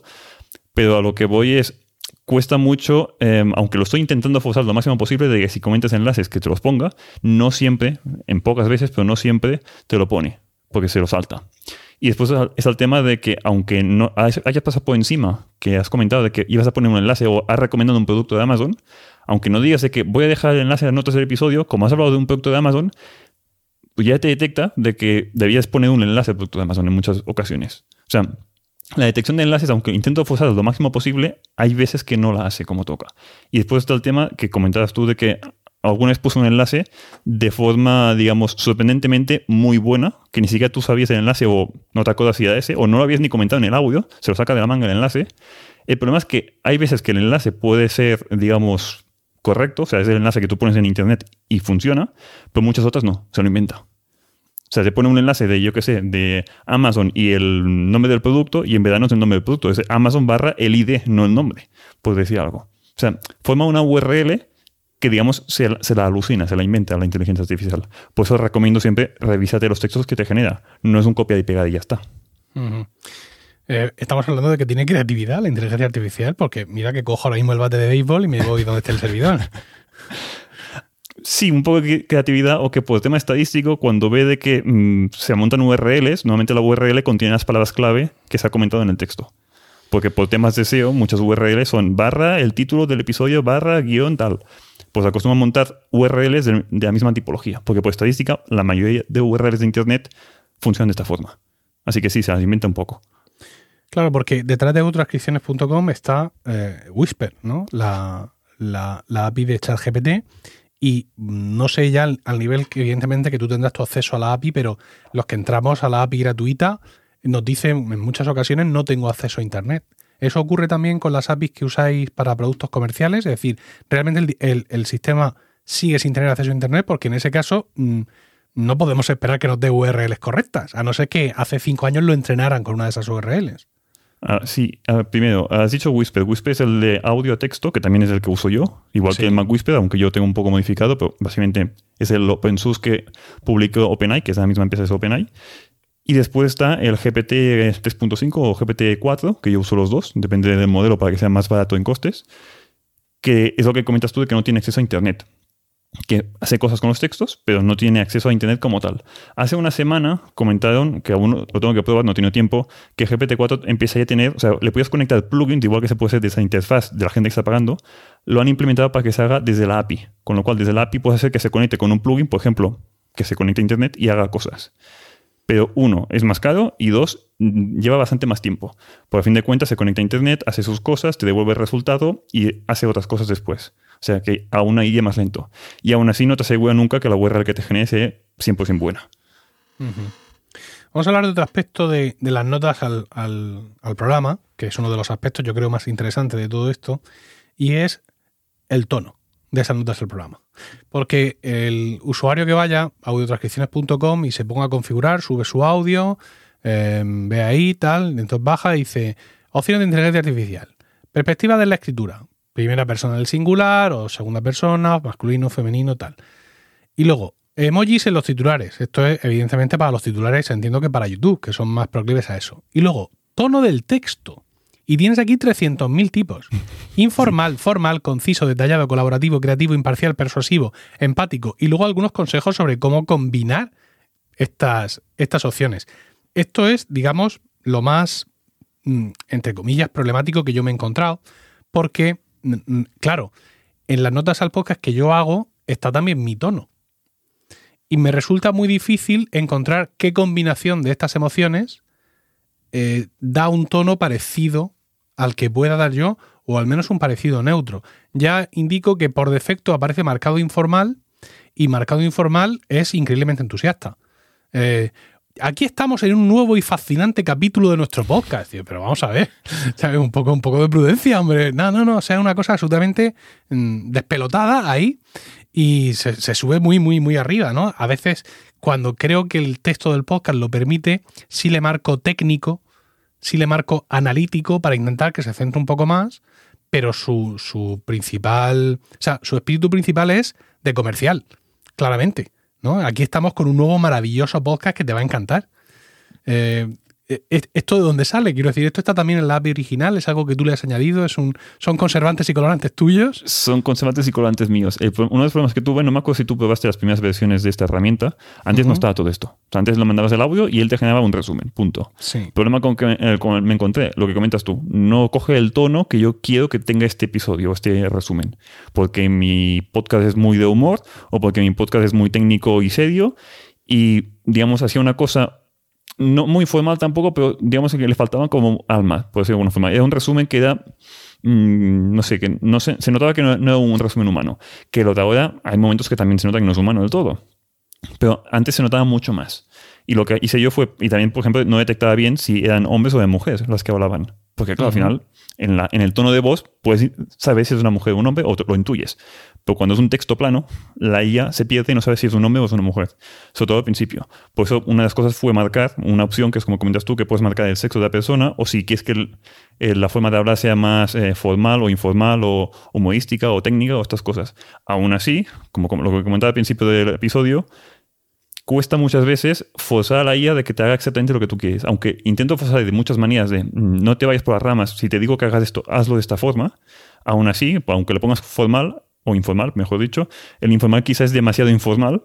Pero a lo que voy es, cuesta mucho, em, aunque lo estoy intentando forzar lo máximo posible, de que si comentas enlaces que te los ponga, no siempre, en pocas veces, pero no siempre te lo pone, porque se lo salta. Y después es el tema de que, aunque no hayas pasado por encima, que has comentado de que ibas a poner un enlace o has recomendado un producto de Amazon, aunque no digas de que voy a dejar el enlace en las notas del episodio, como has hablado de un producto de Amazon, pues ya te detecta de que debías poner un enlace al producto de Amazon en muchas ocasiones. O sea, la detección de enlaces, aunque intento forzar lo máximo posible, hay veces que no la hace como toca. Y después está el tema que comentabas tú de que alguna vez puso un enlace de forma, digamos, sorprendentemente muy buena, que ni siquiera tú sabías el enlace o no te acuerdas si era ese, o no lo habías ni comentado en el audio, se lo saca de la manga el enlace. El problema es que hay veces que el enlace puede ser, digamos, correcto, o sea, es el enlace que tú pones en internet y funciona, pero muchas otras no, se lo inventa. O sea, te pone un enlace de, yo qué sé, de Amazon y el nombre del producto, y en verdad no es el nombre del producto, es Amazon barra el ID, no el nombre, por decir algo. O sea, forma una URL que, digamos, se, la alucina, se la inventa la inteligencia artificial. Por eso recomiendo siempre revísate los textos que te genera. No es un copia y pega y ya está. Eh, estamos hablando de que tiene creatividad la inteligencia artificial, porque mira que cojo ahora mismo el bate de béisbol y me voy donde está el servidor. Sí, un poco de creatividad o que por tema estadístico, cuando ve de que mm, se montan URLs, normalmente la URL contiene las palabras clave que se ha comentado en el texto. Porque por temas de SEO, muchas URLs son barra el título del episodio, barra guion tal. Pues acostumbran a montar URLs de, de, la misma tipología. Porque por estadística, la mayoría de URLs de Internet funcionan de esta forma. Así que sí, se las inventa un poco. Claro, porque detrás de transcripciones.com está eh, Whisper, ¿no? La, la, API de ChatGPT. Y no sé ya al, nivel que evidentemente que tú tendrás tu acceso a la API, pero los que entramos a la API gratuita nos dicen en muchas ocasiones no tengo acceso a Internet. Eso ocurre también con las APIs que usáis para productos comerciales, es decir, realmente el, sistema sigue sin tener acceso a Internet porque en ese caso mm, no podemos esperar que nos dé URLs correctas, a no ser que hace cinco años lo entrenaran con una de esas URLs. Ah, sí, ah, primero, has dicho Whisper. Whisper es el de audio a texto, que también es el que uso yo, igual que el Mac Whisper, aunque yo tengo un poco modificado, pero básicamente es el open source que publicó OpenAI, que es la misma empresa de OpenAI. Y después está el GPT 3.5 o GPT 4, que yo uso los dos, depende del modelo para que sea más barato en costes, que es lo que comentas tú de que no tiene acceso a Internet que hace cosas con los textos, pero no tiene acceso a Internet como tal. Hace una semana comentaron, que aún lo tengo que probar, no tiene tiempo, que GPT-4 empieza a tener, o sea, le puedes conectar plugins, igual que se puede hacer desde la interfaz de la gente que está pagando, lo han implementado para que se haga desde la API. Con lo cual, desde la API puedes hacer que se conecte con un plugin, por ejemplo, que se conecte a Internet y haga cosas. Pero uno, es más caro y dos, lleva bastante más tiempo. Por fin de cuentas, se conecta a Internet, hace sus cosas, te devuelve el resultado y hace otras cosas después. O sea, que aún ahí es más lento. Y aún así no te asegura nunca que la URL que te genere sea 100% buena. Vamos a hablar de otro aspecto de, las notas al, programa, que es uno de los aspectos yo creo más interesantes de todo esto, y es el tono de esas notas al programa. Porque el usuario que vaya a audiotranscripciones.com y se ponga a configurar, sube su audio, em, ve ahí, tal, entonces baja y dice, opciones de inteligencia artificial, perspectiva de la escritura, primera persona del singular o segunda persona, masculino, femenino, tal. Y luego, Emojis en los titulares. Esto es evidentemente para los titulares, entiendo que para YouTube, que son más proclives a eso. Y luego, tono del texto. Y tienes aquí 300.000 tipos. Informal, formal, conciso, detallado, colaborativo, creativo, imparcial, persuasivo, empático. Y luego algunos consejos sobre cómo combinar estas, estas opciones. Esto es, digamos, lo más, mm, entre comillas, problemático que yo me he encontrado. Porque, claro, en las notas al podcast que yo hago está también mi tono y me resulta muy difícil encontrar qué combinación de estas emociones eh, da un tono parecido al que pueda dar yo, o al menos un parecido neutro. Ya indico que por defecto aparece marcado informal y marcado informal es increíblemente entusiasta. Eh, aquí estamos en un nuevo y fascinante capítulo de nuestro podcast, pero vamos a ver, Un poco, de prudencia, hombre. No, no, no, o sea, una cosa absolutamente mm, despelotada ahí y se, sube muy, muy, muy arriba, ¿no? A veces, cuando creo que el texto del podcast lo permite, sí le marco técnico, sí le marco analítico para intentar que se centre un poco más, pero su, su principal, o sea, su espíritu principal es de comercial, claramente, ¿no? Aquí estamos con un nuevo maravilloso podcast que te va a encantar. Eh, ¿Esto de dónde sale? Quiero decir, ¿esto está también en la API original? ¿Es algo que tú le has añadido? ¿Es un, ¿Son conservantes y colorantes tuyos? Son conservantes y colorantes míos. uno de los problemas que tuve, no me acuerdo si tú probaste las primeras versiones de esta herramienta, antes no estaba todo esto. antes lo mandabas el audio y él te generaba un resumen, punto. El problema con que me encontré, lo que comentas tú, no coge el tono que yo quiero que tenga este episodio, este resumen. Porque mi podcast es muy de humor o porque mi podcast es muy técnico y serio y, digamos, hacía una cosa no muy formal tampoco, pero digamos que le faltaba como alma, por decirlo de alguna forma. Era un resumen que era, mm, no sé, que no se, se notaba que no, era un resumen humano. Que lo de ahora, hay momentos que también se nota que no es humano del todo. Pero antes se notaba mucho más. Y lo que hice yo fue, y también, por ejemplo, no detectaba bien si eran hombres o de mujeres las que hablaban. Porque, claro, al final, en, la, en el tono de voz, puedes saber si es una mujer o un hombre o lo intuyes. Pero cuando es un texto plano, la IA se pierde y no sabe si es un hombre o es una mujer. Sobre todo al principio. Por eso una de las cosas fue marcar una opción que es como comentas tú, que puedes marcar el sexo de la persona o si quieres que la forma de hablar sea más eh, formal o informal o humorística o técnica o estas cosas. Aún así, como, como lo que comentaba al principio del episodio, cuesta muchas veces forzar a la IA de que te haga exactamente lo que tú quieres. Aunque intento forzar de muchas maneras de mm, no te vayas por las ramas, si te digo que hagas esto, hazlo de esta forma. Aún así, aunque le pongas formal, o informal, mejor dicho, el informal quizás es demasiado informal,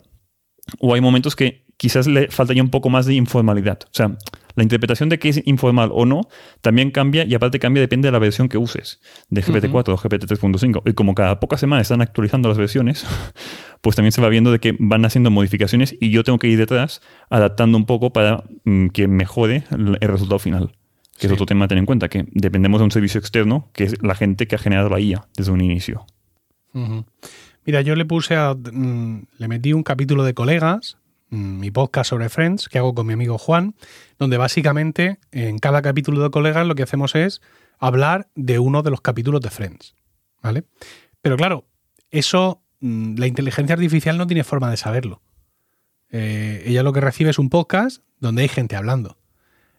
o hay momentos que quizás le faltaría un poco más de informalidad. O sea, la interpretación de qué es informal o no también cambia y aparte cambia depende de la versión que uses, de GPT-4 o GPT-3.5. Y como cada pocas semanas están actualizando las versiones, pues también se va viendo de que van haciendo modificaciones y yo tengo que ir detrás adaptando un poco para mm, que mejore el, resultado final. Que es otro tema a tener en cuenta, que dependemos de un servicio externo, que es la gente que ha generado la IA desde un inicio. Mira, yo le puse a. Mm, le metí un capítulo de colegas, mm, mi podcast sobre Friends, que hago con mi amigo Juan, donde básicamente en cada capítulo de colegas lo que hacemos es hablar de uno de los capítulos de Friends. ¿Vale? Pero claro, eso, mm, la inteligencia artificial no tiene forma de saberlo. Eh, ella lo que recibe es un podcast donde hay gente hablando.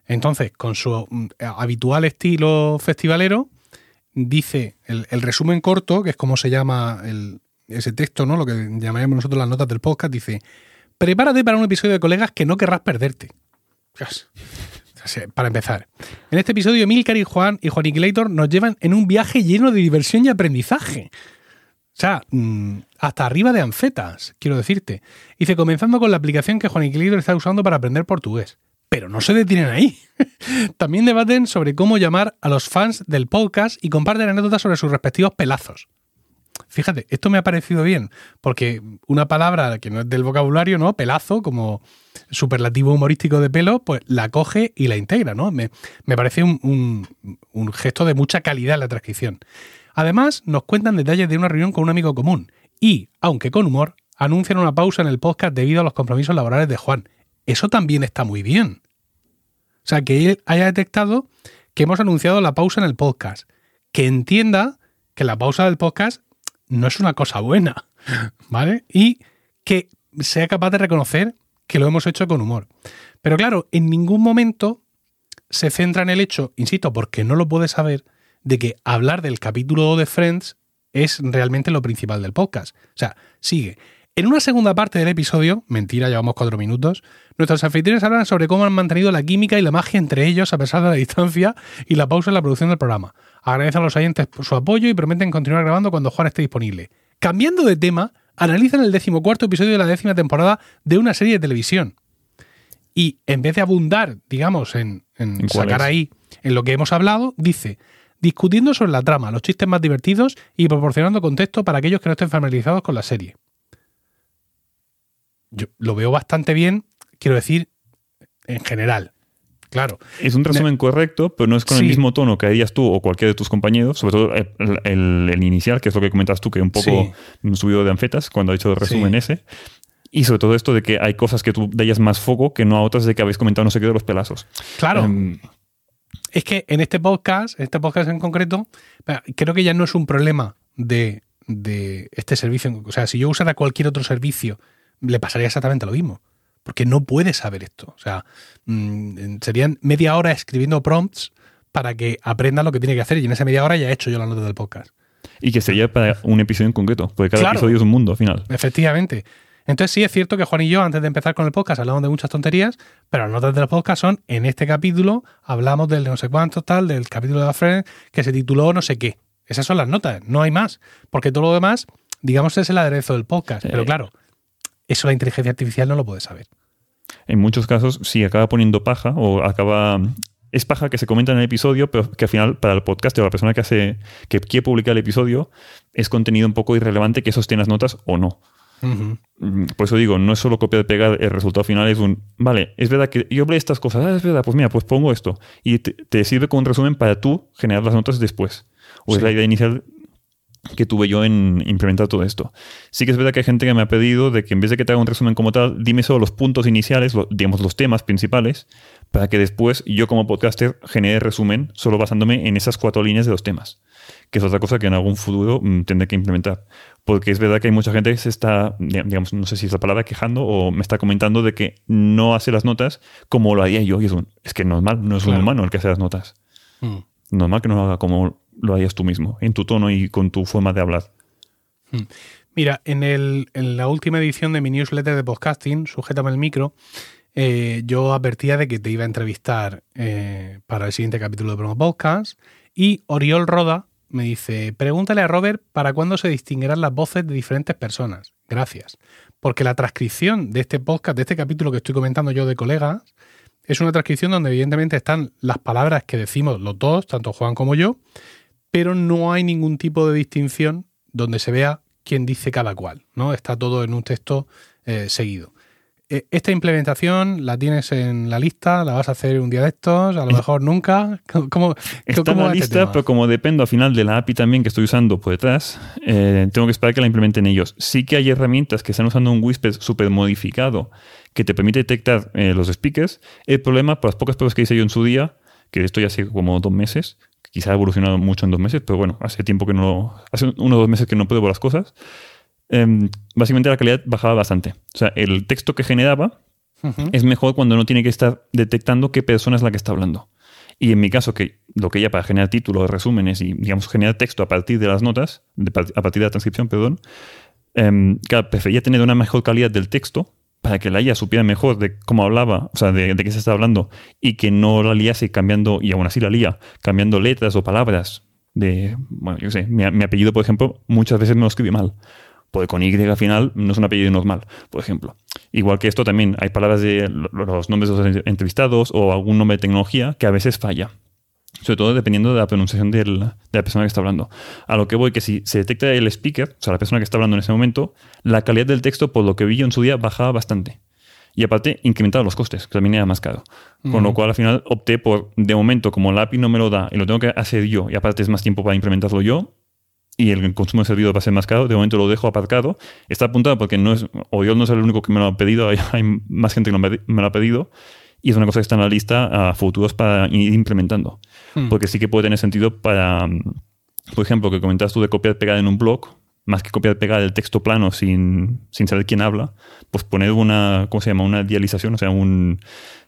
Entonces, con su habitual estilo festivalero, dice el, resumen corto, que es como se llama ese texto, ¿no? Lo que llamaríamos nosotros las notas del podcast, dice: Prepárate para un episodio de colegas que no querrás perderte. Para empezar, en este episodio, Milcar y Juan y Juan Inquilator nos llevan en un viaje lleno de diversión y aprendizaje. O sea, mm, hasta arriba de anfetas, quiero decirte. Dice, comenzando con la aplicación que Juan Inquilator está usando para aprender portugués. Pero no se detienen ahí. También debaten sobre cómo llamar a los fans del podcast y comparten anécdotas sobre sus respectivos pelazos. Fíjate, esto me ha parecido bien, porque una palabra que no es del vocabulario, ¿no? Pelazo, como superlativo humorístico de pelo, pues la coge y la integra, ¿no? Me, parece un, gesto de mucha calidad la transcripción. Además, nos cuentan detalles de una reunión con un amigo común y, aunque con humor, anuncian una pausa en el podcast debido a los compromisos laborales de Juan. Eso también está muy bien. O sea, que él haya detectado que hemos anunciado la pausa en el podcast. Que entienda que la pausa del podcast no es una cosa buena, ¿vale? Y que sea capaz de reconocer que lo hemos hecho con humor. Pero claro, en ningún momento se centra en el hecho, insisto, porque no lo puede saber, de que hablar del capítulo de Friends es realmente lo principal del podcast. O sea, sigue. En una segunda parte del episodio, mentira, llevamos cuatro minutos, nuestros anfitriones hablan sobre cómo han mantenido la química y la magia entre ellos a pesar de la distancia y la pausa en la producción del programa. Agradecen a los oyentes por su apoyo y prometen continuar grabando cuando Juan esté disponible. Cambiando de tema, analizan el decimocuarto episodio de la décima temporada de una serie de televisión. Y en vez de abundar, digamos, en, en sacar ahí en lo que hemos hablado, dice, discutiendo sobre la trama, los chistes más divertidos y proporcionando contexto para aquellos que no estén familiarizados con la serie. Yo lo veo bastante bien, quiero decir, en general. Claro. Es un resumen correcto, pero no es con el mismo tono que harías tú o cualquiera de tus compañeros, sobre todo el, inicial, que es lo que comentas tú, que un poco subido de anfetas cuando ha hecho el resumen ese. Y sobre todo esto de que hay cosas que tú dayas más foco que no a otras de que habéis comentado no sé qué de los pelazos. Claro. Em, es que en este podcast, en este podcast en concreto, creo que ya no es un problema de, este servicio. O sea, si yo usara cualquier otro servicio, le pasaría exactamente lo mismo. Porque no puede saber esto. O sea, mm, serían media hora escribiendo prompts para que aprenda lo que tiene que hacer. Y en esa media hora ya he hecho yo la nota del podcast. Y que sería para un episodio en concreto, porque cada episodio es un mundo al final. Efectivamente. Entonces sí es cierto que Juan y yo, antes de empezar con el podcast, hablamos de muchas tonterías, pero las notas del podcast son, en este capítulo, hablamos del no sé cuánto tal, del capítulo de la Friends, que se tituló no sé qué. Esas son las notas, no hay más. Porque todo lo demás, digamos, es el aderezo del podcast. Pero claro, eso la inteligencia artificial no lo puede saber. En muchos casos, sí acaba poniendo paja o acaba es paja que se comenta en el episodio, pero que al final para el podcast o la persona que hace que quiere publicar el episodio es contenido un poco irrelevante que sostiene las notas o no. Mm, por eso digo, no es solo copiar y pegar, el resultado final es un, vale, es verdad que yo hablé estas cosas, ah, es verdad, pues mira, pues pongo esto. Y te, sirve como un resumen para tú generar las notas después. O es la idea inicial que tuve yo en implementar todo esto. Sí que es verdad que hay gente que me ha pedido de que en vez de que te haga un resumen como tal, dime solo los puntos iniciales, digamos los temas principales, para que después yo como podcaster genere resumen solo basándome en esas cuatro líneas de los temas que es otra cosa que en algún futuro mm, tendré que implementar. Porque es verdad que hay mucha gente que se está, digamos, no sé si es la palabra, quejando o me está comentando de que no hace las notas como lo haría yo. Y es, un, es que normal, no es un humano el que hace las notas. Mm. Normal que no lo haga como lo harías tú mismo, en tu tono y con tu forma de hablar. Mm. Mira, en, el, en la última edición de mi newsletter de podcasting, Sujétame el micro, eh, yo advertía de que te iba a entrevistar eh, para el siguiente capítulo de Promo Podcast y Oriol Roda me dice, pregúntale a Robert para cuándo se distinguirán las voces de diferentes personas. Gracias. Porque la transcripción de este podcast, de este capítulo que estoy comentando yo de colegas, es una transcripción donde evidentemente están las palabras que decimos los dos, tanto Juan como yo, pero no hay ningún tipo de distinción donde se vea quién dice cada cual, ¿no? Está todo en un texto eh, seguido. Eh, esta implementación la tienes en la lista, la vas a hacer un día de estos, a lo mejor nunca. ¿Cómo, Está en la este lista, pero como dependo al final de la API también que estoy usando por detrás, eh, tengo que esperar que la implementen ellos. Sí que hay herramientas que están usando un Whisper súper modificado que te permite detectar eh, los speakers. El problema, por las pocas pruebas que hice yo en su día, que esto ya hace como dos meses, quizá ha evolucionado mucho en dos meses, pero bueno, hace tiempo que no, hace uno o dos meses que no pruebo las cosas. Em, básicamente la calidad bajaba bastante. O sea, el texto que generaba es mejor cuando no tiene que estar detectando qué persona es la que está hablando. Y en mi caso, que lo que ella para generar títulos, resúmenes y, digamos, generar texto a partir de las notas, a partir de la transcripción, perdón, eh, prefería tener una mejor calidad del texto para que la IA supiera mejor de cómo hablaba, o sea, de, qué se estaba hablando, y que no la liase cambiando, y aún así la lía, cambiando letras o palabras. De, bueno, yo sé, mi, apellido, por ejemplo, muchas veces me lo escribí mal pues con Y al final no es un apellido normal, por ejemplo. Igual que esto también hay palabras de los nombres de los entrevistados o algún nombre de tecnología que a veces falla. Sobre todo dependiendo de la pronunciación de la persona que está hablando. A lo que voy que si se detecta el speaker, o sea, la persona que está hablando en ese momento, la calidad del texto, por lo que vi yo en su día, bajaba bastante. Y aparte, incrementaba los costes, que también era más caro. Con lo cual, al final, opté por, de momento, como la API no me lo da y lo tengo que hacer yo, y aparte es más tiempo para implementarlo yo, y el consumo de servidor va a ser más caro. De momento lo dejo aparcado. Está apuntado porque no es, o yo no soy el único que me lo ha pedido, hay, más gente que me lo ha pedido. Y es una cosa que está en la lista a futuros para ir implementando. Hmm. Porque sí que puede tener sentido para, por ejemplo, que comentas tú de copiar pegar en un blog, más que copiar pegar el texto plano sin, sin saber quién habla, pues poner una, ¿cómo se llama? Una dialización, o sea, un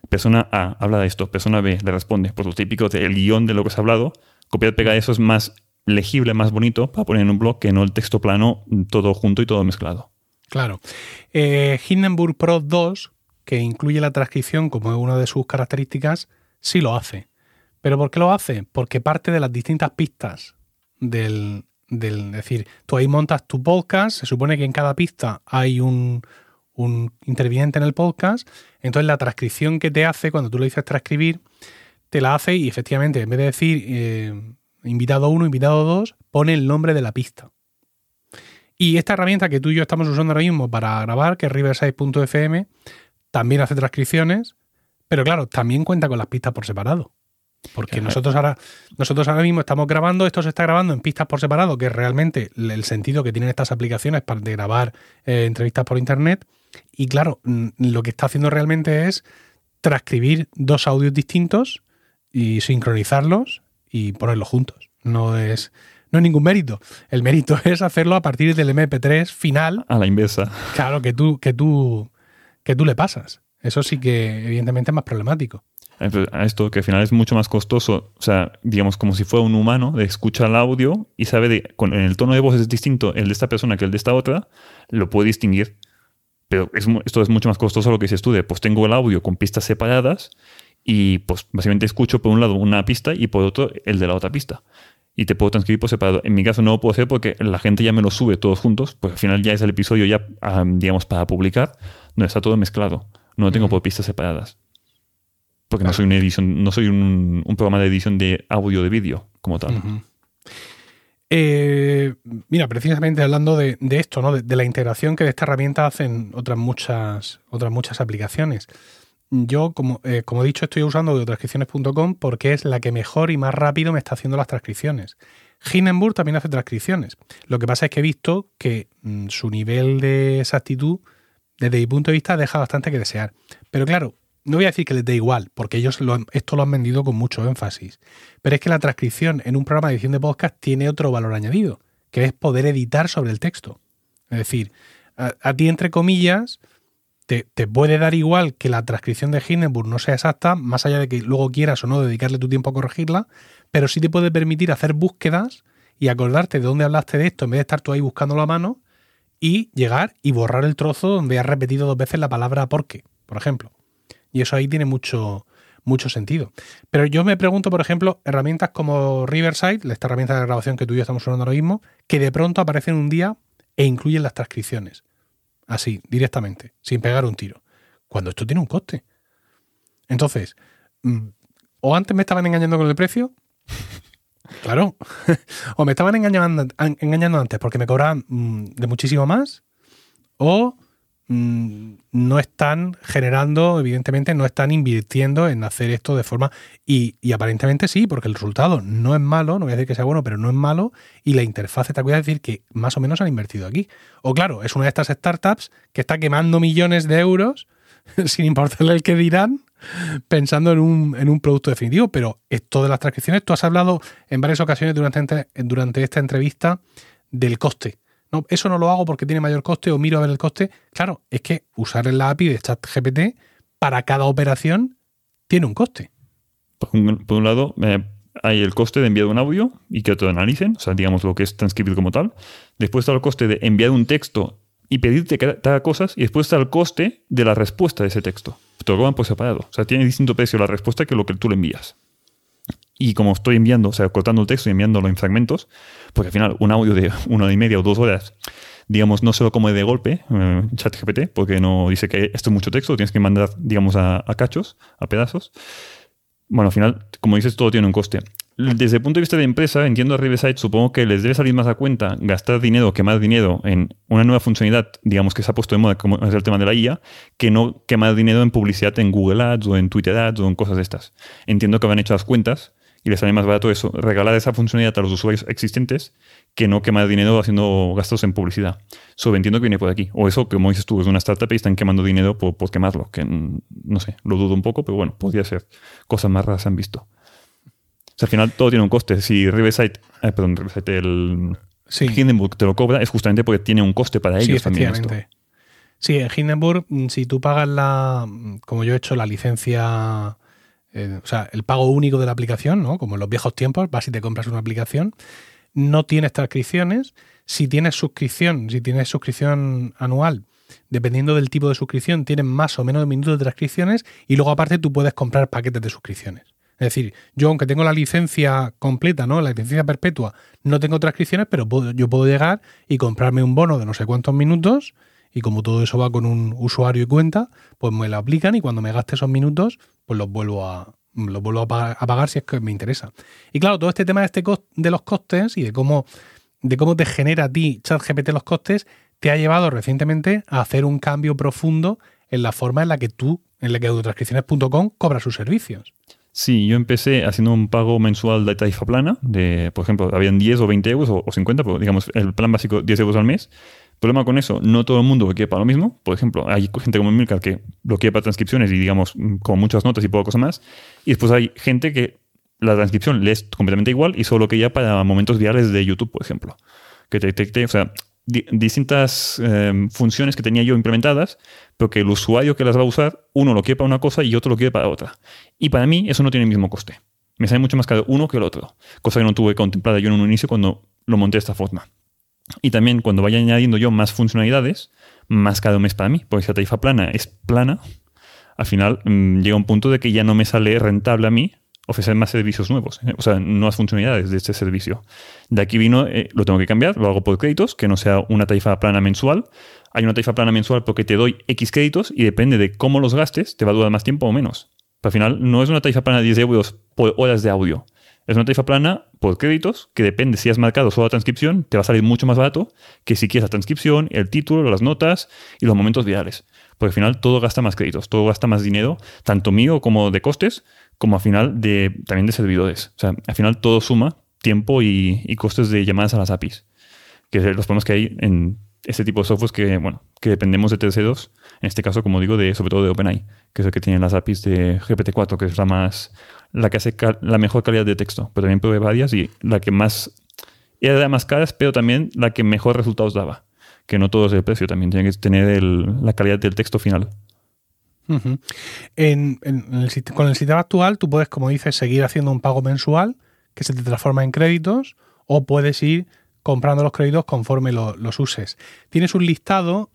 persona A habla de esto, persona B le responde, por lo típico del guion de lo que se ha hablado, copiar pegar eso es más legible, más bonito para poner en un blog que no el texto plano todo junto y todo mezclado. Claro. Eh, Hindenburg Pro 2, que incluye la transcripción como una de sus características, sí lo hace. ¿Pero por qué lo hace? Porque parte de las distintas pistas del, es decir, tú ahí montas tu podcast, se supone que en cada pista hay un, un interviniente en el podcast, entonces la transcripción que te hace, cuando tú le dices transcribir, te la hace y efectivamente, en vez de decir eh, invitado 1, invitado 2, pone el nombre de la pista. Y esta herramienta que tú y yo estamos usando ahora mismo para grabar, que es riverside.fm, también hace transcripciones, pero claro, también cuenta con las pistas por separado. Porque nosotros ahora, nosotros ahora mismo estamos grabando, esto se está grabando en pistas por separado, que es realmente el sentido que tienen estas aplicaciones para de grabar eh, entrevistas por internet. Y claro, lo que está haciendo realmente es transcribir dos audios distintos y sincronizarlos y ponerlos juntos. No es, no es ningún mérito. El mérito es hacerlo a partir del MP3 final. A la inversa. Claro, que tú, que tú, que tú le pasas. Eso sí que evidentemente es más problemático. A esto que al final es mucho más costoso, o sea, digamos como si fuera un humano, de escuchar el audio y sabe de, con, el tono de voz es distinto el de esta persona que el de esta otra, lo puede distinguir. Pero esto es mucho más costoso lo que dices tú, de pues tengo el audio con pistas separadas y pues básicamente escucho por un lado una pista y por otro el de la otra pista. Y te puedo transcribir por separado. En mi caso no lo puedo hacer porque la gente ya me lo sube todos juntos, pues al final ya es el episodio ya, digamos, para publicar, donde está todo mezclado. No lo tengo por pistas separadas. Porque no soy una edición, no soy un, programa de edición de audio de vídeo como tal. Eh, mira, precisamente hablando de, esto, ¿no? De, la integración que de esta herramienta hacen otras muchas, otras muchas aplicaciones yo, como, eh, como he dicho, estoy usando audiotranscripciones.com porque es la que mejor y más rápido me está haciendo las transcripciones. Hindenburg también hace transcripciones. Lo que pasa es que he visto que mm, su nivel de exactitud, desde mi punto de vista, deja bastante que desear. Pero claro, no voy a decir que les dé igual, porque ellos esto lo han vendido con mucho énfasis. Pero es que la transcripción en un programa de edición de podcast tiene otro valor añadido, que es poder editar sobre el texto. Es decir, a ti, entre comillas, te, puede dar igual que la transcripción de Hindenburg no sea exacta, más allá de que luego quieras o no dedicarle tu tiempo a corregirla, pero sí te puede permitir hacer búsquedas y acordarte de dónde hablaste de esto en vez de estar tú ahí buscándolo a mano y llegar y borrar el trozo donde has repetido dos veces la palabra porque, por ejemplo. Y eso ahí tiene mucho, mucho sentido. Pero yo me pregunto, por ejemplo, herramientas como Riverside, esta herramienta de grabación que tú y yo estamos usando ahora mismo, que de pronto aparecen un día e incluyen las transcripciones así, directamente, sin pegar un tiro. Cuando esto tiene un coste. Entonces, mm, o antes me estaban engañando con el precio, claro, o me estaban engañando, engañando antes porque me cobraban mm, de muchísimo más, o no están generando, evidentemente, no están invirtiendo en hacer esto de forma. Y, aparentemente sí, porque el resultado no es malo, no voy a decir que sea bueno, pero no es malo. Y la interfaz está cuidado decir que más o menos han invertido aquí. O claro, es una de estas startups que está quemando millones de euros sin importarle el que dirán, pensando en un, en un producto definitivo. Pero esto de las transcripciones, tú has hablado en varias ocasiones durante, durante esta entrevista del coste no, eso no lo hago porque tiene mayor coste o miro a ver el coste. Claro, es que usar la API de ChatGPT para cada operación tiene un coste. Por un, lado, eh, hay el coste de enviar un audio y que te lo analicen, o sea, digamos lo que es transcribir como tal. Después está el coste de enviar un texto y pedirte que haga cosas. Y después está el coste de la respuesta de ese texto. Te lo por separado. O sea, tiene distinto precio la respuesta que lo que tú le envías. Y como estoy enviando, o sea, cortando el texto y enviándolo en fragmentos, porque al final un audio de una hora y media o dos horas, digamos, no se lo come de golpe eh, ChatGPT, porque no dice que esto es mucho texto, tienes que mandar, digamos, a, cachos, a pedazos. Bueno, al final, como dices, todo tiene un coste. Desde el punto de vista de empresa, entiendo a Riverside, supongo que les debe salir más a cuenta gastar dinero, quemar dinero en una nueva funcionalidad, digamos que se ha puesto de moda, como es el tema de la IA, que no quemar dinero en publicidad en Google Ads o en Twitter Ads o en cosas de estas. Entiendo que habrán hecho las cuentas y les sale más barato eso, regalar esa funcionalidad a los usuarios existentes que no quemar dinero haciendo gastos en publicidad. Eso entiendo que viene por aquí. O eso, como dices tú, es una startup y están quemando dinero por, quemarlo, que no sé, lo dudo un poco, pero bueno, podría ser. Cosas más raras se han visto. O sea, al final todo tiene un coste. Si Riverside, eh, perdón, Riverside, el sí. Hindenburg te lo cobra, es justamente porque tiene un coste para ellos también. Esto. Sí, en Hindenburg, mm, si tú pagas la, como yo he hecho, la licencia eh, o sea, el pago único de la aplicación, ¿no? Como en los viejos tiempos, vas y te compras una aplicación, no tienes transcripciones. Si tienes suscripción, si tienes suscripción anual, dependiendo del tipo de suscripción, tienes más o menos minutos de transcripciones y luego aparte tú puedes comprar paquetes de suscripciones. Es decir, yo aunque tengo la licencia completa, ¿no? La licencia perpetua, no tengo transcripciones, pero yo puedo llegar y comprarme un bono de no sé cuántos minutos y como todo eso va con un usuario y cuenta, pues me lo aplican y cuando me gaste esos minutos, pues los vuelvo a, los vuelvo a pagar, si es que me interesa. Y claro, todo este tema de, este de los costes y de cómo, de cómo te genera a ti ChatGPT los costes, te ha llevado recientemente a hacer un cambio profundo en la forma en la que tú, en la que autotranscripciones.com cobra sus servicios. Sí, yo empecé haciendo un pago mensual de tarifa plana, de, por ejemplo, habían 10 o 20 euros o, o 50, pero digamos, el plan básico 10 euros al mes problema con eso, no todo el mundo lo quiere para lo mismo. Por ejemplo, hay gente como Milcar que lo quiere para transcripciones y, digamos, con muchas notas y poca cosa más. Y después hay gente que la transcripción le es completamente igual y solo que ya para momentos virales de YouTube, por ejemplo. Que te detecte, o sea, distintas em, funciones que tenía yo implementadas, pero que el usuario que las va a usar, uno lo quiere para una cosa y otro lo quiere para otra. Y para mí eso no tiene el mismo coste. Me sale mucho más caro uno que el otro. Cosa que no tuve contemplada yo en un inicio cuando lo monté de esta forma. Y también cuando vaya añadiendo yo más funcionalidades, más cada mes para mí, porque si la tarifa plana es plana, al final mm, llega un punto de que ya no me sale rentable a mí ofrecer más servicios nuevos, ¿eh? o sea, nuevas funcionalidades de este servicio. De aquí vino, eh, lo tengo que cambiar, lo hago por créditos, que no sea una tarifa plana mensual. Hay una tarifa plana mensual porque te doy X créditos y depende de cómo los gastes, te va a durar más tiempo o menos. Pero al final no es una tarifa plana de 10 euros por horas de audio. Es una tarifa plana por créditos que depende si has marcado solo la transcripción, te va a salir mucho más barato que si quieres la transcripción, el título, las notas y los momentos virales. Porque al final todo gasta más créditos, todo gasta más dinero, tanto mío como de costes, como al final de, también de servidores. O sea, al final todo suma tiempo y, y costes de llamadas a las APIs. Que los problemas que hay en este tipo de softwares que, bueno, que dependemos de terceros, en este caso, como digo, de, sobre todo de OpenAI, que es el que tiene las APIs de GPT-4, que es la más la que hace la mejor calidad de texto, pero también probé varias y la que más era de las más caras, pero también la que mejor resultados daba. Que no todo es el precio, también tiene que tener la calidad del texto final. con el sistema actual, tú puedes, como dices, seguir haciendo un pago mensual que se te transforma en créditos o puedes ir comprando los créditos conforme los uses. Tienes un listado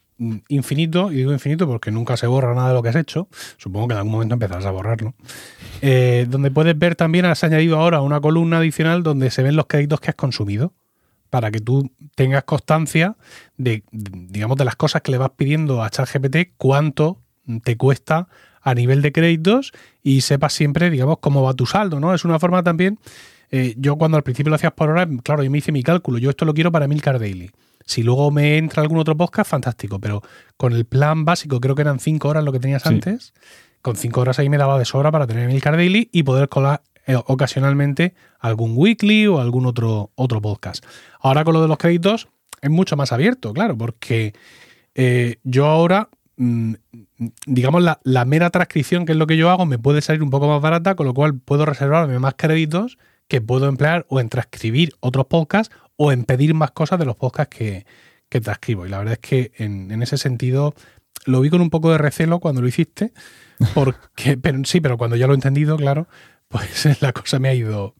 infinito, y digo infinito porque nunca se borra nada de lo que has hecho, supongo que en algún momento empezarás a borrarlo, eh, donde puedes ver también, has añadido ahora una columna adicional donde se ven los créditos que has consumido, para que tú tengas constancia de, digamos, de las cosas que le vas pidiendo a ChatGPT, cuánto te cuesta a nivel de créditos y sepas siempre, digamos, cómo va tu saldo, ¿no? Es una forma también, eh, yo cuando al principio lo hacías por hora, claro, yo me hice mi cálculo, yo esto lo quiero para Milcar Daily. Si luego me entra algún otro podcast, fantástico. Pero con el plan básico, creo que eran cinco horas lo que tenías antes. Con cinco horas ahí me daba de sobra para tener Milcar Daily y poder colar eh, ocasionalmente algún weekly o algún otro, otro podcast. Ahora con lo de los créditos es mucho más abierto, claro, porque eh, yo ahora, mm, digamos, la, la, mera transcripción, que es lo que yo hago, me puede salir un poco más barata, con lo cual puedo reservarme más créditos que puedo emplear o en transcribir otros podcasts o en pedir más cosas de los podcasts que, que transcribo. Y la verdad es que en, ese sentido lo vi con un poco de recelo cuando lo hiciste, porque, pero, sí, pero cuando ya lo he entendido, claro, pues la cosa me ha ido,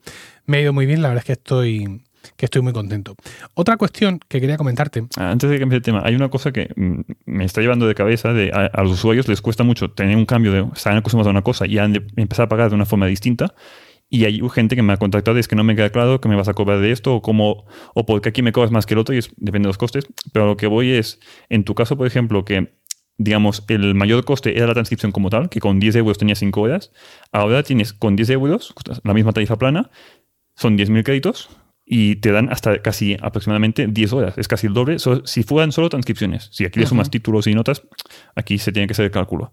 me ha ido muy bien. La verdad es que estoy, que estoy muy contento. Otra cuestión que quería comentarte. Ah, antes de empiece el tema, hay una cosa que mm, me está llevando de cabeza. De, a, los usuarios les cuesta mucho tener un cambio de estar acostumbrados a una cosa y han de empezar a pagar de una forma distinta. Y hay gente que me ha contactado y es que no me queda claro que me vas a cobrar de esto o cómo, o porque aquí me cobras más que el otro y es, depende de los costes. Pero lo que voy es, en tu caso, por ejemplo, que digamos, el mayor coste era la transcripción como tal, que con 10 euros tenía 5 horas. Ahora tienes con 10 euros, la misma tarifa plana, son 10.000 créditos y te dan hasta casi aproximadamente 10 horas. Es casi el doble. si fueran solo transcripciones, si aquí le sumas títulos y notas, aquí se tiene que hacer el cálculo.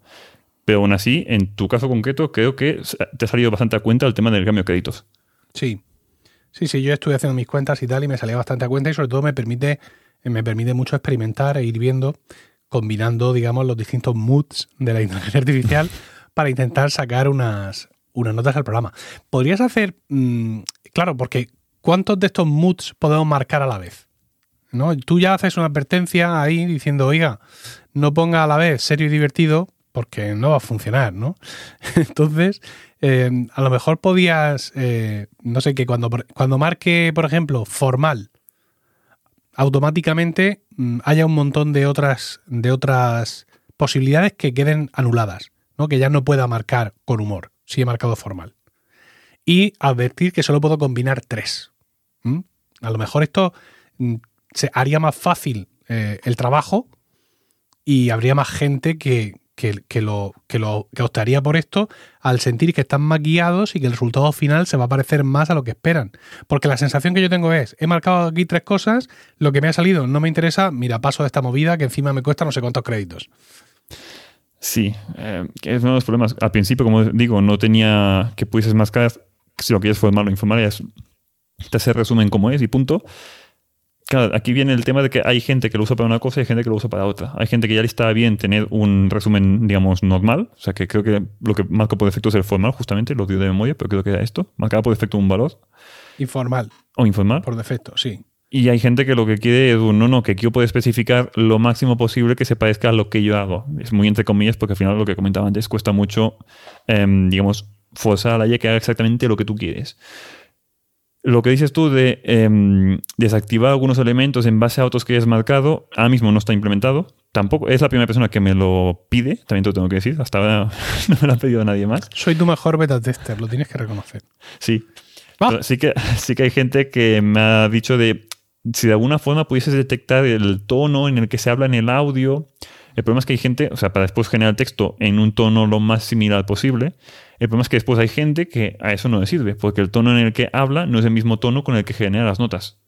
Pero aún así, en tu caso concreto, creo que te ha salido bastante a cuenta el tema del cambio de créditos. Sí. Sí, sí, yo estuve haciendo mis cuentas y tal y me salía bastante a cuenta y sobre todo me permite, me permite mucho experimentar e ir viendo, combinando, digamos, los distintos moods de la inteligencia artificial para intentar sacar unas, unas notas al programa. Podrías hacer, mm, claro, porque ¿cuántos de estos moods podemos marcar a la vez? ¿No? Tú ya haces una advertencia ahí diciendo, oiga, no ponga a la vez serio y divertido porque no va a funcionar, ¿no? Entonces, eh, a lo mejor podías, eh, no sé, que cuando, cuando marque, por ejemplo, formal, automáticamente mm, haya un montón de otras, de otras posibilidades que queden anuladas, ¿no? Que ya no pueda marcar con humor, si he marcado formal. Y advertir que solo puedo combinar tres. A lo mejor esto mm, haría más fácil eh, el trabajo y habría más gente que, que, lo, que, lo, que optaría por esto al sentir que están más guiados y que el resultado final se va a parecer más a lo que esperan. Porque la sensación que yo tengo es, he marcado aquí tres cosas, lo que me ha salido no me interesa, mira, paso de esta movida que encima me cuesta no sé cuántos créditos. Sí, eh, es uno de los problemas. Al principio, como digo, no tenía que pudieses mascar si lo quieres formar o informar, es, te hace resumen como es y punto. Claro, aquí viene el tema de que hay gente que lo usa para una cosa y hay gente que lo usa para otra. Hay gente que ya le está bien tener un resumen, digamos, normal. O sea, que creo que lo que marca por defecto es el formal, justamente, lo dio de memoria, pero creo que era esto. Marcaba por defecto un valor. Informal. O informal. Por defecto, sí. Y hay gente que lo que quiere es un no, no, que quiero poder especificar lo máximo posible que se parezca a lo que yo hago. Es muy entre comillas porque al final lo que comentaba antes cuesta mucho, em, digamos, forzar a la IA que haga exactamente lo que tú quieres lo que dices tú de em, desactivar algunos elementos en base a otros que hayas marcado, ahora mismo no está implementado. Tampoco es la primera persona que me lo pide, también te lo tengo que decir. Hasta ahora no me lo ha pedido nadie más. Soy tu mejor beta tester, lo tienes que reconocer. Sí. Sí, que, sí que hay gente que me ha dicho de si de alguna forma pudieses detectar el tono en el que se habla en el audio. El problema es que hay gente, o sea, para después generar texto en un tono lo más similar posible. El problema es que después hay gente que a eso no le sirve, porque el tono en el que habla no es el mismo tono con el que genera las notas.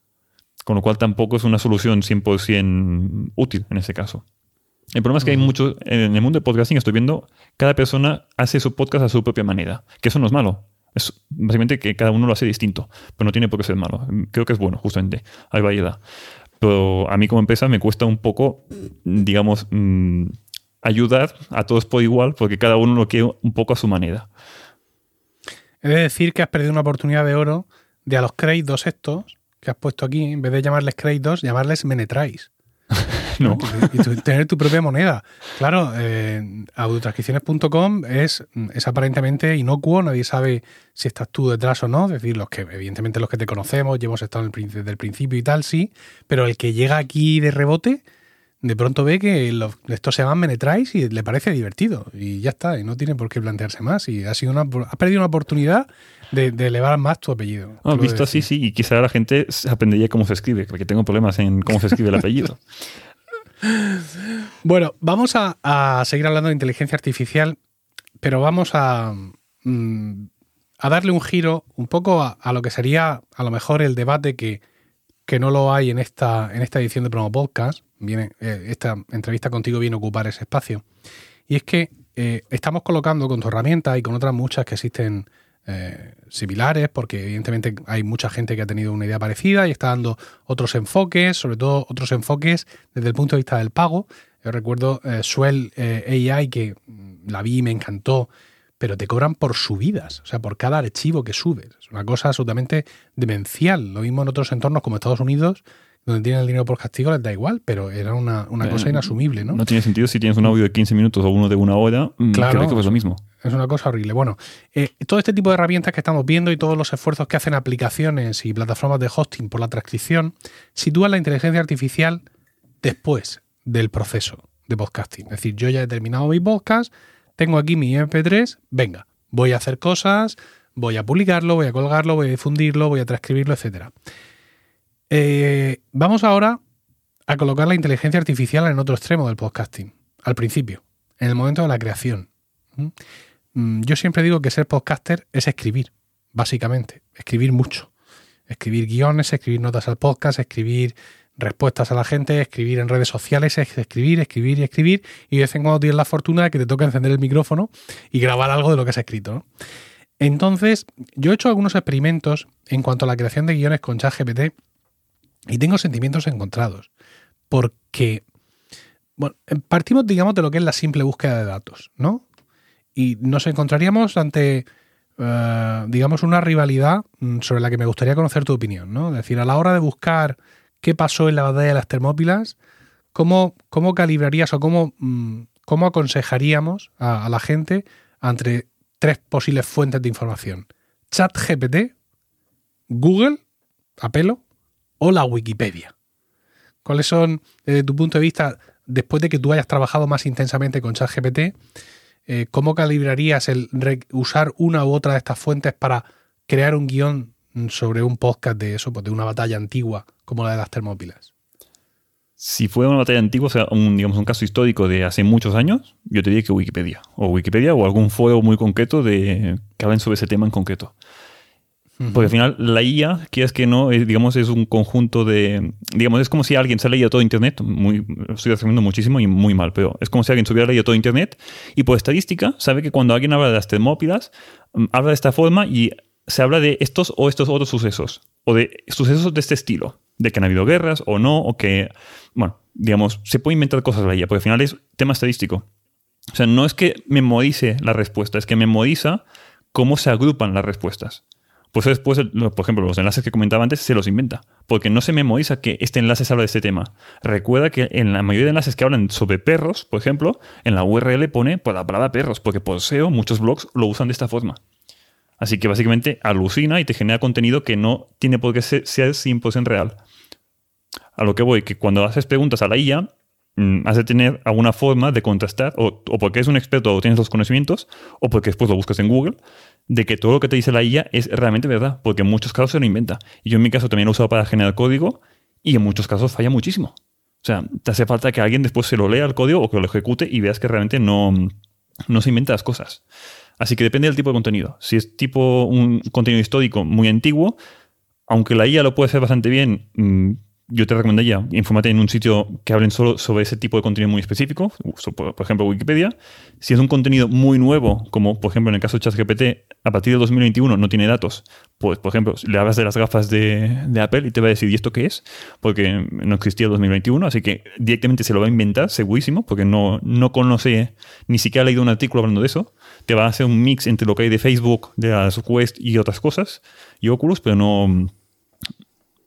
Con lo cual tampoco es una solución 100% útil en ese caso. El problema es que hay mucho, en el mundo de podcasting estoy viendo, cada persona hace su podcast a su propia manera, que eso no es malo. Es básicamente que cada uno lo hace distinto, pero no tiene por qué ser malo. Creo que es bueno, justamente. Hay variedad. Pero a mí como empresa me cuesta un poco, digamos, mm, ayudar a todos por igual, porque cada uno lo quiere un poco a su manera. He de decir que has perdido una oportunidad de oro de a los créditos estos que has puesto aquí, en vez de llamarles créditos, llamarles menetrais. no. Y, tener tu propia moneda. Claro, eh, es, es aparentemente inocuo, nadie sabe si estás tú detrás o no. Es decir, los que, evidentemente los que te conocemos, ya hemos estado desde el principio y tal, sí, pero el que llega aquí de rebote de pronto ve que esto se llama Menetrais y le parece divertido. Y ya está, y no tiene por qué plantearse más. Y ha sido una, has perdido una oportunidad de, elevar más tu apellido. Ah, visto así, sí. Y quizá la gente aprendería cómo se escribe, porque tengo problemas en cómo se escribe el apellido. bueno, vamos a, seguir hablando de inteligencia artificial, pero vamos a, mm, darle un giro un poco a, lo que sería a lo mejor el debate que, que no lo hay en esta, en esta edición de Promo Podcast viene, eh, esta entrevista contigo viene a ocupar ese espacio. Y es que eh, estamos colocando con tu herramienta y con otras muchas que existen eh, similares, porque evidentemente hay mucha gente que ha tenido una idea parecida y está dando otros enfoques, sobre todo otros enfoques desde el punto de vista del pago. Yo recuerdo Swell AI, que la vi y me encantó, pero te cobran por subidas, o sea, por cada archivo que subes. Es una cosa absolutamente demencial. Lo mismo en otros entornos como Estados Unidos, donde tienen el dinero por castigo les da igual, pero era una, cosa inasumible, ¿no? No tiene sentido si tienes un audio de 15 minutos o uno de una hora, mm, claro, creo que es lo mismo. Es una cosa horrible. Bueno, eh, todo este tipo de herramientas que estamos viendo y todos los esfuerzos que hacen aplicaciones y plataformas de hosting por la transcripción sitúan la inteligencia artificial después del proceso de podcasting. Es decir, yo ya he terminado mi podcast, tengo aquí mi MP3, venga, voy a hacer cosas, voy a publicarlo, voy a colgarlo, voy a difundirlo, voy a transcribirlo, etcétera. Eh, vamos ahora a colocar la inteligencia artificial en otro extremo del podcasting, al principio, en el momento de la creación. ¿Mm? Mm, yo siempre digo que ser podcaster es escribir, básicamente, escribir mucho. Escribir guiones, escribir notas al podcast, escribir respuestas a la gente, escribir en redes sociales, escribir, escribir y escribir. Y de vez en cuando tienes la fortuna de que te toca encender el micrófono y grabar algo de lo que has escrito. Entonces, yo he hecho algunos experimentos en cuanto a la creación de guiones con ChatGPT y tengo sentimientos encontrados. Porque, bueno, partimos, digamos, de lo que es la simple búsqueda de datos, ¿no? Y nos encontraríamos ante, eh, digamos, una rivalidad mm, sobre la que me gustaría conocer tu opinión, ¿no? Es decir, a la hora de buscar qué pasó en la batalla de las Termópilas, ¿cómo, cómo calibrarías o cómo, mm, cómo aconsejaríamos a, a la gente entre tres posibles fuentes de información. ChatGPT, Google, a pelo, o la Wikipedia. ¿Cuáles son, desde tu punto de vista, después de que tú hayas trabajado más intensamente con ChatGPT, eh, cómo calibrarías el usar una u otra de estas fuentes para crear un guion sobre un podcast de eso, pues de una batalla antigua como la de las Termópilas? Si fue una batalla antigua, o sea, un, digamos, un caso histórico de hace muchos años, yo te diría que Wikipedia. O Wikipedia o algún foro muy concreto de, que hablen sobre ese tema en concreto. Porque al final la IA, quieras que no, digamos, es un conjunto de... Digamos, es como si alguien se ha leído todo Internet, muy, estoy resumiendo muchísimo y muy mal, pero es como si alguien se hubiera leído todo Internet y por estadística sabe que cuando alguien habla de las termópilas, mm, habla de esta forma y se habla de estos o estos otros sucesos, o de sucesos de este estilo de que han habido guerras o no, o que, bueno, digamos, se puede inventar cosas de ella, porque al final es tema estadístico. O sea, no es que memorice la respuesta, es que memoriza cómo se agrupan las respuestas. Pues después, por ejemplo, los enlaces que comentaba antes se los inventa, porque no se memoriza que este enlace se habla de este tema. Recuerda que en la mayoría de enlaces que hablan sobre perros, por ejemplo, en la URL pone por la palabra perros, porque por SEO muchos blogs lo usan de esta forma. Así que básicamente alucina y te genera contenido que no tiene por qué ser, ser 100% real. A lo que voy, que cuando haces preguntas a la IA, mm, has de tener alguna forma de contrastar, o, porque es un experto o tienes los conocimientos, o porque después lo buscas en Google, de que todo lo que te dice la IA es realmente verdad, porque en muchos casos se lo inventa. Y yo en mi caso también lo he usado para generar código, y en muchos casos falla muchísimo. O sea, te hace falta que alguien después se lo lea el código o que lo ejecute y veas que realmente no, no se inventa las cosas. Así que depende del tipo de contenido. Si es tipo un contenido histórico muy antiguo, aunque la IA lo puede hacer bastante bien, mm, yo te recomendaría infórmate en un sitio que hablen solo sobre ese tipo de contenido muy específico, por ejemplo Wikipedia. Si es un contenido muy nuevo, como por ejemplo en el caso de ChatGPT, a partir de 2021 no tiene datos, pues por ejemplo le hablas de las gafas de, Apple y te va a decir, ¿y esto qué es? Porque no existía el 2021, así que directamente se lo va a inventar, segurísimo, porque no, no conoce, ni siquiera ha leído un artículo hablando de eso. Te va a hacer un mix entre lo que hay de Facebook, de las Quest y otras cosas, y Oculus, pero no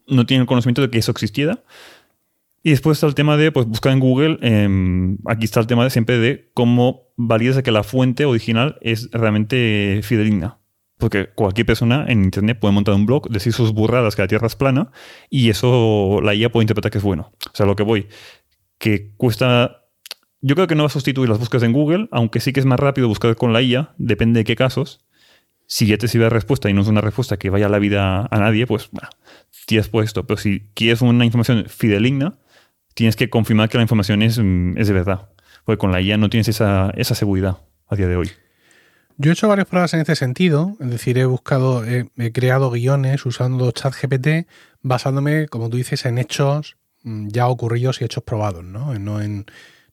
no tienen conocimiento de que eso existiera. Y después está el tema de pues, buscar en Google. Em, aquí está el tema de siempre de cómo validas que la fuente original es realmente fidedigna. Porque cualquier persona en Internet puede montar un blog, decir sus burradas que la Tierra es plana y eso la IA puede interpretar que es bueno. O sea, lo que voy, que cuesta... Yo creo que no va a sustituir las búsquedas en Google, aunque sí que es más rápido buscar con la IA, depende de qué casos. Si ya te sirve la respuesta y no es una respuesta que vaya a la vida a nadie, pues bueno, tienes puesto. Pero si quieres una información fideligna, tienes que confirmar que la información es, mm, es de verdad. Porque con la IA no tienes esa, esa seguridad a día de hoy. Yo he hecho varias pruebas en este sentido, es decir, he buscado, he, creado guiones usando ChatGPT basándome, como tú dices, en hechos mm, ya ocurridos y hechos probados, ¿no? No en,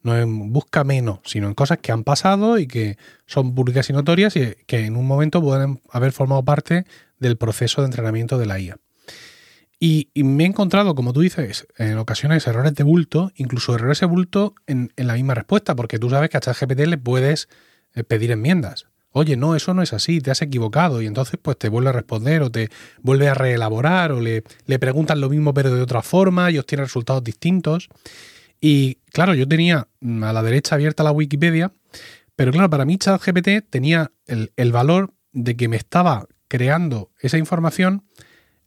no en busca menos, sino en cosas que han pasado y que son públicas y notorias y que en un momento pueden haber formado parte del proceso de entrenamiento de la IA. Y, me he encontrado, como tú dices, en ocasiones errores de bulto, incluso errores de bulto en, la misma respuesta, porque tú sabes que a ChatGPT le puedes eh, pedir enmiendas. Oye, no, eso no es así, te has equivocado, y entonces pues te vuelve a responder o te vuelve a reelaborar o le, le preguntan lo mismo pero de otra forma y obtiene resultados distintos. Y claro, yo tenía a la derecha abierta la Wikipedia, pero claro, para mí ChatGPT tenía el, el valor de que me estaba creando esa información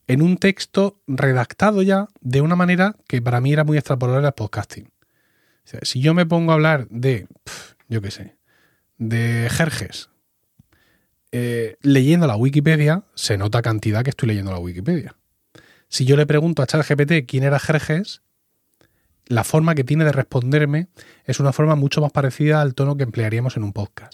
en un texto redactado ya de una manera que para mí era muy extrapolable al podcasting. si yo me pongo a hablar de, yo qué sé, de Jerjes, eh, leyendo la Wikipedia, se nota cantidad que estoy leyendo la Wikipedia. Si yo le pregunto a ChatGPT quién era Jerjes, la forma que tiene de responderme es una forma mucho más parecida al tono que emplearíamos en un podcast.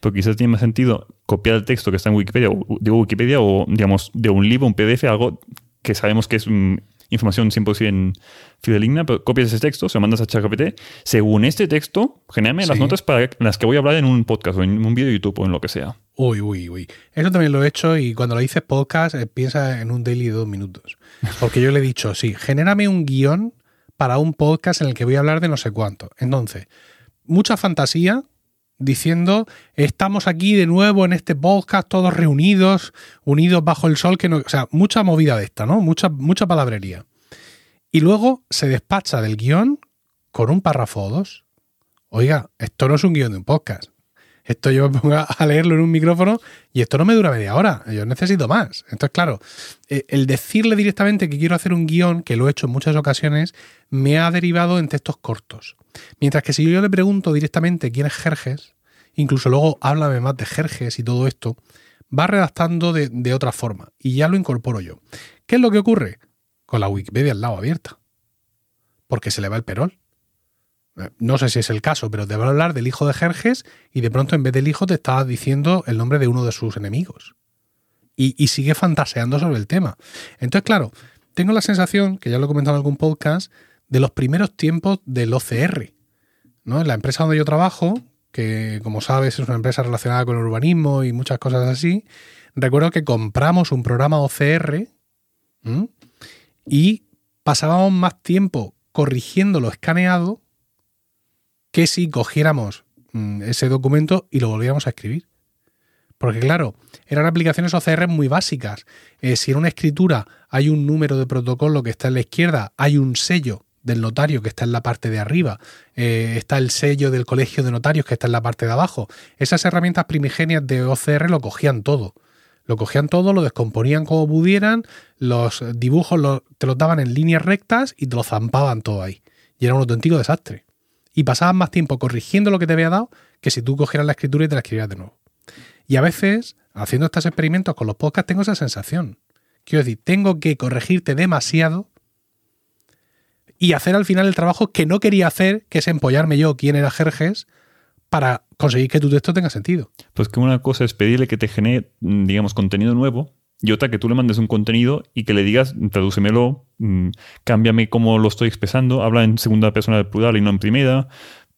Porque quizás tiene más sentido copiar el texto que está en Wikipedia, o, de Wikipedia o, digamos, de un libro, un PDF, algo que sabemos que es mm, información 100% fideligna, pero copias ese texto, se lo mandas a ChatGPT. Según este texto, genérame las notas para las que voy a hablar en un podcast o en un vídeo de YouTube o en lo que sea. Uy, uy, uy. Eso también lo he hecho y cuando lo dices podcast, eh, piensa en un daily de dos minutos. Porque yo le he dicho, sí, genérame un guion para un podcast en el que voy a hablar de no sé cuánto. Entonces, mucha fantasía diciendo, estamos aquí de nuevo en este podcast, todos reunidos, unidos bajo el sol, que no, o sea, mucha movida de esta, ¿no? Mucha, mucha palabrería. Y luego se despacha del guion con un párrafo o dos. Oiga, esto no es un guion de un podcast. Esto yo me pongo a leerlo en un micrófono y esto no me dura media hora. Yo necesito más. Entonces, claro, eh, el decirle directamente que quiero hacer un guion, que lo he hecho en muchas ocasiones, me ha derivado en textos cortos. Mientras que si yo le pregunto directamente quién es Jerjes, incluso luego háblame más de Jerjes y todo esto, va redactando de, de otra forma y ya lo incorporo yo. ¿Qué es lo que ocurre? Con la Wikipedia al lado abierta. Porque se le va el perol. No sé si es el caso, pero te va a hablar del hijo de Jerjes y de pronto en vez del hijo te está diciendo el nombre de uno de sus enemigos. Y, sigue fantaseando sobre el tema. Entonces, claro, tengo la sensación, que ya lo he comentado en algún podcast, de los primeros tiempos del OCR. ¿no? En la empresa donde yo trabajo, que como sabes es una empresa relacionada con el urbanismo y muchas cosas así, recuerdo que compramos un programa OCR y pasábamos más tiempo corrigiendo lo escaneado que si cogiéramos mm, ese documento y lo volviéramos a escribir. Porque claro, eran aplicaciones OCR muy básicas. Eh, si en una escritura hay un número de protocolo que está en la izquierda, hay un sello del notario que está en la parte de arriba, eh, está el sello del colegio de notarios que está en la parte de abajo. Esas herramientas primigenias de OCR lo cogían todo. Lo cogían todo, lo descomponían como pudieran, los dibujos te los daban en líneas rectas y te lo zampaban todo ahí. Y era un auténtico desastre. Y pasaban más tiempo corrigiendo lo que te había dado que si tú cogieras la escritura y te la escribieras de nuevo. Y a veces, haciendo estos experimentos con los podcasts, tengo esa sensación. Quiero decir, tengo que corregirte demasiado y hacer al final el trabajo que no quería hacer, que es empollarme yo quién era Jerjes, para conseguir que tu texto tenga sentido. Pues que una cosa es pedirle que te genere, mm, digamos, contenido nuevo y otra que tú le mandes un contenido y que le digas, tradúcemelo, mm, cámbiame cómo lo estoy expresando, habla en segunda persona del plural y no en primera.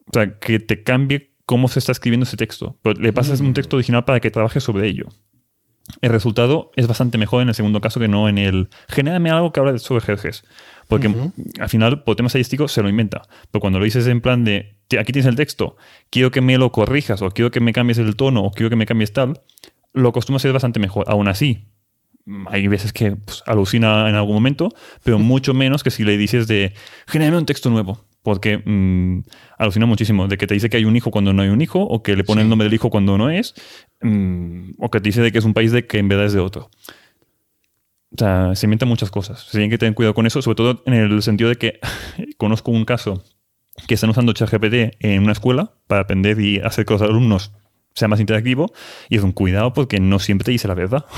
O sea, que te cambie cómo se está escribiendo ese texto. Pero le pasas un texto original para que trabaje sobre ello. El resultado es bastante mejor en el segundo caso que no en el genérame algo que habla sobre Jerjes. Porque al final, por tema estadístico, se lo inventa. Pero cuando lo dices en plan de "Ti- aquí tienes el texto, quiero que me lo corrijas, o quiero que me cambies el tono, o quiero que me cambies tal, lo acostumbra a ser bastante mejor. Aún así, mm, hay veces que pues, alucina en algún momento, pero mucho menos que si le dices de genérame un texto nuevo. Porque mm, alucina muchísimo. De que te dice que hay un hijo cuando no hay un hijo, o que le pone Sí. el nombre del hijo cuando no es, mm, o que te dice de que es un país de que en verdad es de otro. O sea, se inventan muchas cosas. Se tienen que tener cuidado con eso, sobre todo en el sentido de que conozco un caso que están usando ChatGPT en una escuela para aprender y hacer que los alumnos sea más interactivo y es un cuidado porque no siempre te dice la verdad.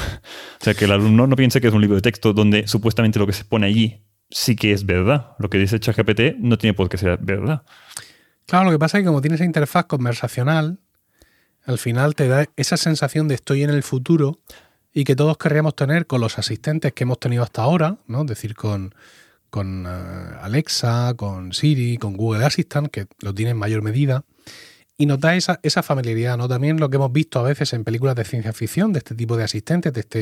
O sea, que el alumno no piense que es un libro de texto donde supuestamente lo que se pone allí sí que es verdad. Lo que dice ChatGPT no tiene por qué ser verdad. Claro, lo que pasa es que como tienes esa interfaz conversacional, al final te da esa sensación de estoy en el futuro y que todos querríamos tener con los asistentes que hemos tenido hasta ahora, ¿no? Es decir, con, con eh, Alexa, con Siri, con Google Assistant, que lo tiene en mayor medida. Y da esa, esa familiaridad, ¿no? También lo que hemos visto a veces en películas de ciencia ficción, de este tipo de asistentes, de, este,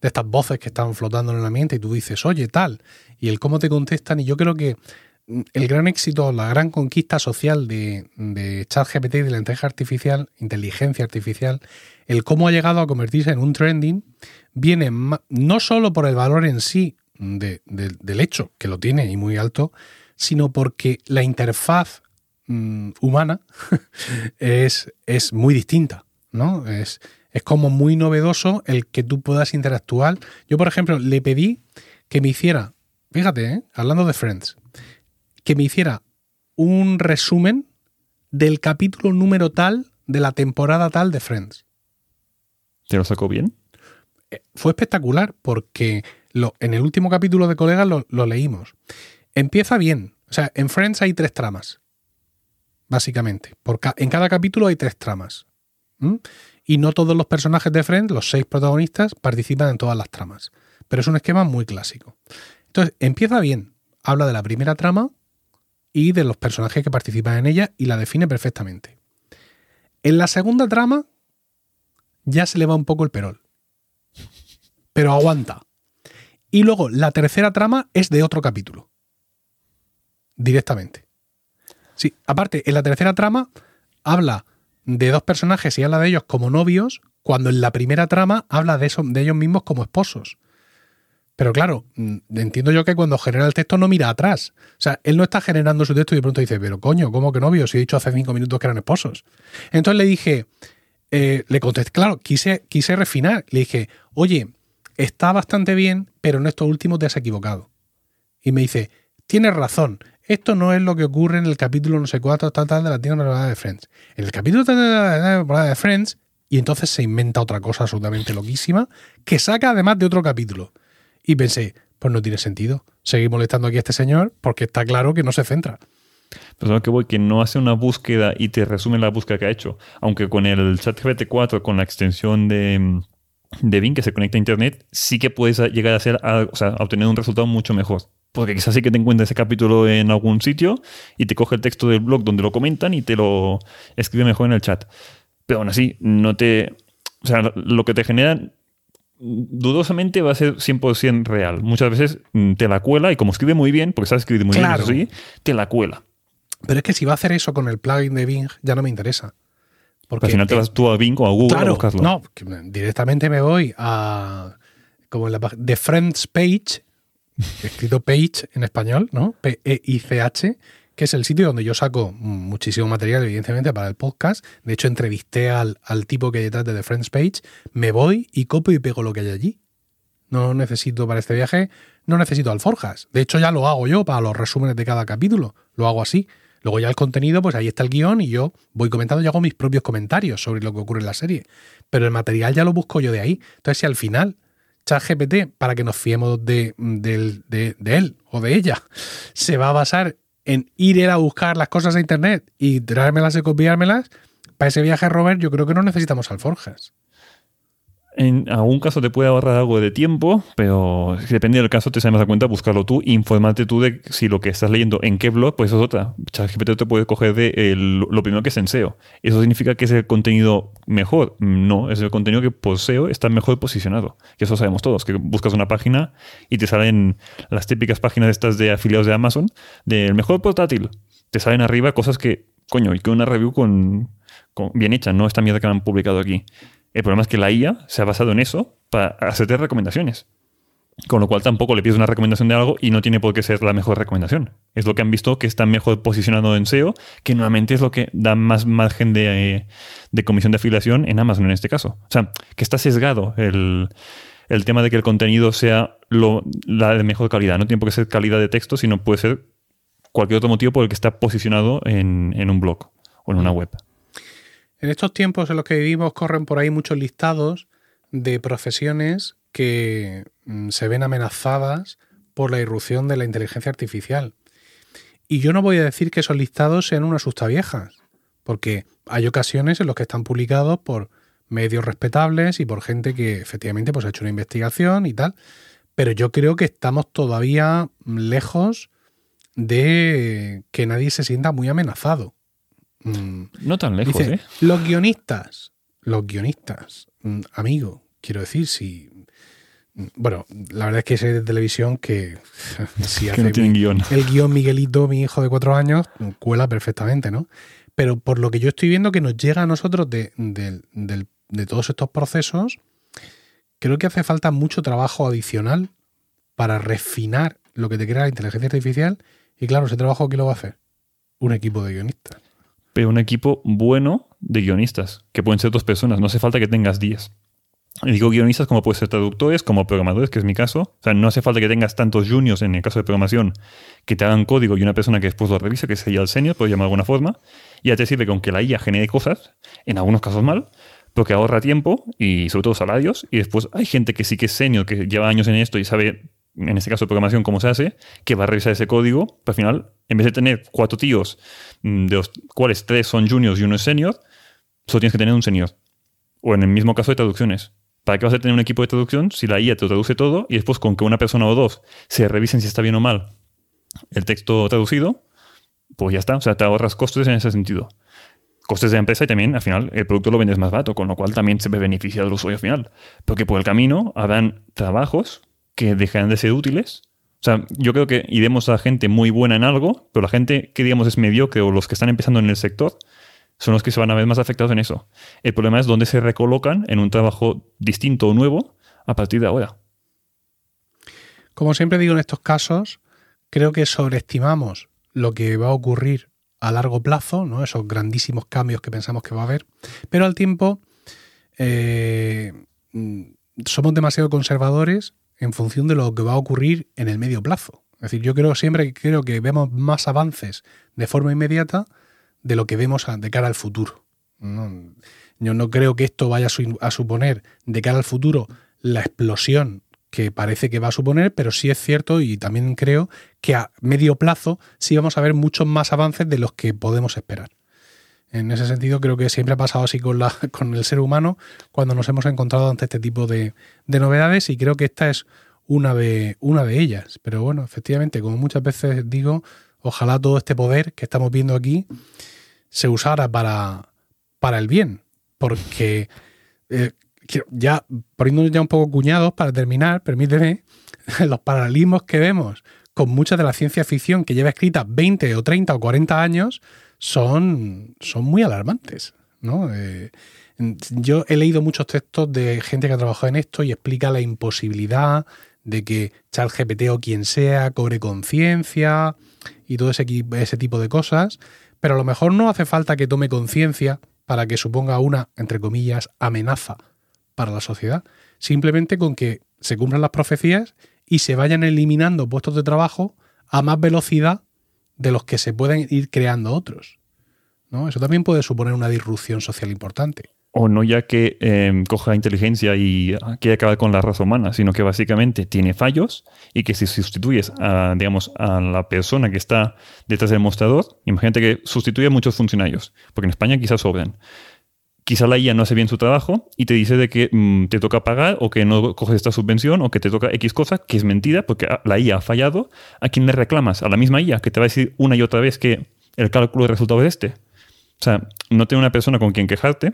de estas voces que están flotando en el ambiente y tú dices, oye, tal, y el cómo te contestan. Y yo creo que mm, el gran éxito, la gran conquista social de, de ChatGPT y de la inteligencia artificial, inteligencia artificial, el cómo ha llegado a convertirse en un trending, viene no solo por el valor en sí de- del hecho, que lo tiene y muy alto, sino porque la interfaz mm, humana es, es muy distinta, ¿no? Es, es como muy novedoso el que tú puedas interactuar. Yo, por ejemplo, le pedí que me hiciera, fíjate, ¿eh? hablando de Friends, que me hiciera un resumen del capítulo número tal de la temporada tal de Friends. ¿Te lo sacó bien? Eh, Fue espectacular porque lo, en el último capítulo de Colegas lo, lo leímos. Empieza bien. O sea, en Friends hay tres tramas, básicamente. Por ca- en cada capítulo hay tres tramas. Y no todos los personajes de Friends, los seis protagonistas, participan en todas las tramas. Pero es un esquema muy clásico. Entonces, empieza bien. Habla de la primera trama y de los personajes que participan en ella y la define perfectamente. En la segunda trama ya se le va un poco el perol. Pero aguanta. Y luego la tercera trama es de otro capítulo. Directamente. Sí, aparte, en la tercera trama habla de dos personajes y habla de ellos como novios, cuando en la primera trama habla de, eso, de ellos mismos como esposos. Pero claro, mm, entiendo yo que cuando genera el texto no mira atrás. O sea, él no está generando su texto y de pronto dice, pero coño, ¿cómo que novios? Si he dicho hace cinco minutos que eran esposos. Entonces le dije, eh, le contesté, claro, quise, quise refinar. Le dije, oye, está bastante bien, pero en estos últimos te has equivocado. Y me dice, tienes razón, esto no es lo que ocurre en el capítulo no sé cuánto, tal, tal, de la temporada de Friends. En el capítulo tal, de la temporada de Friends, y entonces se inventa otra cosa absolutamente loquísima, que saca además de otro capítulo. Y pensé, pues no tiene sentido seguir molestando aquí a este señor porque está claro que no se centra. Pero lo que voy, que no hace una búsqueda y te resume la búsqueda que ha hecho. Aunque con el chat GPT-4, con la extensión de, de Bing que se conecta a Internet, sí que puedes llegar a, hacer, o sea, a obtener un resultado mucho mejor. Porque quizás sí que te encuentres ese capítulo en algún sitio y te coge el texto del blog donde lo comentan y te lo escribe mejor en el chat. Pero aún así, no te. O sea, lo que te genera dudosamente va a ser 100% real. Muchas veces mm, te la cuela y como escribe muy bien, porque sabe escribir muy bien, eso sí, te la cuela. Pero es que si va a hacer eso con el plugin de Bing, ya no me interesa. Porque al final te vas tú a Bing o a Google a buscarlo. No, directamente me voy a como en la de Friends Page, escrito Page en español, ¿no? P-E-I-C-H, que es el sitio donde yo saco muchísimo material, evidentemente, para el podcast. De hecho, entrevisté al, tipo que hay detrás de The Friends Page. Me voy y copio y pego lo que hay allí. No necesito para este viaje, no necesito alforjas. De hecho, ya lo hago yo para los resúmenes de cada capítulo. Lo hago así. Luego ya el contenido, pues ahí está el guion y yo voy comentando y hago mis propios comentarios sobre lo que ocurre en la serie. Pero el material ya lo busco yo de ahí. Entonces, si al final ChatGPT, para que nos fiemos de, él o de ella, se va a basar en ir a buscar las cosas a internet y traérmelas y copiármelas, para ese viaje, Robert, yo creo que no necesitamos alforjas. En algún caso te puede ahorrar algo de tiempo, pero depende del caso, te das cuenta, buscarlo tú, informarte tú de si lo que estás leyendo en qué blog, pues eso es otra. ChatGPT te puede coger de lo primero que es en SEO. ¿Eso significa que es el contenido mejor? No, es el contenido que por SEO está mejor posicionado. Que eso sabemos todos, que buscas una página y te salen las típicas páginas estas de afiliados de Amazon, del mejor portátil. Te salen arriba cosas que, coño, y que una review con bien hecha, no esta mierda que han publicado aquí. El problema es que la IA se ha basado en eso para hacerte recomendaciones. Con lo cual tampoco le pides una recomendación de algo y no tiene por qué ser la mejor recomendación. Es lo que han visto que está mejor posicionado en SEO, que normalmente es lo que da más margen de, comisión de afiliación en Amazon en este caso. O sea, que está sesgado el, tema de que el contenido sea la de mejor calidad. No tiene por qué ser calidad de texto, sino puede ser cualquier otro motivo por el que está posicionado en, en un blog o en una web. En estos tiempos en los que vivimos corren por ahí muchos listados de profesiones que mm, se ven amenazadas por la irrupción de la inteligencia artificial. Y yo no voy a decir que esos listados sean una viejas, porque hay ocasiones en las que están publicados por medios respetables y por gente que efectivamente pues, ha hecho una investigación y tal. Pero yo creo que estamos todavía lejos de que nadie se sienta muy amenazado. Mm. No tan lejos, ¿eh? Los guionistas, los guionistas, mm, amigo, quiero decir, si. Mm, bueno, la verdad es que sé de televisión que si hace el guion Miguelito, mi hijo de cuatro años, cuela perfectamente, ¿no? Pero por lo que yo estoy viendo que nos llega a nosotros de, de todos estos procesos, creo que hace falta mucho trabajo adicional para refinar lo que te crea la inteligencia artificial. Y claro, ese trabajo, ¿quién lo va a hacer? Un equipo de guionistas pero un equipo bueno de guionistas, que pueden ser dos personas, no hace falta que tengas diez. Y digo guionistas como pueden ser traductores, como programadores, que es mi caso. O sea, no hace falta que tengas tantos juniors en el caso de programación que te hagan código y una persona que después lo revisa, que sería el senior, por llamar de alguna forma. Y ya te sirve con que la IA genere cosas, en algunos casos mal, porque ahorra tiempo y sobre todo salarios. Y después hay gente que sí que es senior, que lleva años en esto y sabe, en este caso de programación, cómo se hace, que va a revisar ese código, pero al final, en vez de tener cuatro tíos de los cuales tres son juniors y uno es senior, solo tienes que tener un senior. O en el mismo caso de traducciones. ¿Para qué vas a tener un equipo de traducción si la IA te traduce todo y después con que una persona o dos se revisen si está bien o mal el texto traducido, pues ya está. O sea, te ahorras costes en ese sentido. Costes de empresa y también, al final, el producto lo vendes más barato, con lo cual también se ve beneficiado el usuario final. Porque por el camino habrán trabajos que dejarán de ser útiles. O sea, yo creo que iremos a gente muy buena en algo, pero la gente que digamos es mediocre o los que están empezando en el sector son los que se van a ver más afectados en eso. El problema es dónde se recolocan en un trabajo distinto o nuevo a partir de ahora. Como siempre digo en estos casos, creo que sobreestimamos lo que va a ocurrir a largo plazo, ¿no? esos grandísimos cambios que pensamos que va a haber, pero al tiempo eh, somos demasiado conservadores en función de lo que va a ocurrir en el medio plazo. Es decir, yo creo siempre creo que vemos más avances de forma inmediata de lo que vemos de cara al futuro. Yo no creo que esto vaya a suponer de cara al futuro la explosión que parece que va a suponer, pero sí es cierto y también creo que a medio plazo sí vamos a ver muchos más avances de los que podemos esperar. En ese sentido, creo que siempre ha pasado así con, la, con el ser humano cuando nos hemos encontrado ante este tipo de, de novedades y creo que esta es una de, una de ellas. Pero bueno, efectivamente, como muchas veces digo, ojalá todo este poder que estamos viendo aquí se usara para, para el bien, porque eh, ya poniéndonos ya un poco cuñados para terminar, permíteme, los paralelismos que vemos con mucha de la ciencia ficción que lleva escrita 20 o 30 o 40 años son, son muy alarmantes. ¿no? Eh, yo he leído muchos textos de gente que ha trabajado en esto y explica la imposibilidad de que ChatGPT o quien sea cobre conciencia y todo ese, ese tipo de cosas, pero a lo mejor no hace falta que tome conciencia para que suponga una, entre comillas, amenaza para la sociedad. Simplemente con que se cumplan las profecías y se vayan eliminando puestos de trabajo a más velocidad de los que se pueden ir creando otros. ¿no? Eso también puede suponer una disrupción social importante. O no ya que eh, coja inteligencia y quiere acabar con la raza humana, sino que básicamente tiene fallos y que si sustituyes a, digamos, a la persona que está detrás del mostrador, imagínate que sustituye a muchos funcionarios, porque en España quizás sobran quizá la IA no hace bien su trabajo y te dice de que mm, te toca pagar o que no coges esta subvención o que te toca X cosa, que es mentira porque la IA ha fallado. ¿A quién le reclamas? A la misma IA, que te va a decir una y otra vez que el cálculo de resultado es este. O sea, no tiene una persona con quien quejarte,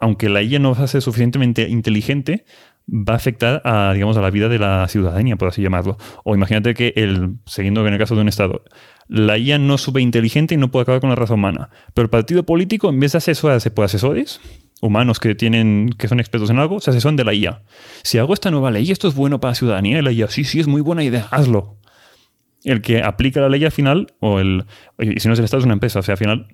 aunque la IA no va a ser suficientemente inteligente, va a afectar a, digamos, a la vida de la ciudadanía, por así llamarlo. O imagínate que, el, siguiendo en el caso de un Estado, la IA no sube inteligente y no puede acabar con la raza humana. Pero el partido político, en vez de asesorarse por asesores, humanos que tienen que son expertos en algo, se asesoran de la IA. Si hago esta nueva ley, esto es bueno para la ciudadanía, y la IA, sí, sí, es muy buena idea, hazlo. El que aplica la ley al final, o el. Y si no es el Estado, es una empresa, o sea, al final,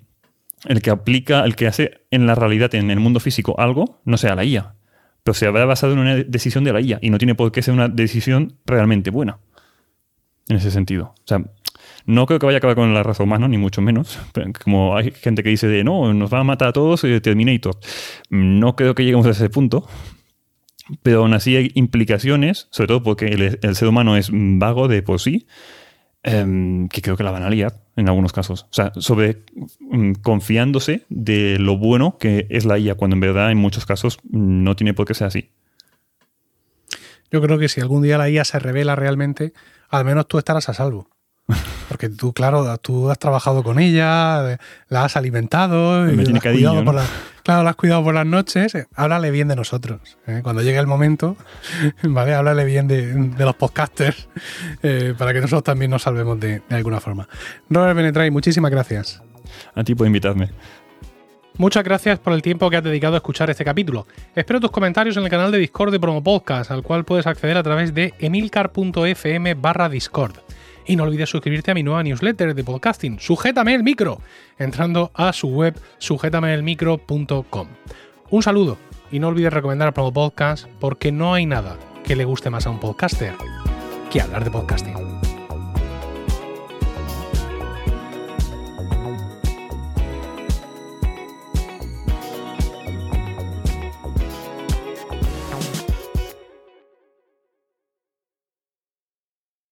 el que aplica, el que hace en la realidad, en el mundo físico, algo, no sea la IA. Pero se habrá basado en una decisión de la IA y no tiene por qué ser una decisión realmente buena. En ese sentido. O sea, no creo que vaya a acabar con la raza humana, ni mucho menos. Como hay gente que dice de no, nos va a matar a todos eh, Terminator. No creo que lleguemos a ese punto. Pero aún así hay implicaciones, sobre todo porque el, ser humano es vago de por sí, em, que creo que la van a liar en algunos casos. O sea, sobre mm, confiándose de lo bueno que es la IA, cuando en verdad en muchos casos no tiene por qué ser así. Yo creo que si algún día la IA se revela realmente, al menos tú estarás a salvo. Porque tú, claro, tú has trabajado con ella, la has alimentado, y la has cuidado por claro, la has cuidado por las noches. Háblale bien de nosotros. ¿eh? Cuando llegue el momento, ¿vale? Háblale bien de, los podcasters eh, para que nosotros también nos salvemos de, alguna forma. Robert Benetray, muchísimas gracias. A ti por invitarme. Muchas gracias por el tiempo que has dedicado a escuchar este capítulo. Espero tus comentarios en el canal de Discord de Promo Podcast, al cual puedes acceder a través de emilcar.fm barra Discord. Y no olvides suscribirte a mi nueva newsletter de podcasting, Sujétame el micro, entrando a su web sujétameelmicro.com. Un saludo y no olvides recomendar Promo Podcast porque no hay nada que le guste más a un podcaster que hablar de podcasting.